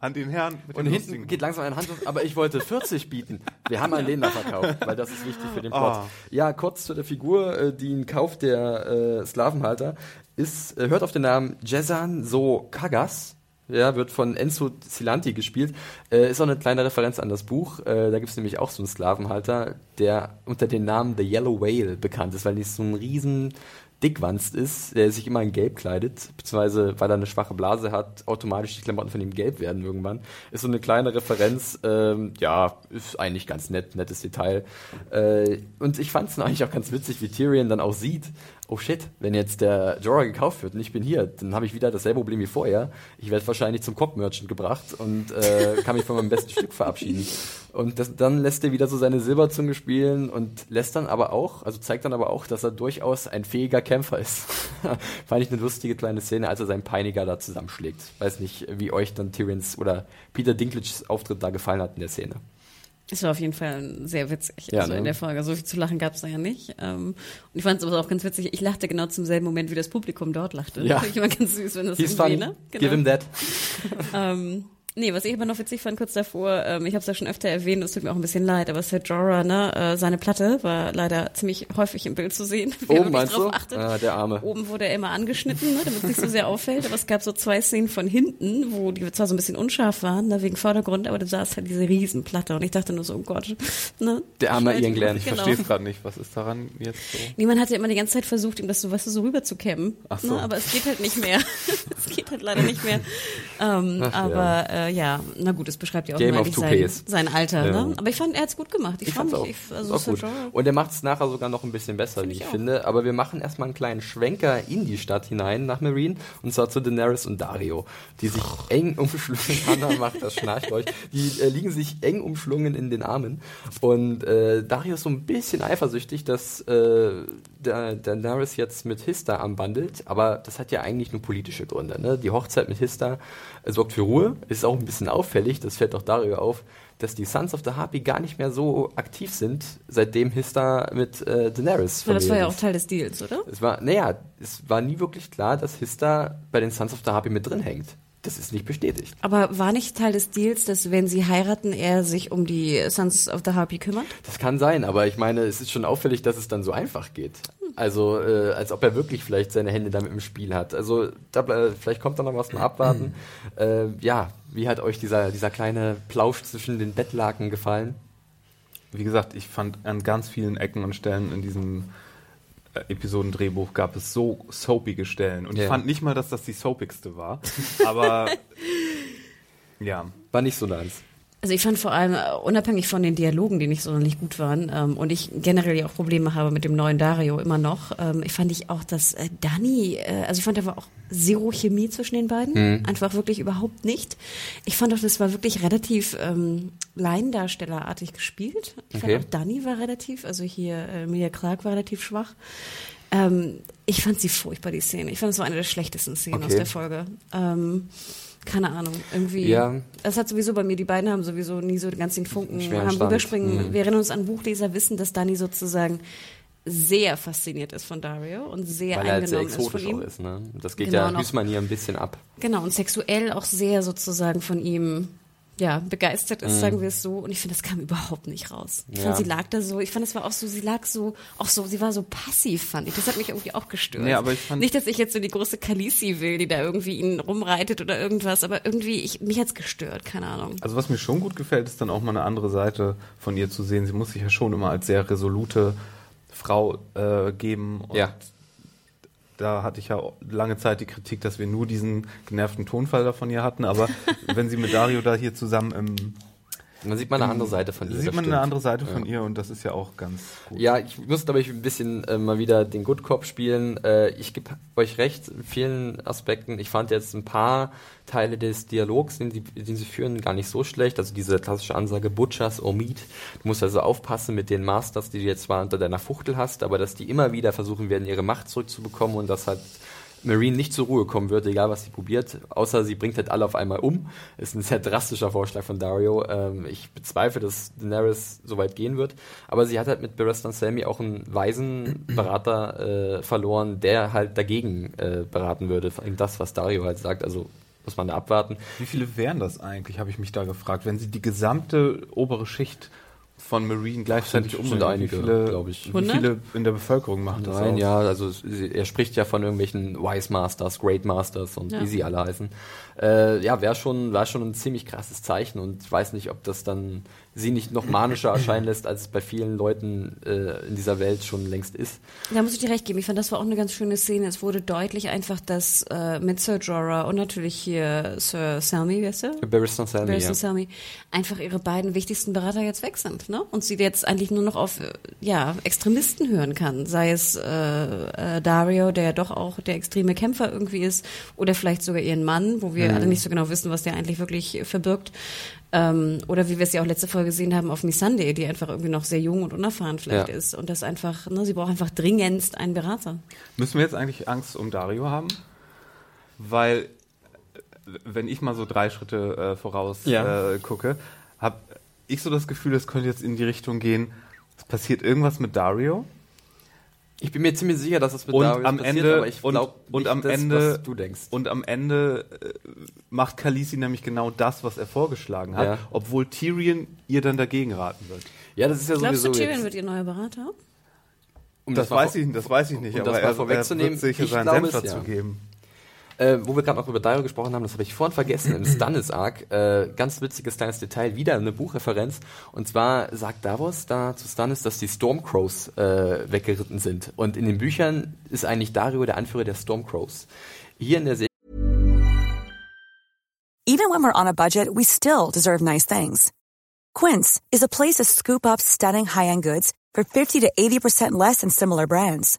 An den Herrn mit Und hinten lustigen- geht langsam eine Hand aber ich wollte 40 bieten. Wir haben an Lena verkauft, weil das ist wichtig für den Plot. Ah. Ja, kurz zu der Figur, äh, die ihn kauft, der äh, Sklavenhalter, ist, äh, hört auf den Namen Jezan So Kagas. Ja, wird von Enzo Cilanti gespielt. Äh, ist auch eine kleine Referenz an das Buch. Äh, da gibt's nämlich auch so einen Sklavenhalter, der unter dem Namen The Yellow Whale bekannt ist, weil die so ein riesen dickwanst ist, der sich immer in Gelb kleidet, beziehungsweise weil er eine schwache Blase hat, automatisch die Klamotten von ihm gelb werden irgendwann. Ist so eine kleine Referenz, ähm, ja, ist eigentlich ganz nett, nettes Detail. Äh, und ich fand es eigentlich auch ganz witzig, wie Tyrion dann auch sieht, oh shit, wenn jetzt der Jorah gekauft wird und ich bin hier, dann habe ich wieder dasselbe Problem wie vorher. Ich werde wahrscheinlich zum Cop-Merchant gebracht und äh, kann mich von meinem besten Stück verabschieden. Und das, dann lässt er wieder so seine Silberzunge spielen und lässt dann aber auch, also zeigt dann aber auch, dass er durchaus ein fähiger Kämpfer ist. <laughs> Fand ich eine lustige kleine Szene, als er seinen Peiniger da zusammenschlägt. Weiß nicht, wie euch dann Tyrions oder Peter Dinklages Auftritt da gefallen hat in der Szene. Es war auf jeden Fall sehr witzig. Ja, also ne? in der Folge. So viel zu lachen gab es da ja nicht. Ähm, und ich fand es aber auch ganz witzig. Ich lachte genau zum selben Moment, wie das Publikum dort lachte. Ja. Finde <laughs> ich immer ganz süß, wenn das He's irgendwie, funny. ne? Give him that. <laughs> Ähm, nee, was ich aber noch witzig fand kurz davor, ähm, ich habe es ja schon öfter erwähnt, es tut mir auch ein bisschen leid, aber Sir Jorah, ne, äh, seine Platte war leider ziemlich häufig im Bild zu sehen. <laughs> Oben meinst du? drauf achtet. Ah, der Arme. Oben wurde er immer angeschnitten, ne, damit es nicht so sehr auffällt. Aber es gab so zwei Szenen von hinten, wo die zwar so ein bisschen unscharf waren, ne, wegen Vordergrund, aber du sahst halt diese Riesenplatte und ich dachte nur so, oh Gott. Ne, Der arme Ian Glenn. Ich Genau. verstehe es gerade nicht. Was ist daran jetzt so? Niemand hat ja immer die ganze Zeit versucht, ihm das so, weißt du, so rüber zu kämmen. Ach so. Ne? Aber es geht halt nicht mehr. <laughs> es geht halt leider nicht mehr. <laughs> Ähm, Ach, aber äh, ja, na gut, es beschreibt ja auch Game of sein, sein Alter. Ja. Ne? Aber ich fand, er hat's gut gemacht. Ich, Ich fand auch. ich, also auch gut. Und er macht es nachher sogar noch ein bisschen besser, Find wie ich ich finde. Aber wir machen erstmal einen kleinen Schwenker in die Stadt hinein nach Marine und zwar zu Daenerys und Dario, die sich eng umschlungen. <laughs> Hannah macht das schnarcht euch. Die äh, liegen sich eng umschlungen in den Armen und äh, Dario ist so ein bisschen eifersüchtig, dass äh, der, Daenerys jetzt mit Hista anbandelt, aber das hat ja eigentlich nur politische Gründe. Ne? Die Hochzeit mit Hista äh, sorgt für Ruhe, ist auch ein bisschen auffällig, das fällt auch Dario auf, dass die Sons of the Harpy gar nicht mehr so aktiv sind, seitdem Hista mit äh, Daenerys Ja, das war ja auch. Teil des Deals, oder? Es war, naja, es war nie wirklich klar, dass Hista bei den Sons of the Harpy mit drin hängt. Das ist nicht bestätigt. Aber war nicht Teil des Deals, dass wenn sie heiraten, er sich um die Sons of the Harpy kümmert? Das kann sein, aber ich meine, es ist schon auffällig, dass es dann so einfach geht. Also, äh, als ob er wirklich vielleicht seine Hände damit im Spiel hat. Also, da, vielleicht kommt da noch was mal abwarten. <clears throat> äh, ja, wie hat euch dieser, dieser kleine Plausch zwischen den Bettlaken gefallen? Wie gesagt, ich fand an ganz vielen Ecken und Stellen in diesem Episodendrehbuch gab es so soapige Stellen. Und Ja. ich fand nicht mal, dass das die soapigste war. <laughs> Aber ja. War nicht so nice. Also ich fand vor allem, äh, unabhängig von den Dialogen, die nicht sonderlich gut waren, ähm, und ich generell ja auch Probleme habe mit dem neuen Dario immer noch, ähm, ich fand ich auch, dass äh, Dani, äh, also ich fand da war auch zero Chemie zwischen den beiden, einfach wirklich überhaupt nicht. Ich fand auch, das war wirklich relativ ähm, Laiendarstellerartig gespielt. Ich Okay. fand auch Dani war relativ, also hier äh, Emilia Clark war relativ schwach. Ähm, ich fand sie furchtbar, die Szene. Ich fand es war eine der schlechtesten Szenen Okay. aus der Folge. Ähm, keine Ahnung, irgendwie. Ja. Das hat sowieso bei mir, die beiden haben sowieso nie so ganz den Funken, Schweren haben Stand. rüberspringen. Mhm. Wir erinnern uns an Buchleser, wissen, dass Dani sozusagen sehr fasziniert ist von Dario und sehr Weil er halt sehr eingenommen ist von ihm. ist. Ne? Das geht Genau, ja Hüßmann hier ein bisschen ab. Genau, und sexuell auch sehr sozusagen von ihm ja, begeistert ist, sagen wir es so. Und ich finde, das kam überhaupt nicht raus. Ich Mhm. Ja. fand, sie lag da so, ich fand, es war auch so, sie lag so, auch so, sie war so passiv, fand ich. Das hat mich irgendwie auch gestört. Nee, aber ich fand- nicht, dass ich jetzt so die große Khaleesi will, die da irgendwie ihn rumreitet oder irgendwas, aber irgendwie, ich, mich hat's gestört, keine Ahnung. Also was mir schon gut gefällt, ist dann auch mal eine andere Seite von ihr zu sehen. Sie muss sich ja schon immer als sehr resolute Frau äh, geben. Und Ja. Da hatte ich ja lange Zeit die Kritik, dass wir nur diesen genervten Tonfall da von ihr hatten. Aber <laughs> wenn sie mit Dario da hier zusammen im Man sieht mal eine andere Seite von ihr. sieht das man stimmt. eine andere Seite von ihr und das ist ja auch ganz gut. Ja, ich muss, glaube ich, ein bisschen äh, mal wieder den Good Cop spielen. Äh, ich gebe euch recht in vielen Aspekten. Ich fand jetzt ein paar Teile des Dialogs, den sie, den sie führen, gar nicht so schlecht. Also diese klassische Ansage Butchers or Meat. Du musst also aufpassen mit den Masters, die du jetzt zwar unter deiner Fuchtel hast, aber dass die immer wieder versuchen werden, ihre Macht zurückzubekommen und dass halt Marine nicht zur Ruhe kommen wird, egal was sie probiert, außer sie bringt halt alle auf einmal um. Ist ein sehr drastischer Vorschlag von Dario. Ähm, ich bezweifle, dass Daenerys so weit gehen wird. Aber sie hat halt mit Barristan Selmy auch einen weisen Berater äh, verloren, der halt dagegen äh, beraten würde. Das, was Dario halt sagt. Also muss man da abwarten. Wie viele wären das eigentlich, habe ich mich da gefragt, wenn sie die gesamte obere Schicht von Marine gleichzeitig umbringen? sind einige, wie viele, glaub ich. Wie 100? viele in der Bevölkerung macht das Nein, ja, also er spricht ja von irgendwelchen Wise Masters, Great Masters und Ja. wie sie alle heißen. Äh, ja, wäre schon, war schon ein ziemlich krasses Zeichen und ich weiß nicht, ob das dann sie nicht noch manischer erscheinen lässt, als es bei vielen Leuten äh, in dieser Welt schon längst ist. Da muss ich dir recht geben. Ich fand, das war auch eine ganz schöne Szene. Es wurde deutlich einfach, dass äh, mit Sir Jorah und natürlich hier Sir Selmy, wie heißt der? Barristan Selmy, Barristan ja. Selmy, einfach ihre beiden wichtigsten Berater jetzt weg sind, ne? Und sie jetzt eigentlich nur noch auf äh, ja Extremisten hören kann, sei es äh, äh, Dario, der ja doch auch der extreme Kämpfer irgendwie ist, oder vielleicht sogar ihren Mann, wo wir alle nicht so genau wissen, was der eigentlich wirklich verbirgt. Ähm, oder wie wir es ja auch letzte Folge gesehen haben auf Missandei, die einfach irgendwie noch sehr jung und unerfahren vielleicht Ja. ist und das einfach, ne, sie braucht einfach dringendst einen Berater. Müssen wir jetzt eigentlich Angst um Dario haben? Weil, wenn ich mal so drei Schritte äh, voraus Ja. äh, gucke, hab, ich so das Gefühl, es könnte jetzt in die Richtung gehen, es passiert irgendwas mit Dario. Ich bin mir ziemlich sicher, dass das mit Und Darius am passiert, Ende- aber ich und- glaube und nicht am das, Ende- was du denkst. Und am Ende äh, macht Khaleesi nämlich genau das, was er vorgeschlagen hat, Ja. obwohl Tyrion ihr dann dagegen raten wird. ja, das ist ja Glaubst du, sowieso Tyrion jetzt, wird ihr neuer Berater? um Das, mal weiß ich, das weiß ich nicht, um aber das mal er, er vorwegzunehmen, wird sicher ich seinen glaube Senf dazu ja. geben. Äh, wo wir gerade noch über Dario gesprochen haben, das habe ich vorhin vergessen, im <clears throat> Stannis-Arc, äh, ganz witziges kleines Detail, wieder eine Buchreferenz. Und zwar sagt Davos da zu Stannis, dass die Stormcrows äh, weggeritten sind. Und in den Büchern ist eigentlich Dario der Anführer der Stormcrows. Hier in der Serie Even when we're on a budget, we still deserve nice things. Quince is a place to scoop up stunning high-end goods for 50 to 80% less than similar brands.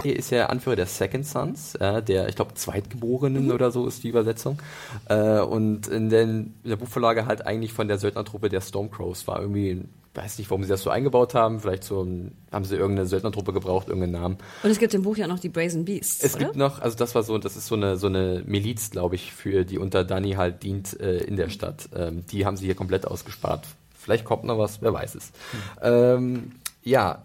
Hier ist ja Anführer der Second Sons, äh, der, ich glaube, Zweitgeborenen oder so ist die Übersetzung. Äh, und in, den, in der Buchvorlage halt eigentlich von der Söldnertruppe der Stormcrows war irgendwie, weiß nicht, warum sie das so eingebaut haben. Vielleicht so haben sie irgendeine Söldnertruppe gebraucht, irgendeinen Namen. Und es gibt im Buch ja noch die Brazen Beasts, Es oder? gibt noch, also das war so, das ist so eine so eine Miliz, glaube ich, für die unter Dani halt dient äh, in der Stadt. Ähm, die haben sie hier komplett ausgespart. Vielleicht kommt noch was, wer weiß es. Ähm, ja,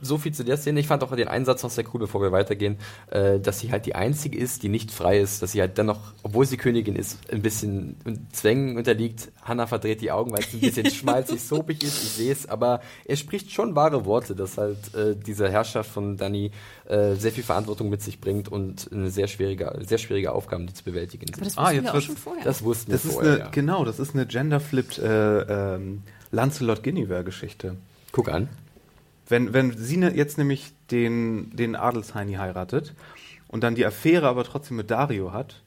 so viel zu der Szene. Ich fand auch den Einsatz noch sehr cool, bevor wir weitergehen, äh, dass sie halt die einzige ist, die nicht frei ist, dass sie halt dennoch, obwohl sie Königin ist, ein bisschen Zwängen unterliegt. Hannah verdreht die Augen, weil es ein bisschen <laughs> schmalzig, soapig ist. Ich sehe es, aber er spricht schon wahre Worte, dass halt äh, diese Herrschaft von Dani äh, sehr viel Verantwortung mit sich bringt und eine sehr schwierige, sehr schwierige Aufgaben, die zu bewältigen sind. Aber das Ah, wussten jetzt wir auch schon vorher. Das wussten Das wir ist vorher, eine, ja. genau, das ist eine gender-flipped äh, ähm, Lancelot Guinevere-Geschichte. Guck an. Wenn, wenn sie ne, jetzt nämlich den, den Adelsheini heiratet und dann die Affäre aber trotzdem mit Dario hat,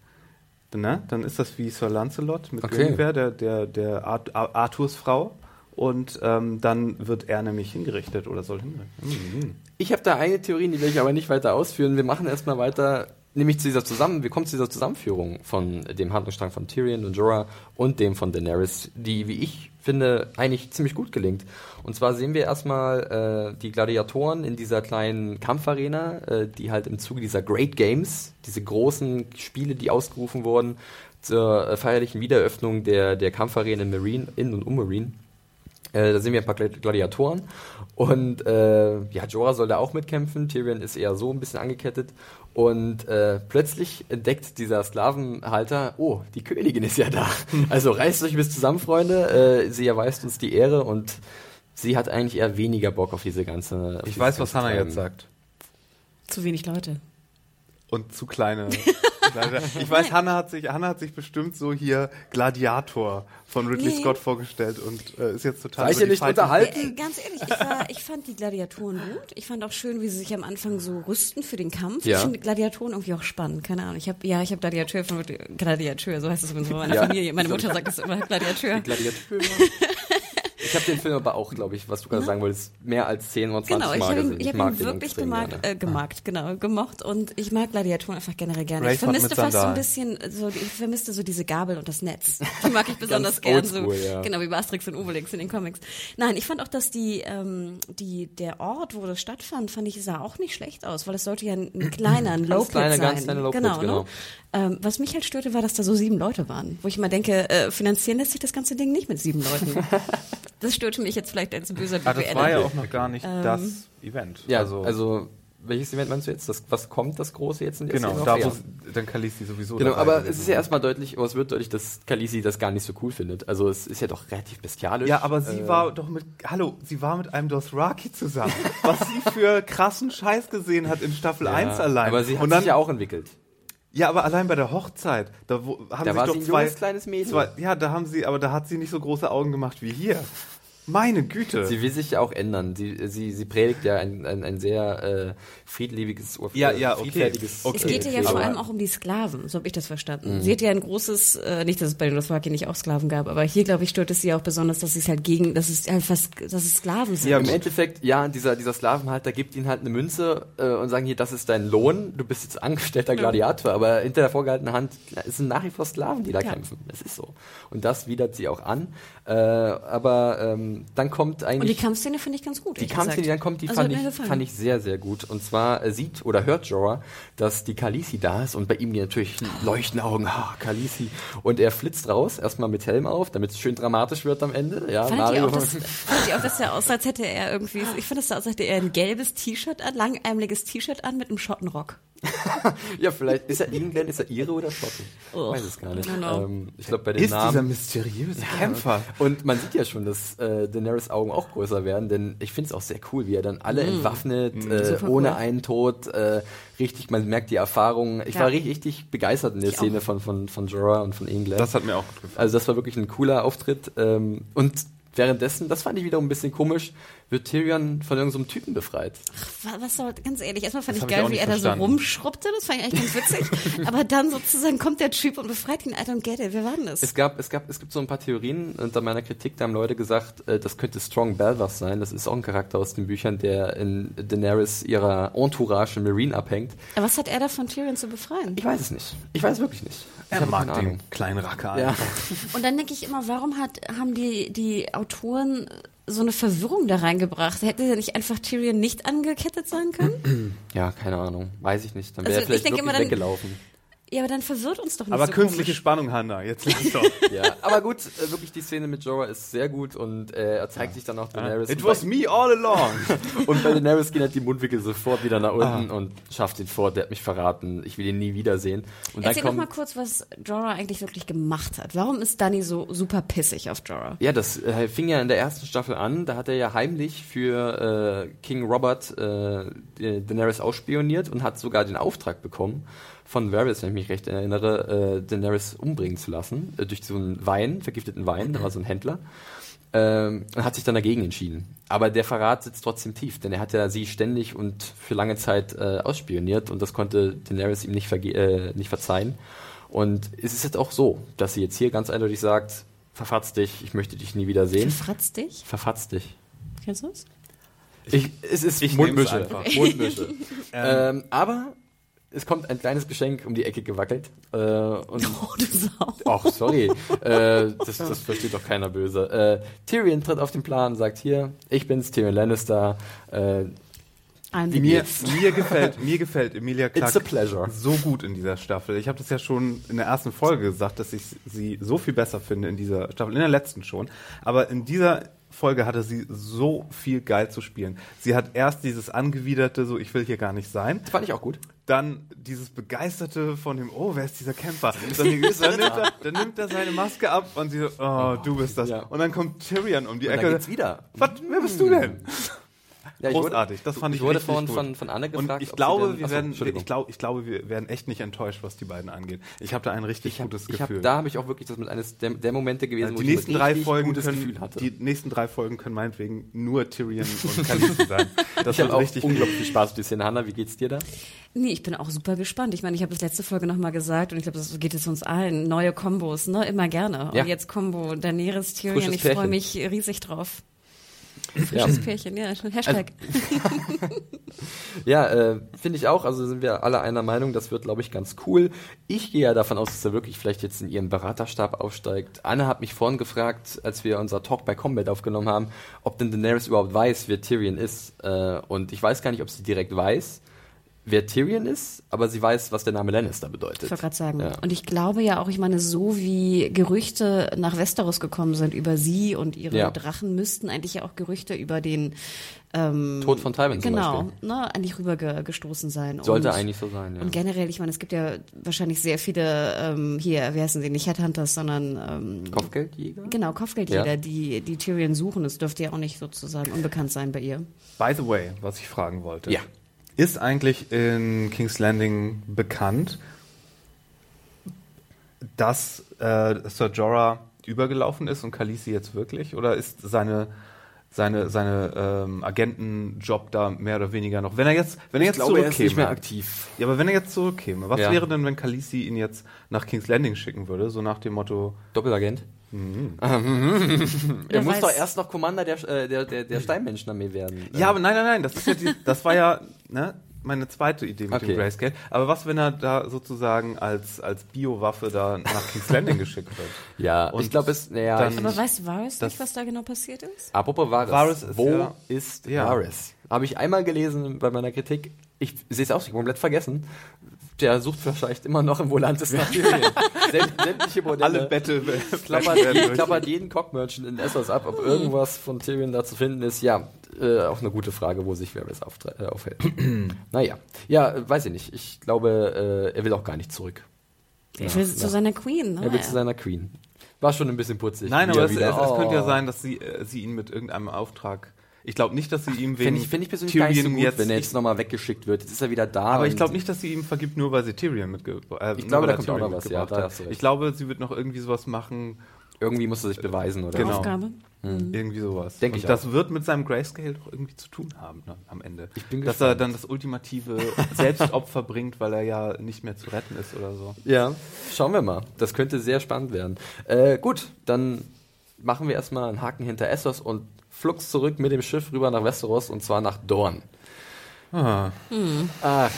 ne, dann ist das wie Sir Lancelot mit Okay. Guinevere, der, der, der Ar- Arthurs Frau. Und ähm, dann wird er nämlich hingerichtet oder soll hingerichtet. Mhm. Ich habe da eine Theorie, die will ich aber nicht weiter ausführen. Wir machen erstmal weiter, nämlich zu dieser Zusammen, wir kommen zu dieser Zusammenführung von dem Handlungsstrang von Tyrion und Jorah und dem von Daenerys, die, wie ich finde, eigentlich ziemlich gut gelingt. Und zwar sehen wir erstmal äh, die Gladiatoren in dieser kleinen Kampfarena, äh, die halt im Zuge dieser Great Games, diese großen Spiele, die ausgerufen wurden, zur äh, feierlichen Wiedereröffnung der, der Kampfarena in Marine, in und um Marine, äh, da sehen wir ein paar Gladi- Gladiatoren und äh, ja, Jorah soll da auch mitkämpfen. Tyrion ist eher so ein bisschen angekettet und äh, plötzlich entdeckt dieser Sklavenhalter, oh, die Königin ist ja da. <laughs> Also reißt euch bis zusammen, Freunde. Äh, sie erweist uns die Ehre und sie hat eigentlich eher weniger Bock auf diese ganze. auf Ich weiß, was Hannah jetzt sagt. Zu wenig Leute. Und zu kleine. <laughs> ich weiß, Hannah hat, sich, Hannah hat sich bestimmt so hier Gladiator von Ridley Nee. Scott vorgestellt und äh, ist jetzt total. Sei ich hier nicht Fighting- unterhalten? Äh, ganz ehrlich, ich, war, ich fand die Gladiatoren gut. Ich fand auch schön, wie sie sich am Anfang so rüsten für den Kampf. Ja. Ich finde Gladiatoren irgendwie auch spannend. Keine Ahnung. Ich habe ja, ich habe Gladiateur von Gladiateur, so heißt es übrigens bei meiner Ja. Familie. Meine Mutter sagt es immer Gladiateur. Gladiateur. <laughs> Ich habe den Film aber auch, glaube ich, was du gerade sagen wolltest, mehr als 10 oder 20 Genau, ich Mal habe ihn, gesehen. ich hab mag ihn den wirklich gerne. äh, gemagt, genau, gemocht und ich mag Gladiatoren einfach generell gerne. Ich Braveheart vermisste fast so ein bisschen, so, ich vermisste so diese Gabel und das Netz. <laughs> Die mag ich besonders gern, so, ja. genau wie bei Asterix und Obelix in den Comics. Nein, ich fand auch, dass die, ähm, die, der Ort, wo das stattfand, fand ich, sah auch nicht schlecht aus, weil es sollte ja ein, <clears throat> ein kleiner, ein Low-Pit kleiner, sein. ganz kleiner Low-Pit, genau, genau. Ne? Ähm, was mich halt störte, war, dass da so sieben Leute waren, wo ich immer denke, äh, finanzieren lässt sich das ganze Ding nicht mit sieben Leuten. <laughs> das störte mich jetzt vielleicht als böser Ah, das war ja auch noch gar nicht Ähm, das Event. Ja, also, welches Event meinst du jetzt? Das, was kommt, das große jetzt in der Genau, da wo Ja. dann Khaleesi sowieso Genau, dabei aber es ist ja erstmal deutlich, aber es wird deutlich, dass Khaleesi das gar nicht so cool findet. Also es ist ja doch relativ bestialisch. Ja, aber sie Äh, war doch mit, hallo, sie war mit einem Dothraki zusammen, was sie für krassen Scheiß gesehen hat in Staffel ja, 1 allein. Aber sie hat Und dann, sich ja auch entwickelt. Ja, aber allein bei der Hochzeit, da wo, haben Da sich war doch sie ein zwei, junges, kleines Mädel. zwei, ja, da haben sie, aber da hat sie nicht so große Augen gemacht wie hier. Meine Güte. Sie will sich ja auch ändern. Sie, sie, sie predigt ja ein, ein, ein sehr äh, friedliebiges, Ja, ja, okay. friedfertiges. Okay. Es geht ja aber- vor allem auch um die Sklaven, so habe ich das verstanden. Mhm. Sie hat ja ein großes, äh, nicht, dass es bei den Dothraki nicht auch Sklaven gab, aber hier, glaube ich, stört es sie auch besonders, dass es halt gegen, dass es halt fast, dass es Sklaven sind. Ja, im Endeffekt, ja, dieser, dieser Sklavenhalter gibt ihnen halt eine Münze äh, und sagen hier, das ist dein Lohn, du bist jetzt angestellter Gladiator, aber hinter der vorgehaltenen Hand es sind nach wie vor Sklaven, die da Ja. kämpfen. Es ist so. Und das widert sie auch an. Äh, aber ähm, dann kommt Und die eigentlich. Kampfszene finde ich ganz gut. Die Kampfszene, die gesagt. dann kommt, die Also fand, ich, fand ich sehr, sehr gut. Und zwar äh, sieht oder hört Jorah, dass die Khaleesi da ist und bei ihm natürlich leuchten Augen, ah, Khaleesi. Und er flitzt raus, erstmal mit Helm auf, damit es schön dramatisch wird am Ende. Ja, ihr, Mario. auch, dass, fandet ihr auch, dass er aussah, als hätte er irgendwie, ich fand, es sah aus, als hätte er ein gelbes T-Shirt an, langärmeliges T-Shirt an mit einem Schottenrock. <laughs> ja, vielleicht ist er England, ist er Ire oder Schotten? Oh, Weiß es gar nicht. Don't know. Ähm, ich glaube bei den ist dieser Namen. mysteriöse Kämpfer. Und man sieht ja schon, dass äh, Daenerys Augen auch größer werden, denn ich finde es auch sehr cool, wie er dann alle entwaffnet, äh, Mm. Super ohne cool. einen Tod, äh, richtig, man merkt die Erfahrung. Ich Ja. war richtig, richtig begeistert in der Ich Szene auch. von, von, von Jorah und von England. Das hat mir auch gefallen. Also das war wirklich ein cooler Auftritt. Ähm, und währenddessen, das fand ich wiederum ein bisschen komisch, wird Tyrion von irgendeinem Typen befreit. Was was soll, ganz ehrlich, erstmal fand Das ich ich geil, auch wie er da so verstanden. rumschrubbte, das fand ich eigentlich ganz witzig. <laughs> Aber dann sozusagen kommt der Typ und befreit ihn, I don't get it, wer war denn das? Es gab, es gab, es gibt so ein paar Theorien. Unter meiner Kritik, da haben Leute gesagt, äh, das könnte Strong Belvas sein. Das ist auch ein Charakter aus den Büchern, der in Daenerys ihrer Entourage in Marine abhängt. Aber was hat er da von Tyrion zu befreien? Ich weiß es nicht. Ich weiß wirklich nicht. Er mag den kleinen Racker Ja. einfach. Und dann denke ich immer, warum hat, haben die, die Autoren so eine Verwirrung da reingebracht? Hätte er nicht einfach Tyrion nicht angekettet sein können? ja, keine Ahnung. Weiß ich nicht. Dann wäre Also er vielleicht ich denke wirklich immer dann- weggelaufen. Ja, aber dann verwirrt uns doch nicht Aber so künstliche komisch. Spannung, Hanna. Jetzt lass doch. <laughs> Ja, aber gut, äh, wirklich die Szene mit Jorah ist sehr gut und äh, er zeigt sich dann auch Daenerys. It Und was me all along. <laughs> Und bei Daenerys gehen halt die Mundwinkel sofort wieder nach Ah. unten und schafft ihn fort. Der hat mich verraten. Ich will ihn nie wiedersehen. Und Erzähl doch dann mal kurz, was Jorah eigentlich wirklich gemacht hat. Warum ist Dani so super pissig auf Jorah? Ja, das äh, fing ja in der ersten Staffel an. Da hat er ja heimlich für äh, King Robert äh, Daenerys ausspioniert und hat sogar den Auftrag bekommen von Varys, wenn ich mich recht erinnere, äh, Daenerys umbringen zu lassen äh, durch so einen Wein, vergifteten Wein. Da war so ein Händler. Ähm, und hat sich dann dagegen entschieden. Aber der Verrat sitzt trotzdem tief, denn er hat ja sie ständig und für lange Zeit äh, ausspioniert und das konnte Daenerys ihm nicht, verge äh, nicht verzeihen. Und es ist jetzt auch so, dass sie jetzt hier ganz eindeutig sagt, verfatz dich, ich möchte dich nie wieder sehen. Verfratzt dich? Verfatz dich. Kennst du das? Ich, es ist ich Mundmische. Mundmische. <laughs> ähm, aber es kommt ein kleines Geschenk um die Ecke gewackelt. Äh, und Oh, du Sau. Ach, sorry. äh, das, das versteht doch keiner böse. Äh, Tyrion tritt auf den Plan, sagt hier, ich bin's, Tyrion Lannister. Äh, Mir, mir gefällt, mir gefällt Emilia Clarke so gut in dieser Staffel. Ich habe das ja schon in der ersten Folge gesagt, dass ich sie so viel besser finde in dieser Staffel, in der letzten schon. Aber in dieser Folge hatte sie so viel geil zu spielen. Sie hat erst dieses angewiderte, so ich will hier gar nicht sein. fand ich auch gut. Dann dieses begeisterte von dem, oh, wer ist dieser Kämpfer? Dann, dann, nimmt, er, dann nimmt er seine Maske ab und sie so, oh, du bist das. Ja. Und dann kommt Tyrion um die Und dann Ecke. geht's wieder. Was, wer bist du denn? Ja, ich wurde- Großartig, das fand ich ich wurde richtig von, gut. von, von Anne gefragt. Und ich glaube, denn- wir Achso, werden, ich glaube, ich glaube, wir werden echt nicht enttäuscht, was die beiden angeht. Ich habe da ein richtig ich hab, gutes ich hab, Gefühl. da habe ich auch wirklich das mit eines der, der Momente gewesen, wo die ich nächsten ein drei Folgen gutes können, Gefühl hatte. die nächsten drei Folgen können meinetwegen nur Tyrion und Khaleesi <laughs> sein. Das ich habe auch richtig unglaublich viel Spaß mit Szene. Hanna, wie geht's dir da? Nee, ich bin auch super gespannt. Ich meine, ich habe das letzte Folge nochmal gesagt und ich glaube, das geht es uns allen. Neue Kombos, ne? Immer gerne. Ja. Und jetzt Combo Daenerys, Tyrion. Frisches ich freue mich riesig drauf. Ja. Frisches Pärchen, ja. Hashtag. <laughs> Ja, äh, finde ich auch. Also sind wir alle einer Meinung, das wird, glaube ich, ganz cool. Ich gehe ja davon aus, dass er wirklich vielleicht jetzt in ihren Beraterstab aufsteigt. Anne hat mich vorhin gefragt, als wir unser Talk bei Combat aufgenommen haben, ob denn Daenerys überhaupt weiß, wer Tyrion ist. Äh, und ich weiß gar nicht, ob sie direkt weiß, wer Tyrion ist, aber sie weiß, was der Name Lannister bedeutet. Ich wollte gerade sagen. Ja. Und ich glaube ja auch, ich meine, so wie Gerüchte nach Westeros gekommen sind über sie und ihre Ja. Drachen, müssten eigentlich ja auch Gerüchte über den ähm, Tod von Tywin zum genau, Beispiel. ne, eigentlich rübergestoßen sein. Sollte und, eigentlich so sein, ja. Und generell, ich meine, es gibt ja wahrscheinlich sehr viele, ähm, hier, wie heißen sie, nicht Headhunters, sondern ähm, Kopfgeldjäger? genau, Kopfgeldjäger, Ja. die, die Tyrion suchen. Das dürfte ja auch nicht sozusagen unbekannt sein bei ihr. By the way, was ich fragen wollte. Ja. Ist eigentlich in King's Landing bekannt, dass äh, Sir Jorah übergelaufen ist und Khaleesi jetzt wirklich? Oder ist seine seine, seine ähm, Agentenjob da mehr oder weniger noch. Wenn er jetzt, wenn er jetzt glaube, er ist zurückkäme, nicht mehr aktiv. ja, aber wenn er jetzt zurückkäme, was Ja. wäre denn, wenn Khaleesi ihn jetzt nach King's Landing schicken würde, so nach dem Motto, Doppelagent. Er Wer muss weiß. doch erst noch Commander der, äh, der, der, der Steinmenschenarmee werden. ja, aber nein, nein, nein, das ist ja die, das war ja, ne, meine zweite Idee mit Okay. dem Grayscale. Aber was, wenn er da sozusagen als, als Biowaffe da nach King's Landing geschickt wird? ja, Und ich glaube, es, naja, dann- ich, Aber weißt du, Varys Das- nicht, was da genau passiert ist? apropos Varys. Varys ist Wo ja- ist Ja. Varys? Habe ich einmal gelesen bei meiner Kritik. Ich sehe es auch nicht komplett vergessen. Der sucht vielleicht immer noch im Volantis nach Syrien. <laughs> Säm- Sämtliche Modelle. Alle Battle <laughs> klappert, werden je- durch. klappert jeden Cock-Merchant in Essos ab, ob irgendwas von Tyrion da zu finden ist. Ja, äh, auch eine gute Frage, wo sich Varys auftre- äh, aufhält. <clears throat> naja, ja, weiß ich nicht. Ich glaube, äh, er will auch gar nicht zurück. Ich will zu seiner Queen. Ne? Er will zu seiner Queen. War schon ein bisschen putzig. Nein, aber er es, es, es könnte ja sein, dass sie, äh, sie ihn mit irgendeinem Auftrag. Ich glaube nicht, dass sie ihm wegen Finde ich, find ich persönlich gar nicht so gut, jetzt, wenn er jetzt nochmal weggeschickt wird. Jetzt ist er wieder da. aber ich glaube nicht, dass sie ihm vergibt, nur weil sie Tyrion mitge äh, Ich glaube, da er kommt auch Tyrion noch was, ja, mitgebracht da. Ich glaube, sie wird noch irgendwie sowas machen, Irgendwie musst du sich beweisen, oder? Genau. Aufgabe. irgendwie sowas. Denk Und ich das wird mit seinem Grayscale doch irgendwie zu tun haben ne, am Ende. Ich bin Dass gespannt. er dann das ultimative Selbstopfer bringt, weil er ja nicht mehr zu retten ist oder so. Ja, schauen wir mal. Das könnte sehr spannend werden. Äh, gut, dann machen wir erstmal einen Haken hinter Essos und flugs zurück mit dem Schiff rüber nach Westeros und zwar nach Dorn. Ah. Ach,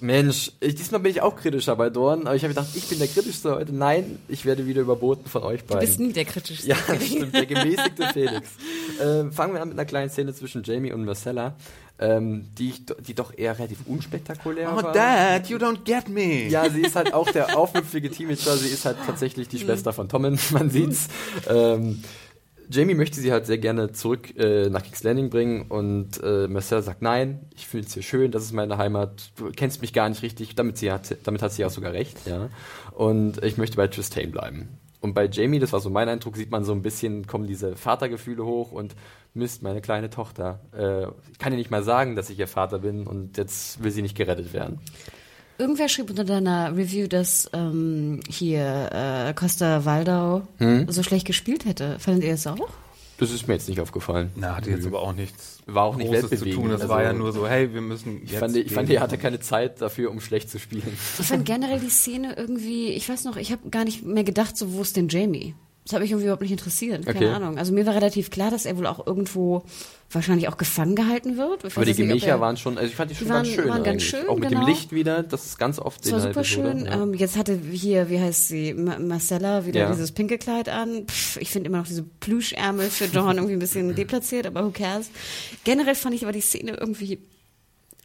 Mensch, ich, diesmal bin ich auch kritischer bei Dorn, aber ich habe gedacht, ich bin der kritischste heute. Nein, ich werde wieder überboten von euch Du beiden. bist nie der kritischste. Ja, stimmt, der gemäßigte Felix. <laughs> Ähm, fangen wir an mit einer kleinen Szene zwischen Jamie und Marcella, ähm, die, ich, die doch eher relativ unspektakulär Oh, war. Dad, you don't get me. Ja, sie ist halt auch der aufmüpfige Teenager. Sie ist halt tatsächlich die Schwester von Tommen, <laughs> man sieht's. Ähm, Jamie möchte sie halt sehr gerne zurück äh, nach King's Landing bringen und äh, Marcel sagt, nein, ich finde es hier schön, das ist meine Heimat, du kennst mich gar nicht richtig, damit, sie hat, damit hat sie auch sogar recht, ja. Und ich möchte bei Tristane bleiben. Und bei Jamie, das war so mein Eindruck, sieht man so ein bisschen, kommen diese Vatergefühle hoch und Mist, meine kleine Tochter. Äh, ich kann ihr nicht mal sagen, dass ich ihr Vater bin und jetzt will sie nicht gerettet werden. Irgendwer schrieb unter deiner Review, dass ähm, hier äh, Costa Waldau Hm? so schlecht gespielt hätte. Fandet ihr das auch? Das ist mir jetzt nicht aufgefallen. Na, hatte jetzt aber auch nichts War auch nicht Großes zu tun. Das also- war ja nur so, hey, wir müssen jetzt Ich fand, ich fand, er hatte keine Zeit dafür, um schlecht zu spielen. Ich fand generell die Szene irgendwie, ich weiß noch, ich habe gar nicht mehr gedacht, so wo ist denn Jamie? Das hat mich irgendwie überhaupt nicht interessiert. Keine Okay. Ahnung. Also mir war relativ klar, dass er wohl auch irgendwo wahrscheinlich auch gefangen gehalten wird. Ich Aber die nicht, Gemächer er- waren schon, also ich fand die schon Die ganz waren- schön. waren ganz schön, Auch mit genau. dem Licht wieder, das ist ganz oft Das war super schön. Ja. Ähm, jetzt hatte hier, wie heißt sie, Ma Marcella, wieder Ja. dieses pinke Kleid an. Pff, ich finde immer noch diese Plüschärmel für Dawn irgendwie ein bisschen <laughs> deplatziert, aber who cares. Generell fand ich aber die Szene irgendwie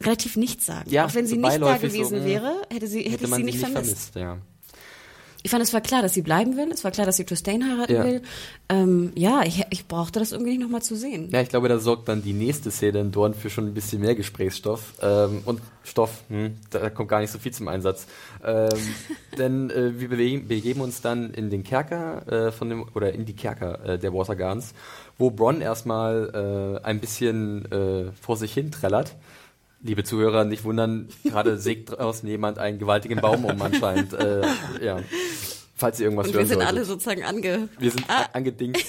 relativ nichtssagend. Ja, Auch wenn sie nicht da beiläufig so, gewesen mh. wäre, hätte, sie, hätte, Hätte ich sie nicht vermisst. ja. Ich fand, es war klar, dass sie bleiben will. Es war klar, dass sie Tristane heiraten Ja. will. Ähm, ja, ich, ich brauchte das irgendwie nicht nochmal zu sehen. Ja, ich glaube, da sorgt dann die nächste Szene in Dorn für schon ein bisschen mehr Gesprächsstoff. Ähm, und Stoff, hm, da kommt gar nicht so viel zum Einsatz. Ähm, <laughs> denn äh, wir bewegen, begeben uns dann in den Kerker äh, von dem, oder in die Kerker äh, der Waterguns, wo Bronn erstmal äh, ein bisschen äh, vor sich hin trällert. Liebe Zuhörer, nicht wundern, gerade sägt draußen jemand einen gewaltigen Baum um anscheinend. Äh, ja. Falls ihr irgendwas Und wir hören sind solltet. alle sozusagen ange... wir sind Ah. angedingt. <laughs>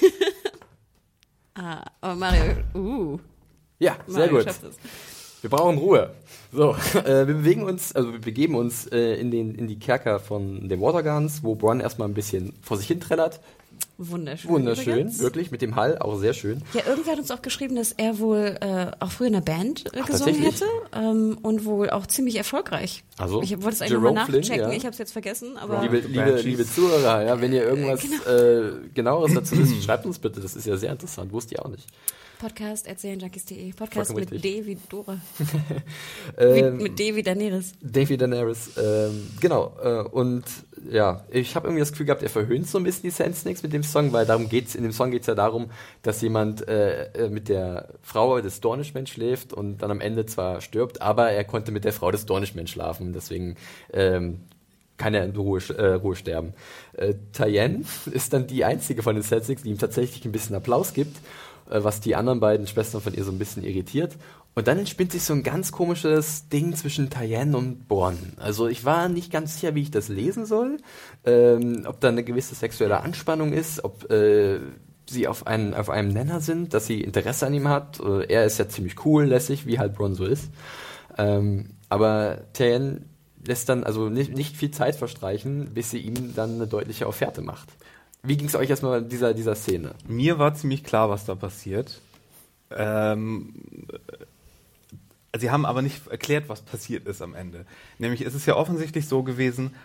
Ah, aber Mario, uh, Ja, sehr Mario gut. schafft es. Wir brauchen Ruhe. So, äh, wir bewegen uns, also wir begeben uns äh, in, den, in die Kerker von den Waterguns, wo Bronn erstmal ein bisschen vor sich hin trällert. Wunderschön. Wunderschön, übrigens. wirklich, mit dem Hall, auch sehr schön. Ja, irgendwer hat uns auch geschrieben, dass er wohl äh, auch früher in einer Band äh, Ach, gesungen hätte ähm, und wohl auch ziemlich erfolgreich. Also, ich wollte es eigentlich Jerome nochmal Flynn, nachchecken, ja. ich habe es jetzt vergessen, aber Liebe, liebe, liebe Zuhörer, ja, wenn ihr irgendwas Genau. äh, genaueres dazu wisst, <laughs> schreibt uns bitte, das ist ja sehr interessant, wusste ich auch nicht. Podcast erzählenjunkies.de. Podcast Vollkommen mit richtig. D wie Dora. <laughs> Ähm, wie, mit D wie Daenerys. Davy Daenerys, ähm, genau. Äh, und ja, ich habe irgendwie das Gefühl gehabt, er verhöhnt so ein bisschen die Sand Snakes mit dem Song, weil darum geht's. In dem Song geht's ja darum, dass jemand äh, äh, mit der Frau des Dornishmen schläft und dann am Ende zwar stirbt, aber er konnte mit der Frau des Dornishmen schlafen. Deswegen ähm, kann er in Ruhe, äh, Ruhe sterben. Äh, Tyen <laughs> ist dann die einzige von den Sand Snakes, die ihm tatsächlich ein bisschen Applaus gibt, äh, was die anderen beiden Schwestern von ihr so ein bisschen irritiert. Und dann entspinnt sich so ein ganz komisches Ding zwischen Tyen und Born. Also ich war nicht ganz sicher, wie ich das lesen soll, ähm, ob da eine gewisse sexuelle Anspannung ist, ob äh, sie auf, einen, auf einem Nenner sind, dass sie Interesse an ihm hat. Äh, er ist ja ziemlich cool, lässig, wie halt Bron so ist. Ähm, aber Tien lässt dann also nicht, nicht viel Zeit verstreichen, bis sie ihm dann eine deutliche Offerte macht. Wie ging es euch erstmal dieser, dieser Szene? Mir war ziemlich klar, was da passiert. Ähm, äh, sie haben aber nicht erklärt, was passiert ist am Ende. Nämlich ist es ja offensichtlich so gewesen,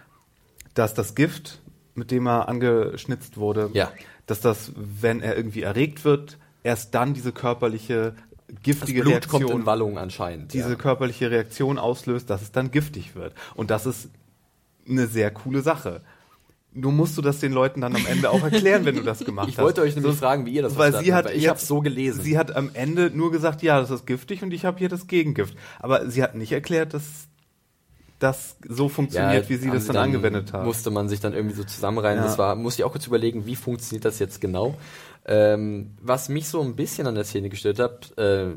dass das Gift, mit dem er angeschnitzt wurde, Ja. dass das, wenn er irgendwie erregt wird, erst dann diese körperliche giftige das Blut Reaktion kommt in Wallung anscheinend. diese ja. körperliche Reaktion auslöst, dass es dann giftig wird. Und das ist eine sehr coole Sache. Nur musst du das den Leuten dann am Ende auch erklären, wenn du das gemacht Ich hast. wollte euch nämlich So- fragen, wie ihr das weil sie habt, hat weil ich hab's so gelesen. Sie hat am Ende nur gesagt, ja, das ist giftig und ich habe hier das Gegengift. Aber sie hat nicht erklärt, dass das so funktioniert, wie sie das dann, angewendet hat. Musste man sich dann irgendwie so zusammenreihen. Ja. Das war, musste ich auch kurz überlegen, wie funktioniert das jetzt genau. Ähm, was mich so ein bisschen an der Szene gestört hat, äh,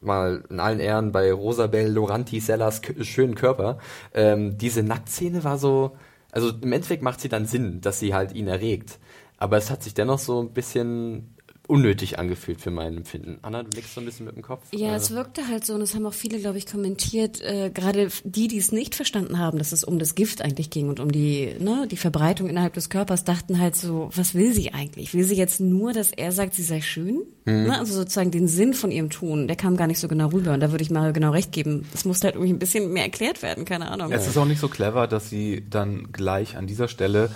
mal in allen Ehren bei Rosabelle Loranti Sellers k- schönen Körper, ähm, diese Nacktszene war so, also im Endeffekt macht sie dann Sinn, dass sie halt ihn erregt. Aber es hat sich dennoch so ein bisschen unnötig angefühlt für mein Empfinden. Anna, du nickst so ein bisschen mit dem Kopf. Ja, Äh, es wirkte halt so, und das haben auch viele, glaube ich, kommentiert, äh, gerade die, die es nicht verstanden haben, dass es um das Gift eigentlich ging und um die, ne, die Verbreitung innerhalb des Körpers, dachten halt so, was will sie eigentlich? Will sie jetzt nur, dass er sagt, sie sei schön? Mhm. Ne? Also sozusagen den Sinn von ihrem Tun, der kam gar nicht so genau rüber. Und da würde ich mal genau recht geben. Es musste halt irgendwie ein bisschen mehr erklärt werden, keine Ahnung. Es ist auch nicht so clever, dass sie dann gleich an dieser Stelle,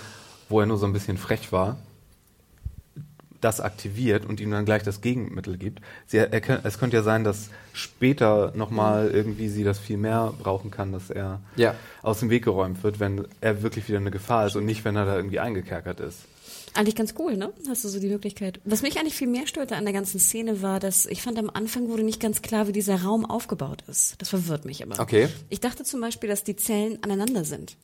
wo er nur so ein bisschen frech war, das aktiviert und ihm dann gleich das Gegenmittel gibt. Sie, er, es könnte ja sein, dass später nochmal irgendwie sie das viel mehr brauchen kann, dass er Ja. aus dem Weg geräumt wird, wenn er wirklich wieder eine Gefahr ist und nicht, wenn er da irgendwie eingekerkert ist. Eigentlich ganz cool, ne? Hast du so die Möglichkeit. Was mich eigentlich viel mehr störte an der ganzen Szene war, dass ich fand, am Anfang wurde nicht ganz klar, wie dieser Raum aufgebaut ist. Das verwirrt mich immer. Okay. Ich dachte zum Beispiel, dass die Zellen aneinander sind.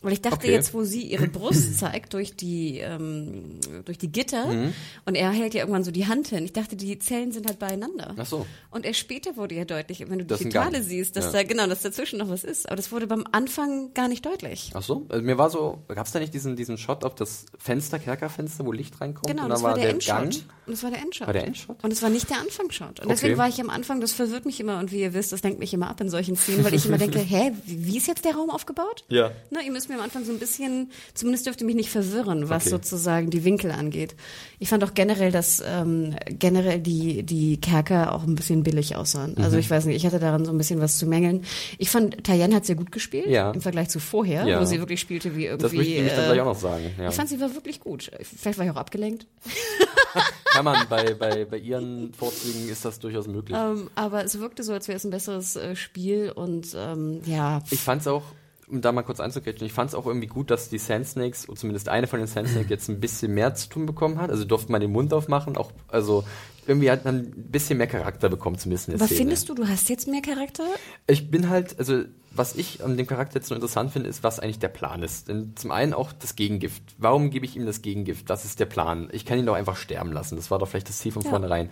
Weil ich dachte Okay. jetzt, wo sie ihre Brust <clears throat> zeigt durch die ähm, durch die Gitter Mhm. und er hält ja irgendwann so die Hand hin. Ich dachte, die Zellen sind halt beieinander. Ach so. Und erst später wurde ja deutlich, wenn du Das die Totale siehst, dass Ja. da genau, dass dazwischen noch was ist. Aber das wurde beim Anfang gar nicht deutlich. Ach so, also mir war so, gab es da nicht diesen, diesen Shot auf das Fenster, Kerkerfenster, wo Licht reinkommt? Genau, und das da war der, Endshot. Gang. Und das war der Endshot. War der Endshot? Und es war nicht der Anfangsshot. Und deswegen Okay. war ich am Anfang, das verwirrt mich immer und wie ihr wisst, das lenkt mich immer ab in solchen Szenen, weil ich immer denke, <laughs> hä, wie ist jetzt der Raum aufgebaut? Ja. Ne, ihr müsst mir am Anfang so ein bisschen, zumindest dürfte mich nicht verwirren, was Okay. sozusagen die Winkel angeht. Ich fand auch generell, dass ähm, generell die, die Kerker auch ein bisschen billig aussahen. Also Mhm. ich weiß nicht, ich hatte daran so ein bisschen was zu mängeln. Ich fand, Tayen hat sehr gut gespielt Ja. im Vergleich zu vorher, Ja. wo sie wirklich spielte wie irgendwie. Das möchte ich nämlich dann äh, gleich auch noch sagen. Ja. Ich fand, sie war wirklich gut. Vielleicht war ich auch abgelenkt. <laughs> Kann man, bei, bei, bei ihren Vorzügen ist das durchaus möglich. Ähm, aber es wirkte so, als wäre es ein besseres äh, Spiel und ähm, ja. Ich fand es auch, um da mal kurz einzugreifen, ich fand es auch irgendwie gut, dass die Sand Snakes, oder zumindest eine von den Sand Snakes, jetzt ein bisschen mehr zu tun bekommen hat. Also durfte man den Mund aufmachen, auch, also irgendwie hat man ein bisschen mehr Charakter bekommen, zumindest in der Aber Szene. findest du, du hast jetzt mehr Charakter? Ich bin halt, also was ich an dem Charakter jetzt so interessant finde, ist, was eigentlich der Plan ist. Denn zum einen auch das Gegengift. Warum gebe ich ihm das Gegengift? Das ist der Plan. Ich kann ihn doch einfach sterben lassen. Das war doch vielleicht das Ziel von Ja. vornherein.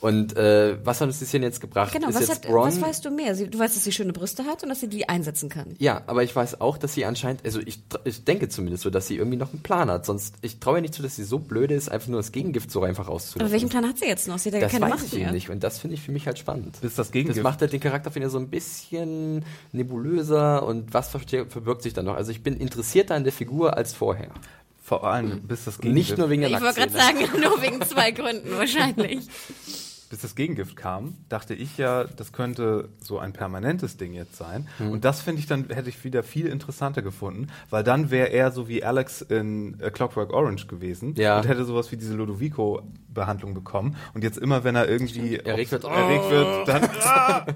Und äh, was hat uns die Szene jetzt gebracht? Genau, ist was, jetzt hat, was weißt du mehr? Sie, du weißt, dass sie schöne Brüste hat und dass sie die einsetzen kann. Ja, aber ich weiß auch, dass sie anscheinend, also ich, ich denke zumindest so, dass sie irgendwie noch einen Plan hat. Sonst, ich traue ihr nicht zu, dass sie so blöde ist, einfach nur das Gegengift so einfach auszulassen. Aber welchen Plan hat sie jetzt noch? Sie hat ja das keine weiß Macht ich mehr. eben nicht. Und das finde ich für mich halt spannend. Bis das Gegengift- Das macht halt den Charakter finde ich so ein bisschen nebulöser und was verbirgt sich da noch. Also ich bin interessierter an der Figur als vorher. Vor allem, bis das Hm. Nicht nur wegen der Ich wollte gerade sagen, <laughs> nur wegen zwei Gründen wahrscheinlich. Bis das Gegengift kam, dachte ich ja, das könnte so ein permanentes Ding jetzt sein. Hm. Und das finde ich dann, hätte ich wieder viel interessanter gefunden, weil dann wäre er so wie Alex in äh, Clockwork Orange gewesen Ja. und hätte sowas wie diese Ludovico-Behandlung bekommen. Und jetzt immer, wenn er irgendwie Erregt wird, erregt wird, dann <laughs> ah,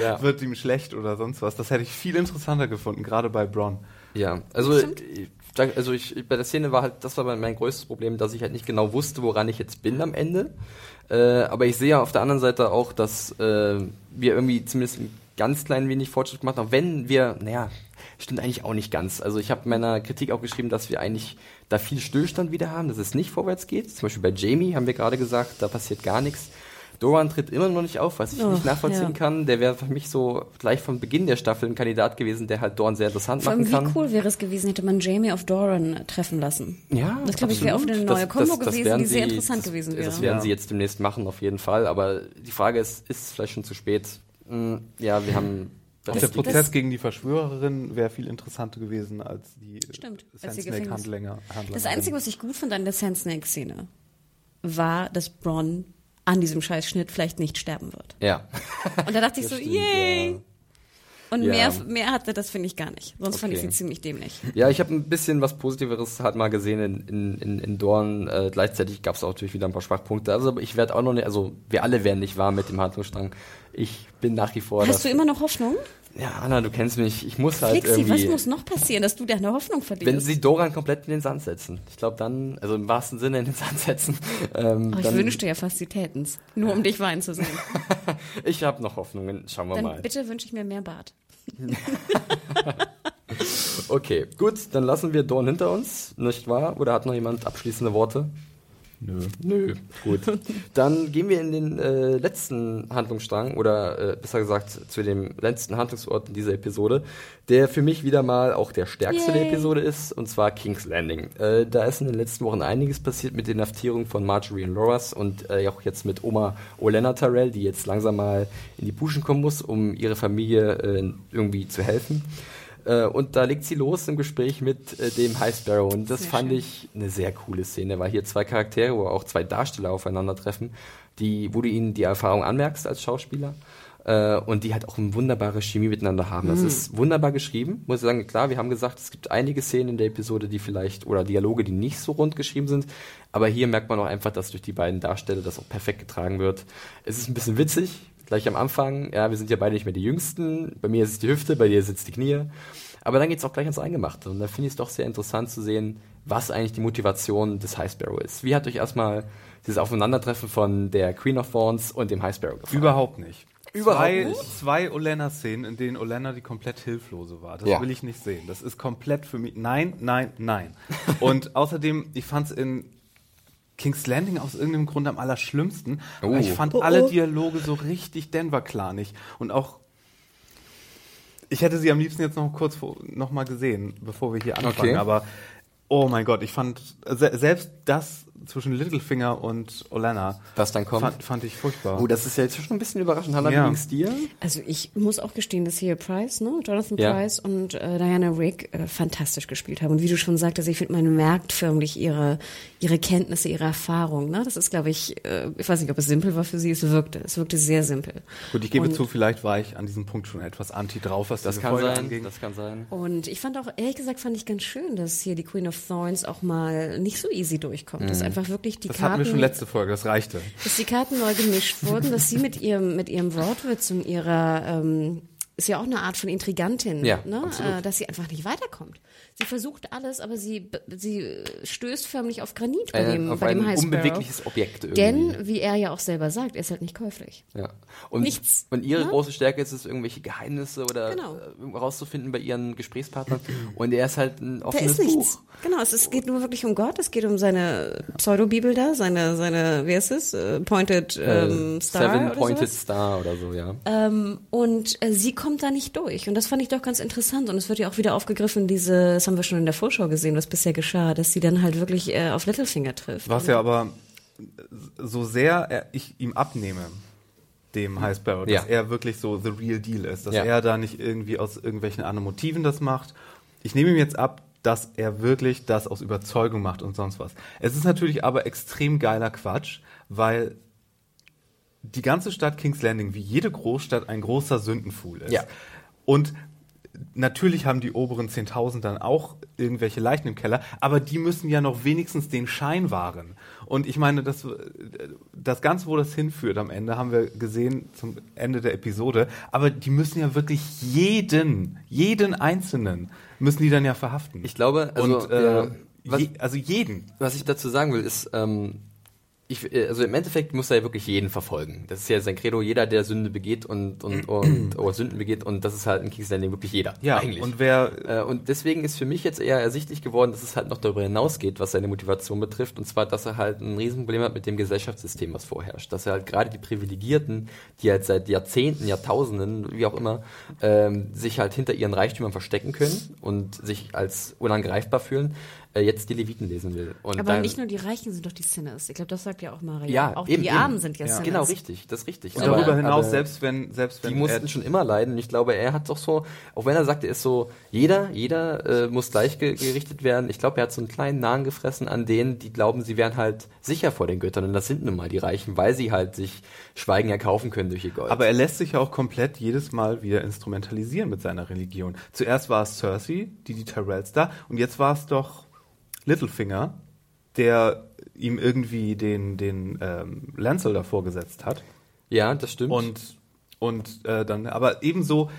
Ja. wird ihm schlecht oder sonst was. Das hätte ich viel interessanter gefunden, gerade bei Bron. Ja, also, Stimmt. Also ich, bei der Szene war halt, das war mein größtes Problem, dass ich halt nicht genau wusste, woran ich jetzt bin am Ende. Äh, aber ich sehe ja auf der anderen Seite auch, dass äh, wir irgendwie zumindest ein ganz klein wenig Fortschritt gemacht haben, wenn wir, naja, stimmt eigentlich auch nicht ganz. Also ich habe in meiner Kritik auch geschrieben, dass wir eigentlich da viel Stillstand wieder haben, dass es nicht vorwärts geht. Zum Beispiel bei Jamie haben wir gerade gesagt, da passiert gar nichts. Doran tritt immer noch nicht auf, was ich Oh, nicht nachvollziehen ja. kann. Der wäre für mich so gleich von Beginn der Staffel ein Kandidat gewesen, der halt Doran sehr interessant Vor allem, machen wie kann. cool wäre es gewesen, hätte man Jamie auf Doran treffen lassen. Ja, Das, glaube ich, wäre auch absolut. eine neue Kombo gewesen, werden die sehr sie- interessant das, gewesen wäre. Das werden Ja. sie jetzt demnächst machen, auf jeden Fall. Aber die Frage ist, ist es vielleicht schon zu spät? Hm, ja, wir haben Der berechtigt- Prozess gegen die Verschwörerin wäre viel interessanter gewesen als die Stimmt, als Sand die Snake Gefängnis- Handlänger. Das Einzige, was ich gut fand an der Sand Snake Szene, war, dass Bronn an diesem Scheißschnitt vielleicht nicht sterben wird. Ja. Und da dachte ich so, stimmt, yay! ja. Und Ja. mehr, mehr hatte das, finde ich, gar nicht. Sonst fand ich Okay. sie ziemlich dämlich. Ja, ich habe ein bisschen was Positiveres halt mal gesehen in, in, in, in Dorn. Äh, gleichzeitig gab es auch natürlich wieder ein paar Schwachpunkte. Also ich werde auch noch nicht, also wir alle werden nicht warm mit dem Handlungsstrang. Ich bin nach wie vor. Hast du immer noch Hoffnung? Ja, Anna, du kennst mich. Ich muss halt Flixi, was irgendwie. muss noch passieren, dass du deine Hoffnung verlierst? wenn sie Doran komplett in den Sand setzen. Ich glaube dann, also im wahrsten Sinne in den Sand setzen. <laughs> Ähm, oh, ich wünschte ja fast, sie täten's. Nur um dich weinen zu sehen. <laughs> Ich habe noch Hoffnungen. Schauen wir Dann mal. bitte wünsche ich mir mehr Bart. <laughs> Okay, gut, dann lassen wir Dorn hinter uns, nicht wahr? Oder hat noch jemand abschließende Worte? Nö. Nö, gut. <laughs> Dann gehen wir in den äh, letzten Handlungsstrang oder äh, besser gesagt zu dem letzten Handlungsort in dieser Episode, der für mich wieder mal auch der stärkste der Yay. Episode ist, und zwar King's Landing. Äh, da ist in den letzten Wochen einiges passiert mit der Inhaftierung von Marjorie und Loras und äh, auch jetzt mit Oma Olenna Tyrell, die jetzt langsam mal in die Puschen kommen muss, um ihre Familie äh, irgendwie zu helfen. Äh, und da legt sie los im Gespräch mit äh, dem High Sparrow. Und das Sehr fand schön. ich eine sehr coole Szene, weil hier zwei Charaktere, wo auch zwei Darsteller aufeinandertreffen, die, wo du ihnen die Erfahrung anmerkst als Schauspieler. Äh, und die halt auch eine wunderbare Chemie miteinander haben. Mhm. Das ist wunderbar geschrieben, muss ich sagen. Klar, wir haben gesagt, es gibt einige Szenen in der Episode, die vielleicht, oder Dialoge, die nicht so rund geschrieben sind. Aber hier merkt man auch einfach, dass durch die beiden Darsteller das auch perfekt getragen wird. Es ist ein bisschen witzig, gleich am Anfang. Ja, wir sind ja beide nicht mehr die Jüngsten. Bei mir ist es die Hüfte, bei dir sitzt die Knie. Aber dann geht's auch gleich ans Eingemachte. Und da finde ich es doch sehr interessant zu sehen, was eigentlich die Motivation des High Sparrow ist. Wie hat euch erstmal dieses Aufeinandertreffen von der Queen of Thorns und dem High Sparrow gefallen? Überhaupt nicht. Überhaupt zwei, nicht? Zwei Olenna-Szenen, in denen Olenna die komplett hilflose war. Das Ja. will ich nicht sehen. Das ist komplett für mich. Nein, nein, nein. Und außerdem, ich fand es in King's Landing aus irgendeinem Grund am allerschlimmsten. Aber Oh. ich fand alle Dialoge so richtig Denver-klanig. Und auch. Ich hätte sie am liebsten jetzt noch kurz vor, noch mal gesehen, bevor wir hier anfangen. Okay. Aber oh mein Gott, ich fand se selbst das zwischen Littlefinger und Olenna Was dann kommt? fand, fand ich furchtbar. Oh, das ist ja jetzt schon ein bisschen überraschend. Hannah, Ja. wie ging's dir? Also ich muss auch gestehen, dass hier Price, ne, Jonathan Ja. Price und äh, Diana Rigg äh, fantastisch gespielt haben. Und wie du schon sagtest, ich finde, man merkt förmlich ihre ihre Kenntnisse, ihre Erfahrung. Ne? Das ist, glaube ich, äh, ich weiß nicht, ob es simpel war für sie, es wirkte. Es wirkte sehr simpel. Gut, ich gebe Und- zu, vielleicht war ich an diesem Punkt schon etwas anti drauf, was Das diese kann Folge sein. anging. Das kann sein. Und ich fand auch, ehrlich gesagt, fand ich ganz schön, dass hier die Queen of Thorns auch mal nicht so easy durchkommt. Dass einfach wirklich die das hatten Karten, wir schon letzte Folge, das reichte. dass die Karten neu gemischt wurden, dass sie mit ihrem, mit ihrem Wortwitz und ihrer, ähm, ist ja auch eine Art von Intrigantin, Ja, ne? äh, dass sie einfach nicht weiterkommt. Sie versucht alles, aber sie, sie äh, stößt förmlich auf Granit bei Äh, dem, auf bei dem ein unbewegliches Objekt irgendwie. Denn, wie er ja auch selber sagt, er ist halt nicht käuflich. Ja. Und, Nichts, Und ihre ne? große Stärke ist es, irgendwelche Geheimnisse oder Genau. äh, rauszufinden bei ihren Gesprächspartnern. Und er ist halt ein Da offenes ist nichts. Buch. Genau, es, ist, geht nur wirklich um Gott. Es geht um seine Pseudobibel da, seine, seine, wie heißt es? Äh, Pointed ähm, Äh, Star. Seven oder Pointed sowas. Star oder so, ja. Ähm, und äh, sie kommt da nicht durch. Und das fand ich doch ganz interessant. Und es wird ja auch wieder aufgegriffen, diese, das haben wir schon in der Vorschau gesehen, was bisher geschah, dass sie dann halt wirklich äh, auf Littlefinger trifft. Was ja aber so sehr er, ich ihm abnehme, dem High Sparrow, dass Ja. er wirklich so the real deal ist, dass Ja. er da nicht irgendwie aus irgendwelchen anderen Motiven das macht. Ich nehme ihm jetzt ab, dass er wirklich das aus Überzeugung macht und sonst was. Es ist natürlich aber extrem geiler Quatsch, weil die ganze Stadt King's Landing, wie jede Großstadt, ein großer Sündenfuhl ist. Ja. Und natürlich haben die oberen 10.000 dann auch irgendwelche Leichen im Keller, aber die müssen ja noch wenigstens den Schein wahren. Und ich meine, das, das Ganze, wo das hinführt am Ende, haben wir gesehen zum Ende der Episode, aber die müssen ja wirklich jeden, jeden Einzelnen, müssen die dann ja verhaften. Ich glaube, also, Und, äh, ja, was- je, also jeden. Was ich dazu sagen will, ist, ähm, ich, äh, also im Endeffekt muss er ja wirklich jeden verfolgen. Das ist ja sein Credo, jeder, der Sünde begeht und, und, <clears throat> und oder Sünden begeht und das ist halt in King's Landing wirklich jeder. Ja, eigentlich. und wer Äh, und deswegen ist für mich jetzt eher ersichtlich geworden, dass es halt noch darüber hinausgeht, was seine Motivation betrifft. Und zwar, dass er halt ein Riesenproblem hat mit dem Gesellschaftssystem, was vorherrscht. Dass er halt gerade die Privilegierten, die halt seit Jahrzehnten, Jahrtausenden, wie auch immer, ähm, sich halt hinter ihren Reichtümern verstecken können und sich als unangreifbar fühlen, jetzt die Leviten lesen will. Und Aber dann- nicht nur die Reichen sind doch die Sinners. Ich glaube, das sagt ja auch Maria. Ja, auch eben, die eben. Armen sind ja, Ja. Sinners. Genau, richtig, das ist richtig. und Aber- darüber hinaus, aber- selbst wenn, selbst wenn die mussten schon immer leiden. Und ich glaube, er hat doch so, auch wenn er sagt, er ist so, jeder, jeder äh, muss gleich ge gerichtet werden. Ich glaube, er hat so einen kleinen Nahen gefressen an denen, die glauben, sie wären halt sicher vor den Göttern. Und das sind nun mal die Reichen, weil sie halt sich Schweigen erkaufen können durch ihr Gold. Aber er lässt sich ja auch komplett jedes Mal wieder instrumentalisieren mit seiner Religion. Zuerst war es Cersei, die die Tyrells da, und jetzt war es doch Littlefinger, der ihm irgendwie den, den ähm, Lancel da vorgesetzt hat. ja, das stimmt. Und, und äh, dann, aber ebenso,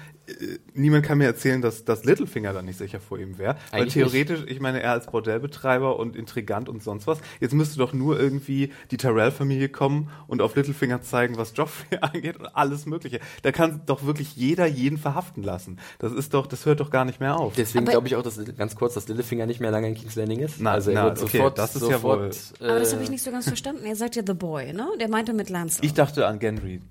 niemand kann mir erzählen, dass, dass Littlefinger dann nicht sicher vor ihm wäre. Weil theoretisch, ich meine, er als Bordellbetreiber und Intrigant und sonst was, jetzt müsste doch nur irgendwie die Tyrell-Familie kommen und auf Littlefinger zeigen, was Joffrey <laughs> angeht und alles Mögliche. Da kann doch wirklich jeder jeden verhaften lassen. Das ist doch, das hört doch gar nicht mehr auf. Deswegen glaube ich auch, dass ganz kurz, dass Littlefinger nicht mehr lange in King's Landing ist. Na, also er na, wird okay, sofort, das ist ja sofort, wohl- Aber das äh, habe ich nicht so ganz verstanden. Er sagt ja The Boy, ne? Der meinte mit Lancel. Ich dachte an Gendry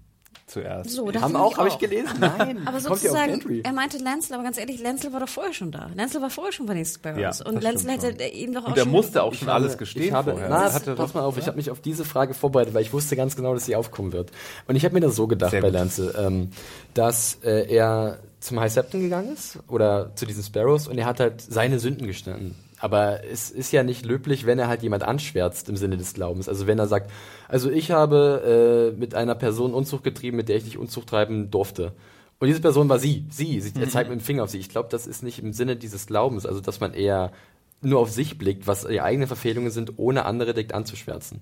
zuerst. so, dachte haben auch, habe ich gelesen. Nein, <laughs> Aber ja sozusagen, er meinte Lancel, aber ganz ehrlich, Lancel war doch vorher schon da. Lancel war vorher schon bei den Sparrows. Ja, und das Lancel hätte ihm doch auch und er schon... musste auch schon habe- alles gestehen ich habe, vorher. Na, Das das, hatte pass mal auf, ich habe mich auf diese Frage vorbereitet, weil ich wusste ganz genau, dass sie aufkommen wird. Und ich habe mir das so gedacht Sehr bei gut. Lance, ähm, dass äh, er zum High Septon gegangen ist oder zu diesen Sparrows und er hat halt seine Sünden gestanden. Aber es ist ja nicht löblich, wenn er halt jemand anschwärzt im Sinne des Glaubens. Also wenn er sagt, also ich habe äh, mit einer Person Unzucht getrieben, mit der ich nicht Unzucht treiben durfte. Und diese Person war sie, sie, sie er zeigt mit dem Finger auf sie. Ich glaube, das ist nicht im Sinne dieses Glaubens, also dass man eher nur auf sich blickt, was die eigenen Verfehlungen sind, ohne andere direkt anzuschwärzen.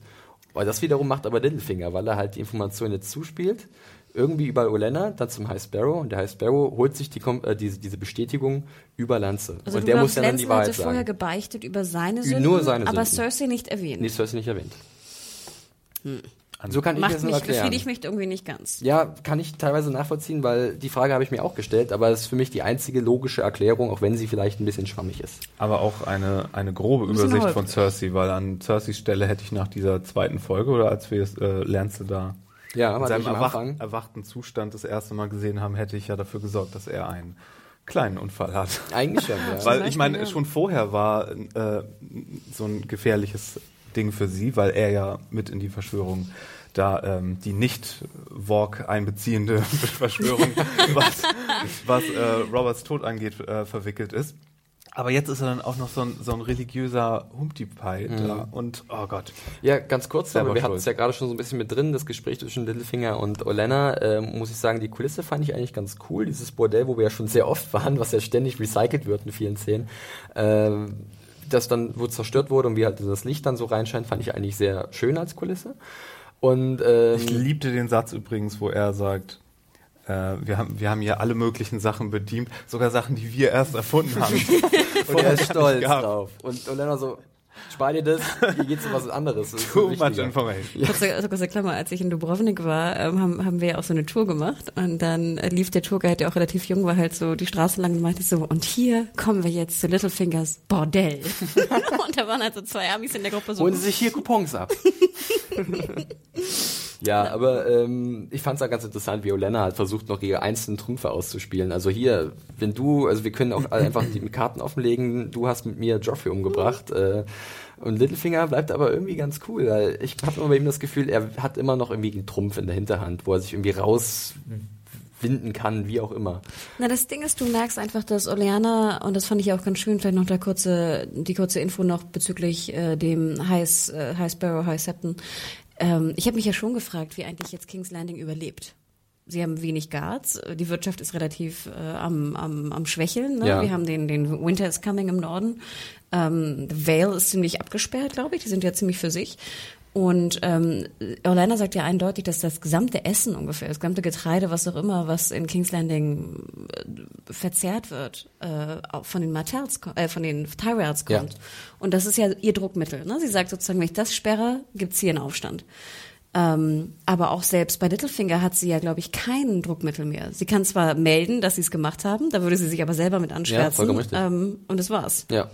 Weil das wiederum macht aber Littlefinger, weil er halt die Information jetzt zuspielt, irgendwie über Olenna, dann zum High Sparrow und der High Sparrow holt sich die, äh, diese, diese Bestätigung über Lanze. Also und du der glaubst, muss ja dann die Wahrheit hatte vorher sagen. gebeichtet über seine Sünden, nur seine aber Sünden. Cersei nicht erwähnt. Nee, das du nicht erwähnt. So kann ich Macht das nur mich, erklären. befriedigt mich irgendwie nicht ganz. Ja, kann ich teilweise nachvollziehen, weil die Frage habe ich mir auch gestellt, aber es ist für mich die einzige logische Erklärung, auch wenn sie vielleicht ein bisschen schwammig ist. Aber auch eine, eine grobe Übersicht von Cersei, weil an Cerseis Stelle hätte ich nach dieser zweiten Folge oder als wir es, äh, Lance da Ja, in seinem am erwach Anfang. erwachten Zustand das erste Mal gesehen haben, hätte ich ja dafür gesorgt, dass er einen kleinen Unfall hat. Eigentlich schon, ja. <laughs> Weil ich meine, schon vorher war äh, so ein gefährliches Ding für sie, weil er ja mit in die Verschwörung da ähm, die nicht Walk einbeziehende <laughs> Verschwörung, <laughs> was, was äh, Roberts Tod angeht, äh, verwickelt ist. Aber jetzt ist er dann auch noch so ein, so ein religiöser Humpty-Pie da und oh Gott. Ja, ganz kurz, aber wir hatten es ja gerade schon so ein bisschen mit drin, das Gespräch zwischen Littlefinger und Olenna. Ähm, muss ich sagen, die Kulisse fand ich eigentlich ganz cool. Dieses Bordell, wo wir ja schon sehr oft waren, was ja ständig recycelt wird in vielen Szenen. Ähm, das dann, wo zerstört wurde und wie halt das Licht dann so reinscheint, fand ich eigentlich sehr schön als Kulisse. Und ähm, Ich liebte den Satz übrigens, wo er sagt, äh, wir, haben, wir haben hier alle möglichen Sachen bedient, sogar Sachen, die wir erst erfunden haben. <laughs> und er ist stolz drauf. Und Olenna so, spar dir das, hier geht's um was anderes. Too much information. Kurze, also kurze Klammer, als ich in Dubrovnik war, ähm, haben, haben wir ja auch so eine Tour gemacht und dann äh, lief der Tourguide, der auch relativ jung war, halt so die Straße lang und meinte so, und hier kommen wir jetzt zu Littlefingers Bordell. <laughs> und da waren halt so zwei Amis in der Gruppe so, Holen Sie sich hier Coupons ab. <laughs> ja, aber ähm, ich fand es auch ganz interessant, wie Olenna halt versucht, noch ihre einzelnen Trümpfe auszuspielen. Also hier, wenn du, also wir können auch <laughs> einfach die Karten offenlegen, du hast mit mir Joffrey umgebracht. Äh, und Littlefinger bleibt aber irgendwie ganz cool. Weil ich habe immer bei ihm das Gefühl, er hat immer noch irgendwie einen Trumpf in der Hinterhand, wo er sich irgendwie rauswinden kann, wie auch immer. Na, das Ding ist, du merkst einfach, dass Oleana, und das fand ich auch ganz schön, vielleicht noch der kurze, die kurze Info noch bezüglich äh, dem High, äh, High Sparrow, High Septon. Ähm, ich habe mich ja schon gefragt, wie eigentlich jetzt King's Landing überlebt. Sie haben wenig Guards, die Wirtschaft ist relativ äh, am, am, am Schwächeln. Ne? Ja. Wir haben den, den Winter is Coming im Norden. Ähm, The Vale ist ziemlich abgesperrt, glaube ich. Die sind ja ziemlich für sich. Und ähm, Orlando sagt ja eindeutig, dass das gesamte Essen ungefähr, das gesamte Getreide, was auch immer, was in King's Landing äh, verzehrt wird, äh, von den Martells, äh, von den Tyrells Ja. kommt. Und das ist ja ihr Druckmittel. Ne? Sie sagt sozusagen, wenn ich das sperre, gibt's hier einen Aufstand. Ähm, aber auch selbst bei Littlefinger hat sie ja, glaube ich, kein Druckmittel mehr. Sie kann zwar melden, dass sie es gemacht haben, da würde sie sich aber selber mit anschwärzen. vollkommen richtig. ähm, und das war's. Ja.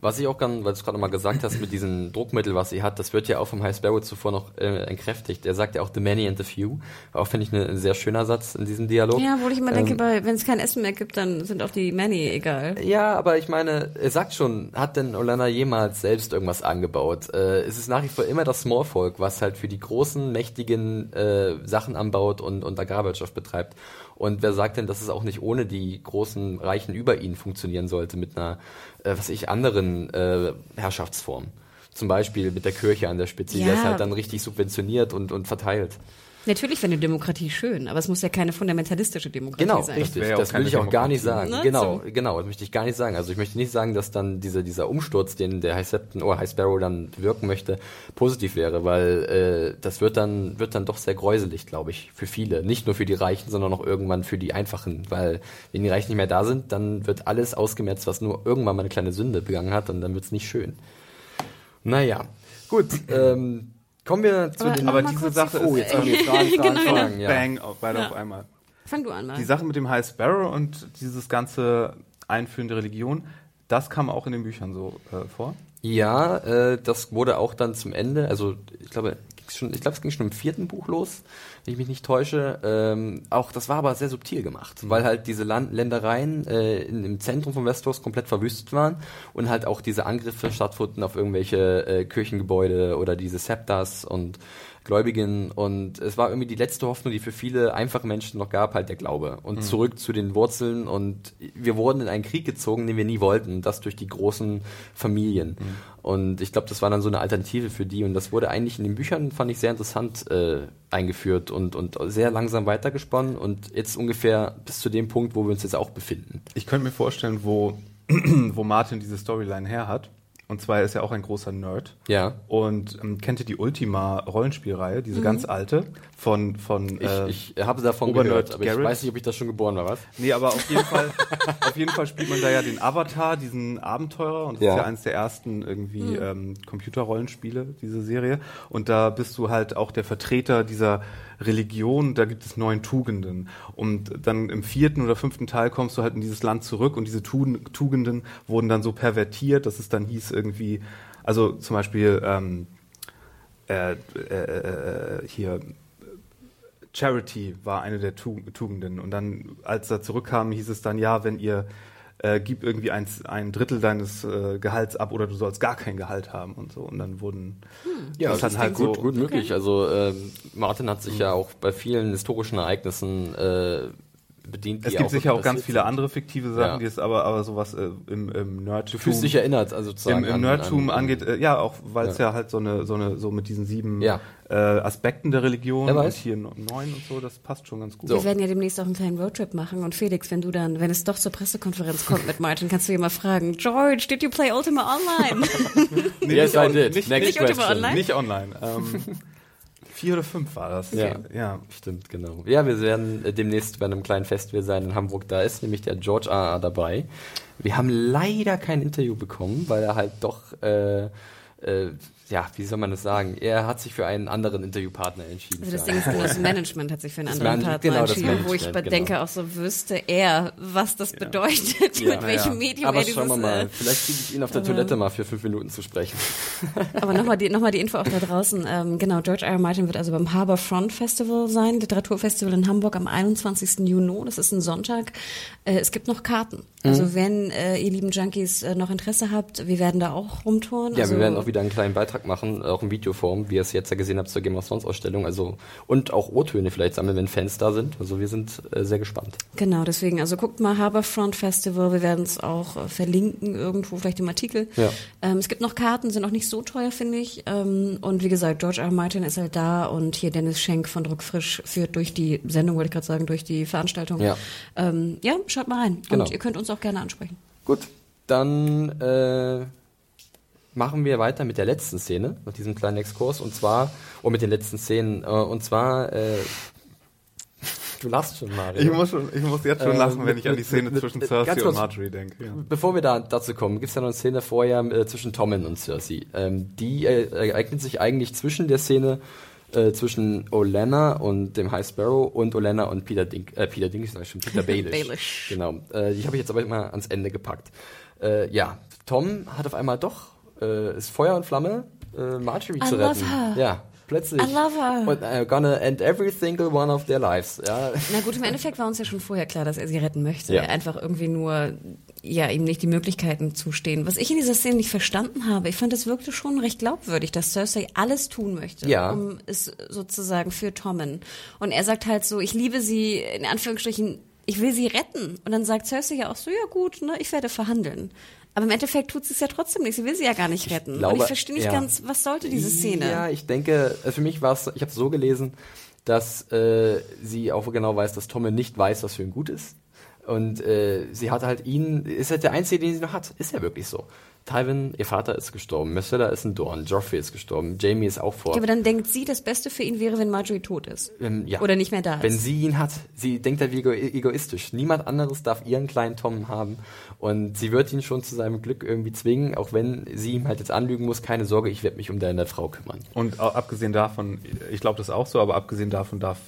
Was ich auch kann, weil du es gerade nochmal gesagt hast, mit diesem Druckmittel, was sie hat, das wird ja auch vom High Sparrow zuvor noch äh, entkräftigt. Er sagt ja auch the many and the few. Auch finde ich ne- ein sehr schöner Satz in diesem Dialog. Ja, wo ich immer denke, Ähm, bei- wenn es kein Essen mehr gibt, dann sind auch die Many egal. Ja, aber ich meine, er sagt schon, hat denn Olana jemals selbst irgendwas angebaut? Äh, es ist nach wie vor immer das Smallfolk, was halt für die großen, mächtigen äh, Sachen anbaut und, und Agrarwirtschaft betreibt. Und wer sagt denn, dass es auch nicht ohne die großen Reichen über ihn funktionieren sollte mit einer, äh, was ich, anderen äh, Herrschaftsform? Zum Beispiel mit der Kirche an der Spitze, die Ja. das halt dann richtig subventioniert und, und verteilt. Natürlich wäre eine Demokratie schön, aber es muss ja keine fundamentalistische Demokratie Genau, sein. richtig. wäre ja Das, auch will ich auch gar nicht sagen. Ne? Genau, So. genau, das möchte ich gar nicht sagen. Also ich möchte nicht sagen, dass dann dieser, dieser Umsturz, den der High Septon oder High Sparrow dann wirken möchte, positiv wäre, weil äh, das wird dann, wird dann doch sehr gräuselig, glaube ich, für viele. Nicht nur für die Reichen, sondern auch irgendwann für die Einfachen. Weil wenn die Reichen nicht mehr da sind, dann wird alles ausgemerzt, was nur irgendwann mal eine kleine Sünde begangen hat und dann wird es nicht schön. Naja, gut. <laughs> Ähm, kommen wir zu Aber den... Aber diese Sache die- ist Oh, jetzt <laughs> Fragen, Fragen, Genau. Fragen. Ja. Bang, auf- beide Ja. auf einmal. Fang du an mal. Die Sache mit dem High Sparrow und dieses ganze Einführen der Religion, das kam auch in den Büchern so äh, vor. Ja, äh, das wurde auch dann zum Ende, also ich glaube, schon, ich glaube, es ging schon im vierten Buch los, wenn ich mich nicht täusche. Ähm, auch das war aber sehr subtil gemacht, weil halt diese Land Ländereien äh, in, im Zentrum von Westeros komplett verwüstet waren und halt auch diese Angriffe stattfanden auf irgendwelche äh, Kirchengebäude oder diese Septas und Gläubigen. Und es war irgendwie die letzte Hoffnung, die für viele einfache Menschen noch gab, halt der Glaube. Und zurück zu den Wurzeln. Und wir wurden in einen Krieg gezogen, den wir nie wollten, das durch die großen Familien. Und ich glaube, das war dann so eine Alternative für die. Und das wurde eigentlich in den Büchern, fand ich sehr interessant äh, eingeführt und, und sehr langsam weitergesponnen. Und jetzt ungefähr bis zu dem Punkt, wo wir uns jetzt auch befinden. Ich könnte mir vorstellen, wo, <clears throat> wo Martin diese Storyline her hat. Und zwar ist er auch ein großer Nerd. Ja. Und ähm, kennt ihr die Ultima Rollenspielreihe, diese ganz alte von von Ich, äh, ich habe davon Obernerd gehört, aber Garrett? ich weiß nicht, ob ich da schon geboren war, was? Nee, aber auf jeden Fall, <laughs> auf jeden Fall spielt man da ja den Avatar, diesen Abenteurer, und das Ja. ist ja eines der ersten irgendwie ähm, Computerrollenspiele, diese Serie. Und da bist du halt auch der Vertreter dieser Religion, da gibt es neun Tugenden. Und dann im vierten oder fünften Teil kommst du halt in dieses Land zurück und diese Tu- Tugenden wurden dann so pervertiert, dass es dann hieß irgendwie, also zum Beispiel ähm, äh, äh, äh, hier Charity war eine der Tu- Tugenden. Und dann, als er zurückkam, hieß es dann, ja, wenn ihr äh, gib irgendwie ein, ein Drittel deines äh, Gehalts ab oder du sollst gar kein Gehalt haben und so. Und dann wurden Ja, das das ist halt gut, so- gut möglich. Also ähm, Martin hat sich ja auch bei vielen historischen Ereignissen äh, bedient. Es die gibt sicher auch ganz viele sind. andere fiktive Sachen, Ja. die es aber, aber sowas äh, im, im Nerdtum. Du fühlst dich erinnert, also sozusagen. im, im an- Nerdtum an- angeht, äh, ja, auch weil es Ja. ja. halt so eine, so eine, so mit diesen sieben Ja. äh, Aspekten der Religion und hier neun und so, das passt schon ganz gut. Wir werden ja demnächst auch einen kleinen Roadtrip machen und Felix, wenn du dann, wenn es doch zur Pressekonferenz kommt mit Martin, kannst du ihn mal fragen, George, did you play Ultima Online? <laughs> Nee, Yes, nicht I did. Nicht, Next nicht, Ultima question. Online? nicht online. Ähm, <laughs> vier oder fünf war das. Ja. ja. Stimmt, genau. Ja, wir werden äh, demnächst bei einem kleinen Festival sein in Hamburg. Da ist nämlich der George A.A. dabei. Wir haben leider kein Interview bekommen, weil er halt doch, äh, äh, ja, wie soll man das sagen? Er hat sich für einen anderen Interviewpartner entschieden. Also das Ja. Ding ist, genau, das <laughs> Management hat sich für einen Das anderen Partner genau, entschieden, wo ich Management, denke genau. auch so, wüsste er, was das bedeutet, Ja. mit welchem Ja. Medium Aber er dieses... schauen wir mal. äh, Vielleicht kriege ich ihn auf der Toilette mal für fünf Minuten zu sprechen. <laughs> Aber nochmal die, noch mal die Info auch da draußen. Ähm, genau, George R. R. Martin wird also beim Harbour Front Festival sein, Literaturfestival in Hamburg am 21. Juni. Das ist ein Sonntag. Äh, es gibt noch Karten. Also Mhm. wenn äh, ihr lieben Junkies äh, noch Interesse habt, wir werden da auch rumtouren. Ja, also, wir werden auch wieder einen kleinen Beitrag machen, auch in Videoform, wie ihr es jetzt ja gesehen habt zur Game of Thrones Ausstellung. Also und auch O-Töne vielleicht sammeln, wenn Fans da sind. Also wir sind äh, sehr gespannt. Genau, deswegen, also guckt mal Harbourfront Festival, wir werden es auch äh, verlinken irgendwo, vielleicht im Artikel. Ja. Ähm, es gibt noch Karten, sind auch nicht so teuer, finde ich. Ähm, und wie gesagt, George R. R. Martin ist halt da und hier Dennis Schenk von Druckfrisch führt durch die Sendung, wollte ich gerade sagen, durch die Veranstaltung. Ja. Ähm, ja, schaut mal rein. Genau. Und ihr könnt uns auch gerne ansprechen. Gut, dann äh, machen wir weiter mit der letzten Szene, mit diesem kleinen Exkurs, und zwar, und mit den letzten Szenen, äh, und zwar, äh, <laughs> du lachst schon, Mario. Ich muss, schon, ich muss jetzt schon Äh, lachen, wenn mit- ich an die Szene mit- zwischen mit- Cersei und. Marjorie denke. Ja. Bevor wir da dazu kommen, gibt es ja noch eine Szene vorher äh, zwischen Tommen und Cersei. Ähm, die äh, ereignet sich eigentlich zwischen der Szene äh, zwischen Olenna und dem High Sparrow und Olenna und Peter Dink, äh, Peter Dink, ich sag schon, Peter <laughs> Baelish. Baelish. Genau. Äh, die habe ich jetzt aber immer ans Ende gepackt. Äh, ja, Tom hat auf einmal doch, äh, ist Feuer und Flamme, äh, Marjorie I zu retten. her. Ja, plötzlich. I love her. Und uh, gonna end every single one of their lives. Ja. Na gut, im Endeffekt war uns ja schon vorher klar, dass er sie retten möchte. Ja. Einfach irgendwie nur, ja, ihm nicht die Möglichkeiten zustehen. Was ich in dieser Szene nicht verstanden habe, ich fand, es wirkte schon recht glaubwürdig, dass Cersei alles tun möchte, Ja. um es sozusagen für Tommen. Und er sagt halt so, ich liebe sie, in Anführungsstrichen, ich will sie retten. Und dann sagt Cersei ja auch so, ja gut, ne, ich werde verhandeln. Aber im Endeffekt tut sie es ja trotzdem nicht. Sie will sie ja gar nicht retten. Und glaube, ich verstehe nicht ja. ganz, was sollte diese Szene? Ja, ich denke, äh, für mich war es, ich habe es so gelesen, dass äh, sie auch genau weiß, dass Tommen nicht weiß, was für ein Gut ist. Und äh, sie hat halt ihn, ist halt der Einzige, den sie noch hat. Ist ja wirklich so. Tywin, ihr Vater ist gestorben, Myrcella ist ein Dorn, Joffrey ist gestorben, Jamie ist auch vor. Ja, aber dann denkt sie, das Beste für ihn wäre, wenn Marjorie tot ist. Ähm, ja. Oder nicht mehr da ist. Wenn sie ihn hat, sie denkt halt wie ego egoistisch. Niemand anderes darf ihren kleinen Tom haben. Und sie wird ihn schon zu seinem Glück irgendwie zwingen, auch wenn sie ihm halt jetzt anlügen muss, keine Sorge, ich werde mich um deine Frau kümmern. Und abgesehen davon, ich glaube das auch so, aber abgesehen davon darf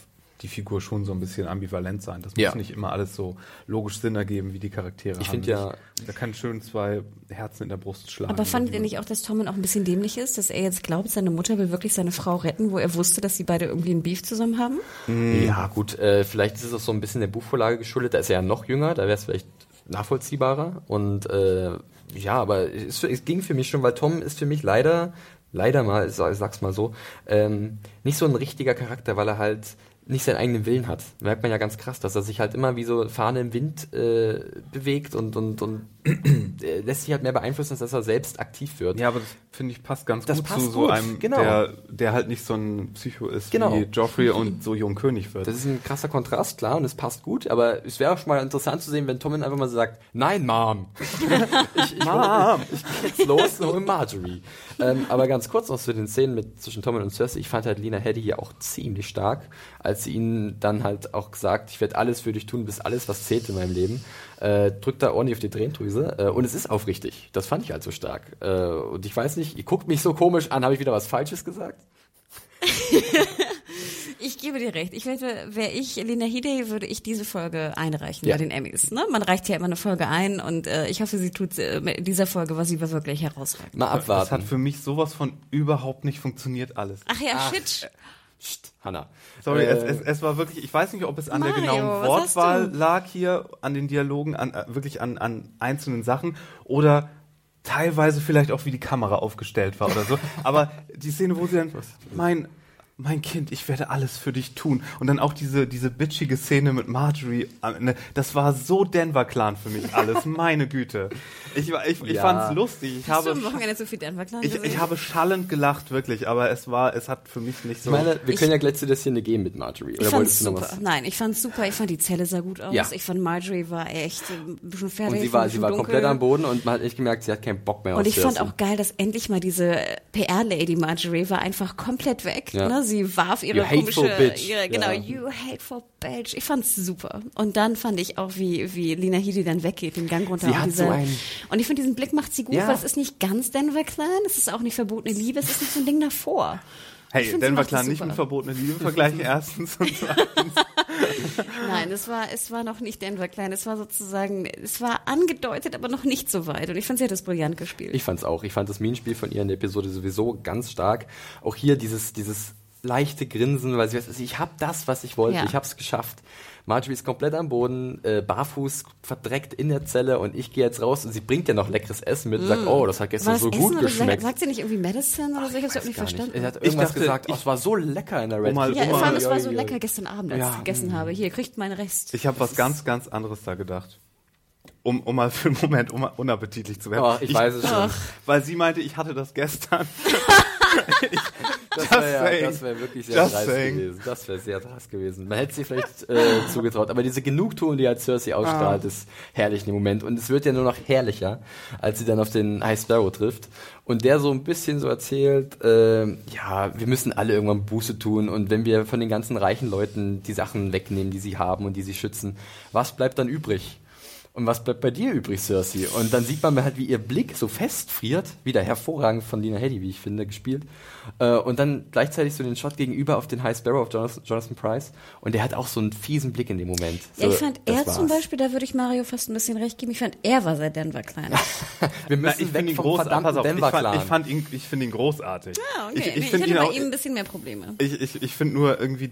die Figur schon so ein bisschen ambivalent sein. Das muss Ja. nicht immer alles so logisch Sinn ergeben, wie die Charaktere Ich haben. ja- Da kann schön zwei Herzen in der Brust schlagen. Aber fandet ihr nicht auch, dass Tommen auch ein bisschen dämlich ist, dass er jetzt glaubt, seine Mutter will wirklich seine Frau retten, wo er wusste, dass sie beide irgendwie einen Beef zusammen haben? Ja, gut, äh, vielleicht ist es auch so ein bisschen der Buchvorlage geschuldet. Da ist er ja noch jünger, da wäre es vielleicht nachvollziehbarer. Und äh, ja, aber es, es ging für mich schon, weil Tom ist für mich leider, leider mal, ich sag's mal so, ähm, nicht so ein richtiger Charakter, weil er halt nicht seinen eigenen Willen hat. Merkt man ja ganz krass, dass er sich halt immer wie so Fahne im Wind äh, bewegt und, und, und <clears throat> äh, lässt sich halt mehr beeinflussen, als dass er selbst aktiv wird. Ja, aber das finde ich passt ganz Das gut passt zu so gut, einem, genau. der, der halt nicht so ein Psycho ist Genau. wie Joffrey und so jung König wird. Das ist ein krasser Kontrast, klar, und es passt gut, aber es wäre auch schon mal interessant zu sehen, wenn Tommen einfach mal sagt, nein, Mom. <laughs> ich, ich, Mom. ich, ich geh jetzt los und hol Marjorie. ähm, aber ganz kurz noch zu den Szenen mit, zwischen Tommen und Cersei. Ich fand halt Lena Headey hier auch ziemlich stark, als sie ihnen dann halt auch gesagt, ich werde alles für dich tun, bis alles, was zählt in meinem Leben. Äh, drückt da ordentlich auf die Tränendrüse. Äh, und es ist aufrichtig. Das fand ich halt so stark. Äh, und ich weiß nicht, ihr guckt mich so komisch an, habe ich wieder was Falsches gesagt? <laughs> Ich gebe dir recht. Ich wette, wäre ich Lena Headey, würde ich diese Folge einreichen Ja. bei den Emmys. Ne? Man reicht ja immer eine Folge ein und äh, ich hoffe, sie tut äh, in dieser Folge, was sie wirklich herausragend. Mal das abwarten. hat für mich sowas von überhaupt nicht funktioniert alles. Ach ja, shit. Psst, Hanna. Sorry, Äh, es, es, es war wirklich, ich weiß nicht, ob es an der Mario, genauen was hast Wortwahl lag hier, an den Dialogen, an, äh, wirklich an, an einzelnen Sachen oder teilweise vielleicht auch, wie die Kamera aufgestellt war oder so. Aber die Szene, wo sie dann, mein, mein Kind, ich werde alles für dich tun. Und dann auch diese, diese bitchige Szene mit Marjorie, äh, ne, das war so Denver-Clan für mich alles, <laughs> meine Güte. Ich, war- ich, ich Ja. fand's lustig. Ich Hast du habe, am Wochenende so viel Denver Clan ich, ich habe schallend gelacht, wirklich, aber es war, es hat für mich nicht so. Ich meine, wir Ich- können ja gleich zu der Szene gehen mit Marjorie. ich Oder fand's wolltest du noch super. was? Nein, ich fand's super. Ich fand die Zelle sah gut aus. Ja. Ich fand Marjorie war echt äh, ein bisschen fertig. Und sie war, sie war dunkel. komplett am Boden und man hat echt gemerkt, sie hat keinen Bock mehr Und ich fand auch geil, dass endlich mal diese PR-Lady Marjorie war einfach komplett weg. Ja. Ne? Sie warf ihre You hateful komische, bitch. ihre, genau, Ja. you hateful bitch. Ich fand's super. Und dann fand ich auch, wie, wie Lina Headey dann weggeht, den Gang runter. Sie und hat diese, so einen- Und ich finde, diesen Blick macht sie gut, Ja. weil es ist nicht ganz Denver Clan, es ist auch nicht verbotene Liebe, es ist nicht so ein Ding davor. Hey, find, Denver Clan nicht mit verbotene Liebe vergleichen, <laughs> erstens. Und zweitens. <laughs> Nein, es war, es war noch nicht Denver Clan. Es war sozusagen, es war angedeutet, aber noch nicht so weit. Und ich fand, sie hat das brillant gespielt. Ich fand's auch. Ich fand das Minenspiel von ihr in der Episode sowieso ganz stark. Auch hier dieses, dieses leichte Grinsen, weil sie weiß, also ich habe das, was ich wollte, Ja. ich habe es geschafft. Marjorie ist komplett am Boden, äh, barfuß, verdreckt in der Zelle und ich gehe jetzt raus und sie bringt ja noch leckeres Essen mit und sagt, oh, das hat war gestern das so Essen gut geschmeckt. sagt sie nicht irgendwie Medicine oder so? Ich hab's überhaupt nicht Gar nicht. verstanden. Er hat irgendwas dachte, gesagt, oh, es war so lecker in der Red. Mal- Ja, mal- es war so lecker gestern Abend, als Ja. ich es gegessen habe. Hier, kriegt meinen Rest. Ich habe was ganz, ganz anderes da gedacht. Um, um mal für einen Moment unappetitlich zu werden. Oh, ich weiß es schon. Weil sie meinte, ich hatte das gestern. <laughs> <laughs> Das wäre ja, wär wirklich sehr Just dreist saying. gewesen. Das wäre sehr dreist gewesen. Man hätte sie vielleicht äh, zugetraut. Aber diese Genugtuung, die halt Cersei ausstrahlt, ist herrlich im Moment. Und es wird ja nur noch herrlicher, als sie dann auf den High Sparrow trifft. Und der so ein bisschen so erzählt, äh, ja, wir müssen alle irgendwann Buße tun. Und wenn wir von den ganzen reichen Leuten die Sachen wegnehmen, die sie haben und die sie schützen, was bleibt dann übrig? Und was bleibt bei dir übrig, Cersei? Und dann sieht man halt, wie ihr Blick so festfriert, wieder hervorragend von Lina Headey, wie ich finde, gespielt. Äh, und dann gleichzeitig so den Shot gegenüber auf den High Sparrow auf Jonathan, Jonathan Price. Und der hat auch so einen fiesen Blick in dem Moment. So, Ja, ich fand, er zum war's. Beispiel, da würde ich Mario fast ein bisschen recht geben, ich fand, er war seit Denver klein. <laughs> Wir Na, müssen ich weg finde ihn vom verdammten ich fand, ich fand ihn, ich finde ihn großartig. Ah, okay. Ich, ich nee, ich finde hatte ihn bei auch, ihm ein bisschen mehr Probleme. ich, ich, ich finde nur irgendwie,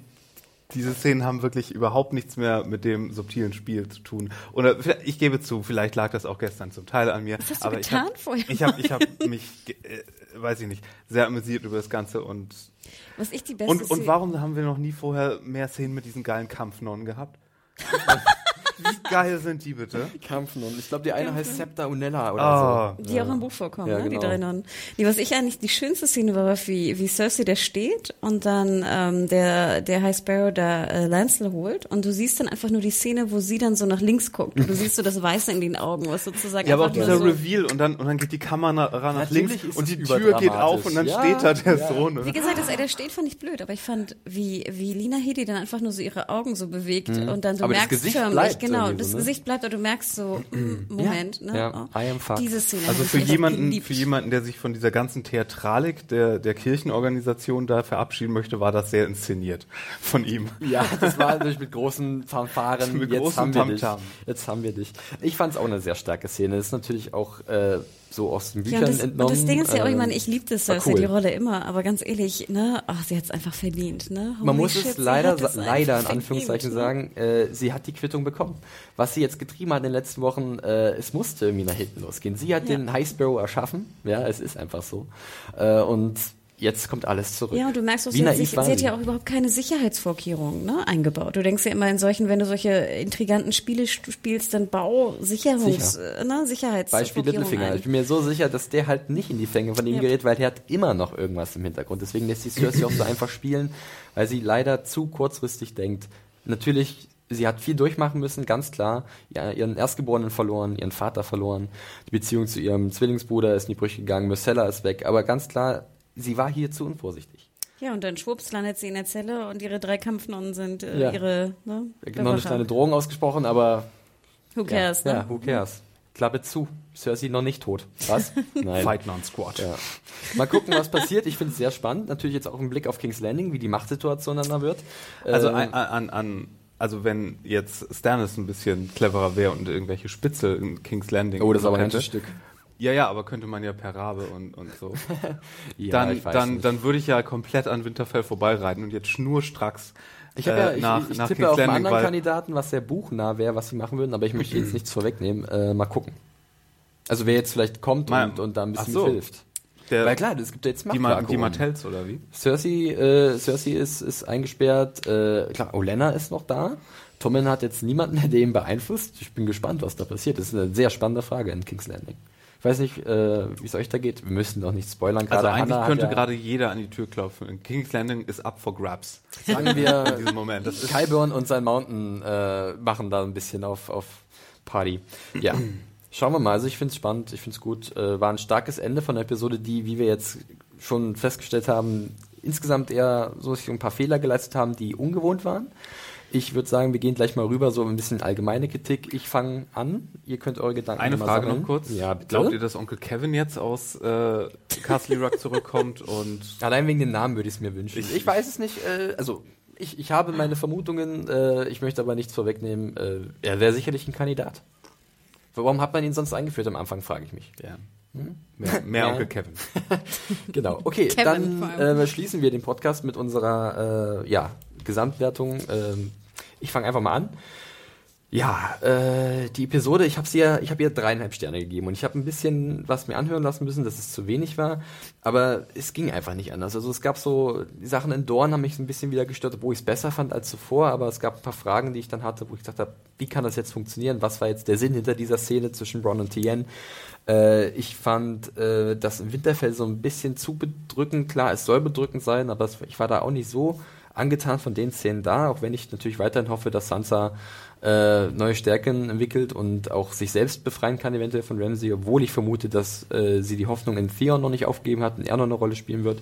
diese Szenen haben wirklich überhaupt nichts mehr mit dem subtilen Spiel zu tun. Oder vielleicht- ich gebe zu, vielleicht lag das auch gestern zum Teil an mir. Was hast du aber getan ich hab, vorher? Ich habe ich hab <laughs> mich, äh, weiß ich nicht, sehr amüsiert über das Ganze und Was ich die beste und, und warum haben wir noch nie vorher mehr Szenen mit diesen geilen Kampfnonnen gehabt? <laughs> Wie geil sind die bitte? Kämpfen. Und ich glaube, die eine heißt Septa Unella oder Ah. so. Die auch im Buch vorkommen, Ja, ne? die genau. drei Nonnen. Die, was ich eigentlich die schönste Szene war, war wie, wie Cersei da steht und dann ähm, der, der High Sparrow da äh, Lancel holt und du siehst dann einfach nur die Szene, wo sie dann so nach links guckt. Und du siehst so das Weiße in den Augen, was sozusagen Ja, aber auch dieser so, Reveal und dann, und dann geht die Kamera nach, nach Natürlich links und die Tür geht auf und dann überdramatisch. steht da der Ja, Sohn. Wie gesagt, dass er da steht, fand ich blöd, aber ich fand, wie, wie Lina Headey dann einfach nur so ihre Augen so bewegt und dann so Mhm. Merkst Gesicht förmlich, bleibt genau, das so, ne? Gesicht bleibt, aber du merkst so, <clears throat> mm, Moment, ne? Ja, I am fucked. Diese Szene. Also für jemanden, geliebt. für jemanden, der sich von dieser ganzen Theatralik der, der Kirchenorganisation da verabschieden möchte, war das sehr inszeniert von ihm. Ja, <laughs> das war natürlich mit großen Fanfaren. Mit Jetzt großem haben wir dich. Jetzt haben wir dich. Ich fand es auch eine sehr starke Szene. Das ist natürlich auch äh, so aus den Ja, Büchern und das, entnommen. und das Ding ist ja auch, ich ähm, meine, ich liebte Cersei, cool. die Rolle immer, aber ganz ehrlich, ne, ach, sie hat es einfach verdient, ne? Man muss shit, es leider, leider in Anführungszeichen verdient, ne? sagen, äh, sie hat die Quittung bekommen. Was sie jetzt getrieben hat in den letzten Wochen, äh, es musste irgendwie nach hinten losgehen. Sie hat Ja. den High Sparrow erschaffen, ja, es ist einfach so. Äh, und jetzt kommt alles zurück. Ja, und du merkst auch, sie, hat sich, sie hat sie? ja auch überhaupt keine Sicherheitsvorkehrungen ne, eingebaut. Du denkst ja immer in solchen, wenn du solche intriganten Spiele st- spielst, dann bau Sicherungs, Sicher. äh, ne, Beispiel Sicherheitsvorkehrungen Littlefinger. ein. Ich bin mir so sicher, dass der halt nicht in die Fänge von ihm Ja. gerät, weil der hat immer noch irgendwas im Hintergrund. Deswegen lässt die Cersei auch so einfach spielen, weil sie leider zu kurzfristig denkt. Natürlich, sie hat viel durchmachen müssen, ganz klar. Ja, ihren Erstgeborenen verloren, ihren Vater verloren. Die Beziehung zu ihrem Zwillingsbruder ist in die Brüche gegangen, Myrcella ist weg. Aber ganz klar, sie war hier zu unvorsichtig. Ja, und dann schwupps landet sie in der Zelle und ihre drei Kampfnonnen sind äh, Ja. ihre, ne, Da gibt noch eine kleine Drohung ausgesprochen, aber Who cares, ja, ne? ja, who cares? Klappe zu. Cersei noch nicht tot. Was? <laughs> Nein. Fight Non-Squad. Ja. Mal gucken, was passiert. Ich finde es sehr spannend. Natürlich jetzt auch im Blick auf King's Landing, wie die Machtsituation dann da wird. Also Ähm, an, an, an also wenn jetzt Stannis ein bisschen cleverer wäre und irgendwelche Spitze in King's Landing oh, das ist aber ein Stück. Ja, ja, aber könnte man ja per Rabe und, und so. <laughs> Ja, dann, ich weiß dann, nicht. dann würde ich ja komplett an Winterfell vorbeireiten und jetzt schnurstracks Ich, hab ja, äh, ich, nach, ich nach tippe auf einen anderen weil Kandidaten, was sehr buchnah wäre, was sie machen würden, aber ich möchte jetzt <clears throat> nichts vorwegnehmen. Äh, mal gucken. Also wer jetzt vielleicht kommt Mal- und, und da ein bisschen so. hilft. der, Weil klar, es gibt ja jetzt die, Ma die Machtvakuum. Martells oder wie? Cersei, äh, Cersei ist, ist eingesperrt. Äh, klar, Olenna ist noch da. Tommen hat jetzt niemanden mehr, der ihn beeinflusst. Ich bin gespannt, was da passiert. Das ist eine sehr spannende Frage in King's Landing. Ich weiß nicht, äh, wie es euch da geht. Wir müssen doch nicht spoilern. Also Gerade eigentlich Hannah könnte ja- gerade jeder an die Tür klopfen. King's Landing ist up for grabs. sagen In wir, diesem Moment. Das Kyburn und sein Mountain äh, machen da ein bisschen auf, auf Party. Ja. Schauen wir mal. Also ich finde es spannend, ich finde es gut. Äh, war ein starkes Ende von der Episode, die, wie wir jetzt schon festgestellt haben, insgesamt eher so ein paar Fehler geleistet haben, die ungewohnt waren. Ich würde sagen, wir gehen gleich mal rüber, so ein bisschen allgemeine Kritik. Ich fange an. Ihr könnt eure Gedanken Eine mal Frage sammeln. noch kurz. Ja, bitte. Glaubt ihr, dass Onkel Kevin jetzt aus äh, Castle Rock <laughs> zurückkommt und Allein wegen den Namen würde ich es mir wünschen. Ich- Ich, weiß es nicht. Äh, also ich, ich habe meine Vermutungen. Äh, ich möchte aber nichts vorwegnehmen. Äh, er wäre sicherlich ein Kandidat. Warum hat man ihn sonst eingeführt am Anfang, frage ich mich. ja, mehr, mehr Ja. Onkel Kevin? <laughs> Genau. Okay, Kevin dann äh, schließen wir den Podcast mit unserer äh, ja, Gesamtwertung. Ähm, ich fange einfach mal an. Ja, äh, die Episode, ich habe ihr, ich ihr dreieinhalb Sterne gegeben und ich habe ein bisschen was mir anhören lassen müssen, dass es zu wenig war, aber es ging einfach nicht anders. Also es gab so die Sachen in Dorn haben mich ein bisschen wieder gestört, wo ich es besser fand als zuvor, aber es gab ein paar Fragen, die ich dann hatte, wo ich gesagt habe, wie kann das jetzt funktionieren? Was war jetzt der Sinn hinter dieser Szene zwischen Bron und Tien? Äh, ich fand äh, das im Winterfell so ein bisschen zu bedrückend. Klar, es soll bedrückend sein, aber ich war da auch nicht so angetan von den Szenen da, auch wenn ich natürlich weiterhin hoffe, dass Sansa äh, neue Stärken entwickelt und auch sich selbst befreien kann, eventuell von Ramsey, obwohl ich vermute, dass äh, sie die Hoffnung in Theon noch nicht aufgegeben hat und er noch eine Rolle spielen wird.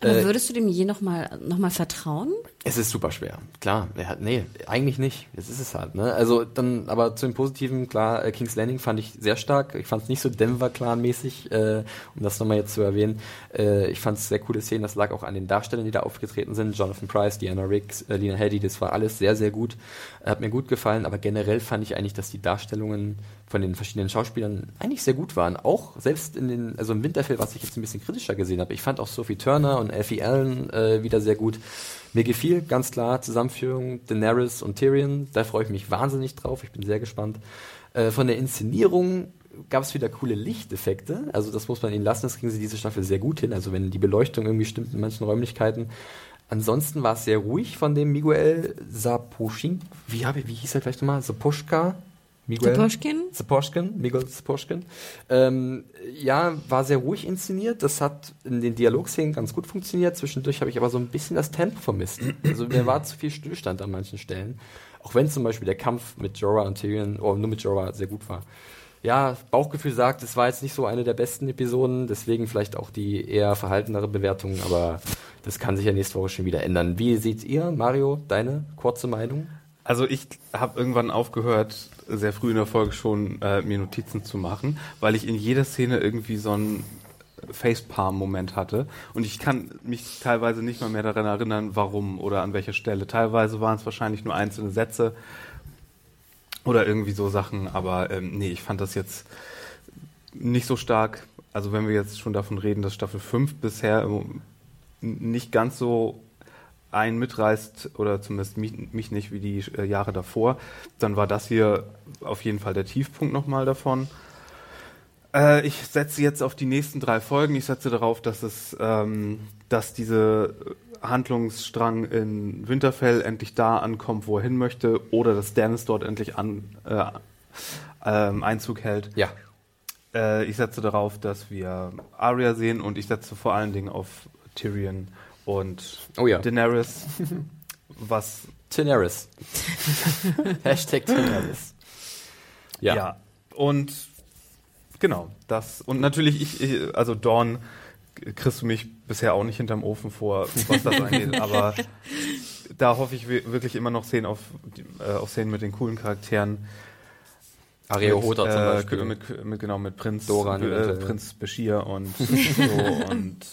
Aber äh, würdest du dem je nochmal noch mal vertrauen? Es ist super schwer, klar. Hat, nee, eigentlich nicht. Das ist es halt. Ne? Also dann, aber zu dem Positiven, klar, äh, King's Landing fand ich sehr stark. Ich fand es nicht so Denver-Clan-mäßig, äh, um das nochmal jetzt zu erwähnen. Äh, ich fand es sehr coole Szenen. Das lag auch an den Darstellern, die da aufgetreten sind. Jonathan Price, Diana Riggs, äh, Lena Headey, das war alles sehr, sehr gut. Hat mir gut gefallen. Aber generell fand ich eigentlich, dass die Darstellungen von den verschiedenen Schauspielern eigentlich sehr gut waren. Auch selbst in den, also im Winterfell, was ich jetzt ein bisschen kritischer gesehen habe. Ich fand auch Sophie Turner und Effie Allen äh, wieder sehr gut. Mir gefiel ganz klar Zusammenführung Daenerys und Tyrion. Da freue ich mich wahnsinnig drauf. Ich bin sehr gespannt. Äh, von der Inszenierung gab es wieder coole Lichteffekte. Also das muss man ihnen lassen. Das kriegen sie diese Staffel sehr gut hin. Also wenn die Beleuchtung irgendwie stimmt in manchen Räumlichkeiten. Ansonsten war es sehr ruhig von dem Miguel Saposchin. Wie, wie hieß er gleich nochmal? Saposchka? Miguel Saposchkin? Saposchkin, Miguel Saposchkin. Ähm, ja, war sehr ruhig inszeniert. Das hat in den Dialogszenen ganz gut funktioniert. Zwischendurch habe ich aber so ein bisschen das Tempo vermisst. Also mir war zu viel Stillstand an manchen Stellen. Auch wenn zum Beispiel der Kampf mit Jorah und Tyrion, oder oh, nur mit Jorah, sehr gut war. Ja, Bauchgefühl sagt, es war jetzt nicht so eine der besten Episoden, deswegen vielleicht auch die eher verhaltenere Bewertung, aber das kann sich ja nächste Woche schon wieder ändern. Wie seht ihr, Mario, deine kurze Meinung? Also ich habe irgendwann aufgehört, sehr früh in der Folge schon äh, mir Notizen zu machen, weil ich in jeder Szene irgendwie so einen Facepalm-Moment hatte. Und ich kann mich teilweise nicht mal mehr daran erinnern, warum oder an welcher Stelle. Teilweise waren es wahrscheinlich nur einzelne Sätze oder irgendwie so Sachen, aber ähm, nee, ich fand das jetzt nicht so stark. Also wenn wir jetzt schon davon reden, dass Staffel 5 bisher nicht ganz so einen mitreißt, oder zumindest mich, mich nicht wie die äh, Jahre davor, dann war das hier auf jeden Fall der Tiefpunkt nochmal davon. Äh, ich setze jetzt auf die nächsten drei Folgen. Ich setze darauf, dass es, ähm, dass diese Handlungsstrang in Winterfell endlich da ankommt, wo er hin möchte, oder dass Dennis dort endlich an, äh, ähm, Einzug hält. Ja. Äh, ich setze darauf, dass wir Arya sehen und ich setze vor allen Dingen auf Tyrion und oh ja. Daenerys, <laughs> was... Daenerys. <laughs> Hashtag Daenerys. Ja. ja. Und genau, das. Und natürlich, ich, ich, also Dawn kriegst du mich bisher auch nicht hinterm Ofen vor, was das angeht, <laughs> aber da hoffe ich wirklich immer noch Szenen auf, äh, auf Szenen mit den coolen Charakteren. Ario Hota zum äh, Beispiel. Mit, mit, genau, mit Prinz, Doran, äh, Prinz Bashir und so und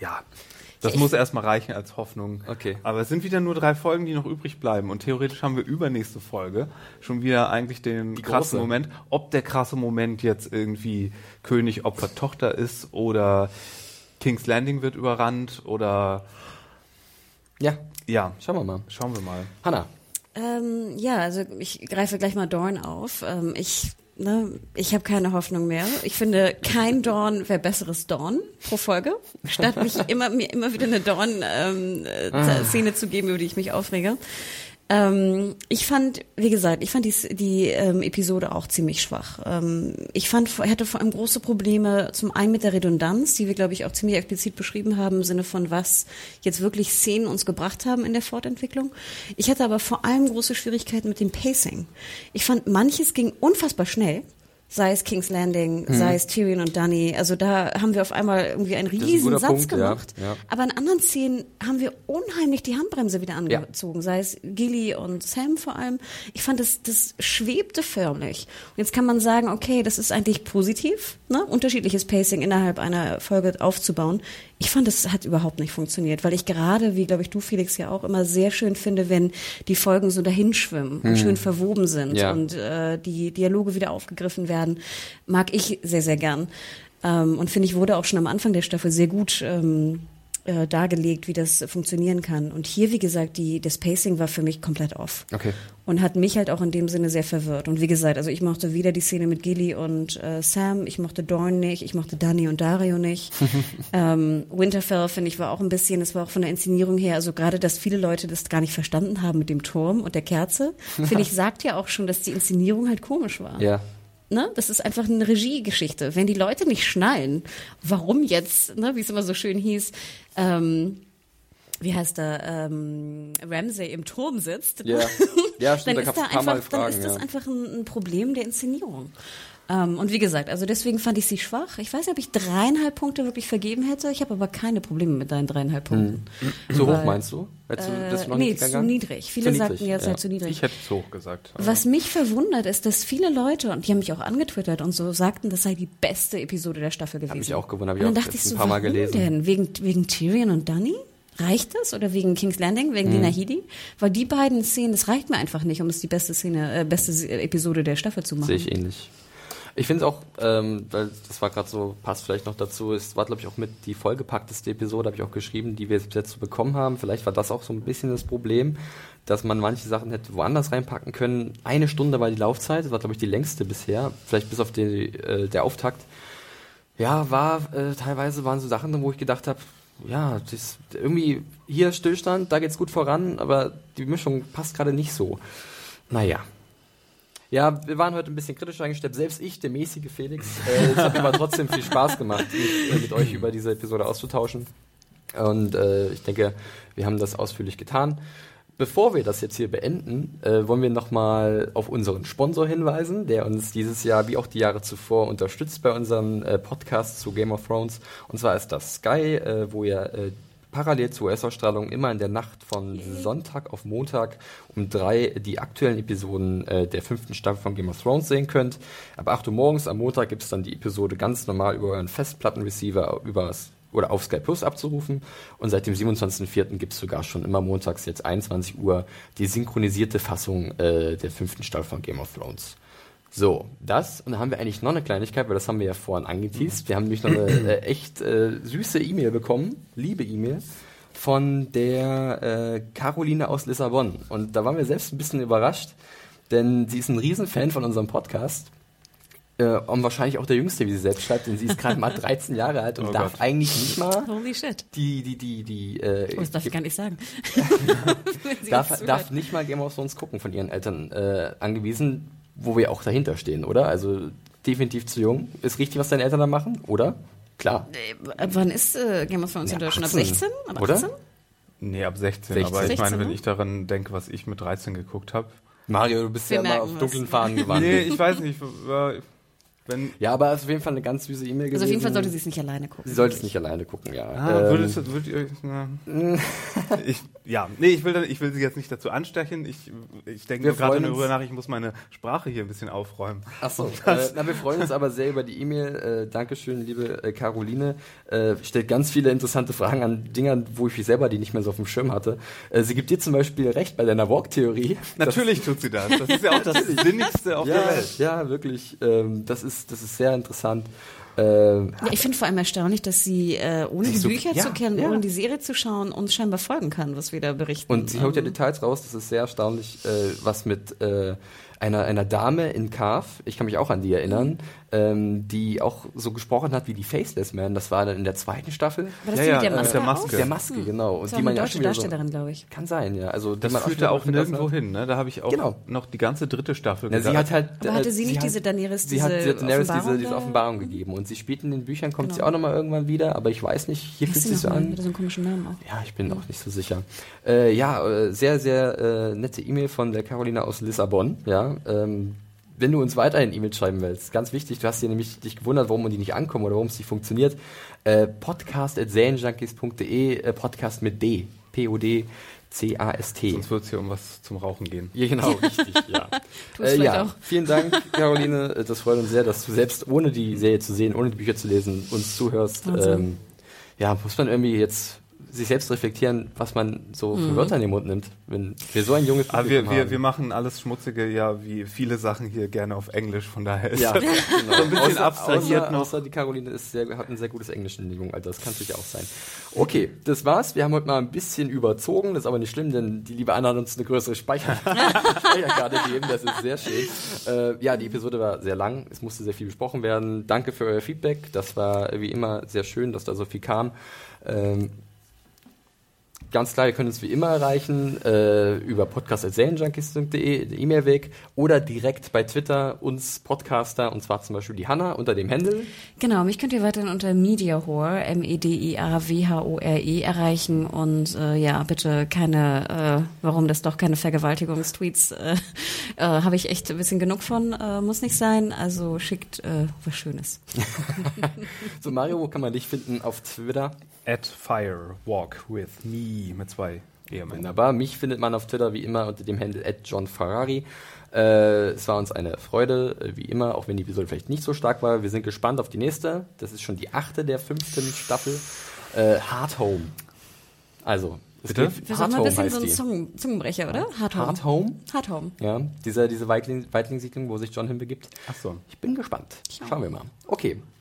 ja, das ich muss erstmal reichen als Hoffnung. Okay. Aber es sind wieder nur drei Folgen, die noch übrig bleiben. Und theoretisch haben wir übernächste Folge schon wieder eigentlich den die krassen große. Moment. Ob der krasse Moment jetzt irgendwie König Opfer Tochter ist oder King's Landing wird überrannt oder ja. Ja. Schauen wir mal. Schauen wir mal. Hanna. Ähm, ja, also ich greife gleich mal Dorn auf. Ähm, ich ne, ich habe keine Hoffnung mehr. Ich finde, kein Dorn wäre besseres Dorn pro Folge, statt mich <laughs> immer mir immer wieder eine Dorn-Szene ähm, äh, zu geben, über die ich mich aufrege. Ähm, ich fand, wie gesagt, ich fand die, die ähm, Episode auch ziemlich schwach. Ähm, ich fand, hatte vor allem große Probleme, zum einen mit der Redundanz, die wir, glaube ich, auch ziemlich explizit beschrieben haben, im Sinne von was jetzt wirklich Szenen uns gebracht haben in der Fortentwicklung. Ich hatte aber vor allem große Schwierigkeiten mit dem Pacing. Ich fand, manches ging unfassbar schnell sei es King's Landing, mhm. sei es Tyrion und Dany. Also da haben wir auf einmal irgendwie einen riesen ein Satz Punkt, gemacht. Ja, ja. Aber in anderen Szenen haben wir unheimlich die Handbremse wieder angezogen, ja. sei es Gilly und Sam vor allem. Ich fand, das, das schwebte förmlich. Und jetzt kann man sagen, okay, das ist eigentlich positiv, ne? unterschiedliches Pacing innerhalb einer Folge aufzubauen. Ich fand, das hat überhaupt nicht funktioniert, weil ich gerade, wie glaube ich du Felix ja auch immer sehr schön finde, wenn die Folgen so dahinschwimmen und mhm. schön verwoben sind ja. und äh, die Dialoge wieder aufgegriffen werden, mag ich sehr sehr gern ähm, und finde ich wurde auch schon am Anfang der Staffel sehr gut ähm, äh, dargelegt, wie das funktionieren kann. Und hier, wie gesagt, die, das Pacing war für mich komplett off. Okay. Und hat mich halt auch in dem Sinne sehr verwirrt. Und wie gesagt, also ich mochte weder die Szene mit Gilly und äh, Sam, ich mochte Dorn nicht, ich mochte Danny und Dario nicht. <laughs> ähm, Winterfell, finde ich, war auch ein bisschen, es war auch von der Inszenierung her, also gerade, dass viele Leute das gar nicht verstanden haben mit dem Turm und der Kerze, finde <laughs> ich, sagt ja auch schon, dass die Inszenierung halt komisch war. Ja. Ne? Das ist einfach eine Regiegeschichte. Wenn die Leute nicht schnallen, warum jetzt, ne, wie es immer so schön hieß, ähm, wie heißt er, ähm, Ramsay im Turm sitzt, Ja, ja <laughs> stimmt, dann da ist, da einfach, dann Fragen, ist das ja. einfach ein, ein Problem der Inszenierung. Ähm, und wie gesagt, also deswegen fand ich sie schwach. Ich weiß nicht, ob ich dreieinhalb Punkte wirklich vergeben hätte. Ich habe aber keine Probleme mit deinen dreieinhalb Punkten. Zu hoch meinst du? Hättest du Äh, noch nee, nicht zu niedrig. Viele Zu sagten niedrig, ja. ja zu niedrig. Ich hätte es hoch gesagt. aber- Was mich verwundert, ist, dass viele Leute, und die haben mich auch angetwittert und so, sagten, das sei die beste Episode der Staffel gewesen. Hab mich auch gewundert, hab und ich dann auch dachte ich so, ein paar Mal gelesen. denn? Wegen, wegen Tyrion und Dany? Reicht das? Oder wegen King's Landing, wegen Mhm. Lena Headey? Weil die beiden Szenen, das reicht mir einfach nicht, um es die beste Szene, äh, beste Episode der Staffel zu machen. Sehe ich ähnlich. Ich finde es auch, ähm, das war gerade so, passt vielleicht noch dazu, es war, glaube ich, auch mit die vollgepackteste Episode, habe ich auch geschrieben, die wir bis jetzt so bekommen haben. Vielleicht war das auch so ein bisschen das Problem, dass man manche Sachen hätte woanders reinpacken können. Eine Stunde war die Laufzeit, das war, glaube ich, die längste bisher, vielleicht bis auf die, äh, der Auftakt. Ja, war, äh, teilweise waren so Sachen, wo ich gedacht habe, ja, das, irgendwie hier Stillstand, da geht's gut voran, aber die Mischung passt gerade nicht so. Naja, ja, wir waren heute ein bisschen kritisch eingestellt. Selbst ich, der mäßige Felix. Äh, es hat mir aber trotzdem viel Spaß gemacht, mich äh, mit euch über diese Episode auszutauschen. Und äh, ich denke, wir haben das ausführlich getan. Bevor wir das jetzt hier beenden, äh, wollen wir nochmal auf unseren Sponsor hinweisen, der uns dieses Jahr wie auch die Jahre zuvor unterstützt bei unseren äh, Podcasts zu Game of Thrones. Und zwar ist das Sky, äh, wo ihr äh, parallel zur US-Ausstrahlung immer in der Nacht von Sonntag auf Montag um drei die aktuellen Episoden äh, der fünften Staffel von Game of Thrones sehen könnt. Ab 8 Uhr morgens am Montag gibt es dann die Episode ganz normal über euren Festplattenreceiver übers oder auf Sky Plus abzurufen. Und seit dem 27.04. gibt es sogar schon immer montags jetzt 21 Uhr die synchronisierte Fassung äh, der fünften Staffel von Game of Thrones. So, das, und dann haben wir eigentlich noch eine Kleinigkeit, weil das haben wir ja vorhin angeteased. Wir haben nämlich noch eine <clears throat> äh, echt äh, süße E-Mail bekommen, liebe E-Mail, von der äh, Caroline aus Lissabon. Und da waren wir selbst ein bisschen überrascht, denn sie ist ein Riesenfan von unserem Podcast. Äh, und wahrscheinlich auch der Jüngste, wie sie selbst schreibt, denn sie ist gerade mal <laughs> 13 Jahre alt und Oh darf Gott. eigentlich nicht mal Holy shit. die, die, die, die, äh, Oh, das darf ich gar nicht sagen. <laughs> <laughs> Darf, darf nicht mal Game of Thrones gucken von ihren Eltern äh, angewiesen, wo wir auch dahinter stehen, oder? Also definitiv zu jung. Ist richtig, was deine Eltern da machen, oder? Klar. Äh, Wann ist äh, Game of Thrones in Ja, Deutschland? Ab 18, 16? Ab oder? 18? Nee, ab 16. 16. Aber ich 16, meine, wenn ne? ich daran denke, was ich mit 13 geguckt habe. Mario, du bist Wir ja immer auf dunklen Fahnen <laughs> gewandt. Nee, ich weiß nicht. War, wenn, Ja, aber es ist auf jeden Fall eine ganz süße E-Mail gewesen. Also auf jeden Fall sollte sie es nicht alleine gucken. Sie sollte es nicht alleine gucken, ja. ah, Ähm, würdest, du- würdet ihr, na, <laughs> ich, ja, nee, ich will, ich will sie jetzt nicht dazu anstechen. Ich, ich denke gerade darüber nach, ich muss meine Sprache hier ein bisschen aufräumen. Achso, äh, na, wir freuen uns aber sehr über die E-Mail. Äh, Dankeschön, liebe äh, Caroline. Äh, stellt ganz viele interessante Fragen an Dingern, wo ich selber die nicht mehr so auf dem Schirm hatte. Äh, sie gibt dir zum Beispiel recht bei deiner Walk-Theorie. Natürlich tut sie das. Das ist ja auch <laughs> das Sinnigste auf ja, der Welt. Ja, wirklich. Ähm, das, ist, das ist sehr interessant. Ähm, Ja, ich finde vor allem erstaunlich, dass sie, äh, ohne Sie die so- Bücher ja, zu kennen, ja. ohne die Serie zu schauen, uns scheinbar folgen kann, was wir da berichten. Und sie haut ja Details raus, das ist sehr erstaunlich, äh, was mit äh, einer, einer Dame in Carv, ich kann mich auch an die erinnern, ähm, die auch so gesprochen hat wie die Faceless Man, das war dann in der zweiten Staffel. War das Ja, die ja, mit der mit Maske? der auch? Maske. Mit der Maske, genau. Und Das die war man eine ja deutsche schon wieder so, Darstellerin, glaube ich. Kann sein, ja. Also, Das man führt schon ja wieder auch nirgendwo hin, ne? Da habe ich auch Genau. noch die ganze dritte Staffel Na, sie hat halt. Aber hatte sie nicht hat, diese Daenerys, sie hat, diese sie hat Daenerys diese, Offenbarung diese da? Offenbarung gegeben. Und sie spielt in den Büchern, kommt Genau. sie auch nochmal irgendwann wieder, aber ich weiß nicht, hier fühlt sie sie so an. Mit so einem komischen Namen auch. Ja, ich bin auch nicht so sicher. Äh, ja, äh, sehr, sehr äh, nette E-Mail von der Carolina aus Lissabon. Ja, ähm, wenn du uns weiterhin E-Mail schreiben willst, ganz wichtig, du hast dir nämlich dich gewundert, warum die nicht ankommen oder warum es nicht funktioniert. Äh, podcast.serienjunkies.de, äh, Podcast mit D. P-O-D-C-A-S-T. Sonst wird es hier um was zum Rauchen gehen. Ja, genau, <laughs> richtig, ja. Tu es Äh, ja, auch. vielen Dank, Caroline. Äh, Das freut uns sehr, dass du selbst ohne die Serie zu sehen, ohne die Bücher zu lesen, uns zuhörst. Ähm, ja, muss man irgendwie jetzt sich selbst reflektieren, was man so für Wörter in den Mund nimmt, wenn wir so ein junges Aber Publikum wir, wir, haben. wir machen alles Schmutzige ja wie viele Sachen hier gerne auf Englisch, von daher ist ja, das genau. <laughs> so ein bisschen außer, abstrahiert außer, noch. außer die Caroline ist sehr, hat ein sehr gutes Englisch in dem jungen Alter, das kann natürlich auch sein. Okay, das war's. Wir haben heute mal ein bisschen überzogen, das ist aber nicht schlimm, denn die liebe Anna hat uns eine größere Speicher <laughs> Speicherkarte gegeben, das ist sehr schön. Äh, ja, die Episode war sehr lang, es musste sehr viel besprochen werden. Danke für euer Feedback, das war wie immer sehr schön, dass da so viel kam. Ähm, Ganz klar, ihr könnt uns wie immer erreichen äh, über podcast.serienjunkies.de, der E-Mail-Weg, oder direkt bei Twitter uns Podcaster, und zwar zum Beispiel die Hanna unter dem Handle. Genau, mich könnt ihr weiterhin unter Mediahore, M-E-D-I-A-W-H-O-R-E erreichen und äh, ja, bitte keine, äh, warum das doch keine Vergewaltigungstweets, äh, äh, habe ich echt ein bisschen genug von, äh, muss nicht sein, also schickt äh, was Schönes. <laughs> So, Mario, wo kann man dich finden auf Twitter? At Fire Walk with Me mit zwei Ehemännern. Wunderbar. Mich findet man auf Twitter wie immer unter dem Handle @johnferrari. Äh, es war uns eine Freude, äh, wie immer, auch wenn die Episode vielleicht nicht so stark war. Wir sind gespannt auf die nächste. Das ist schon die achte der fünften Staffel. Äh, Hard Home. Also, es Bitte? geht- Wir Hard sind mal ein Home bisschen heißt so ein. Zungen, Zungenbrecher, oder? Hard Home. Hard Home? Hard Home. Ja, diese, diese Weitling, Weitlingsiedlung, wo sich John hinbegibt. Ach so. Ich bin gespannt. Schauen wir mal. Okay,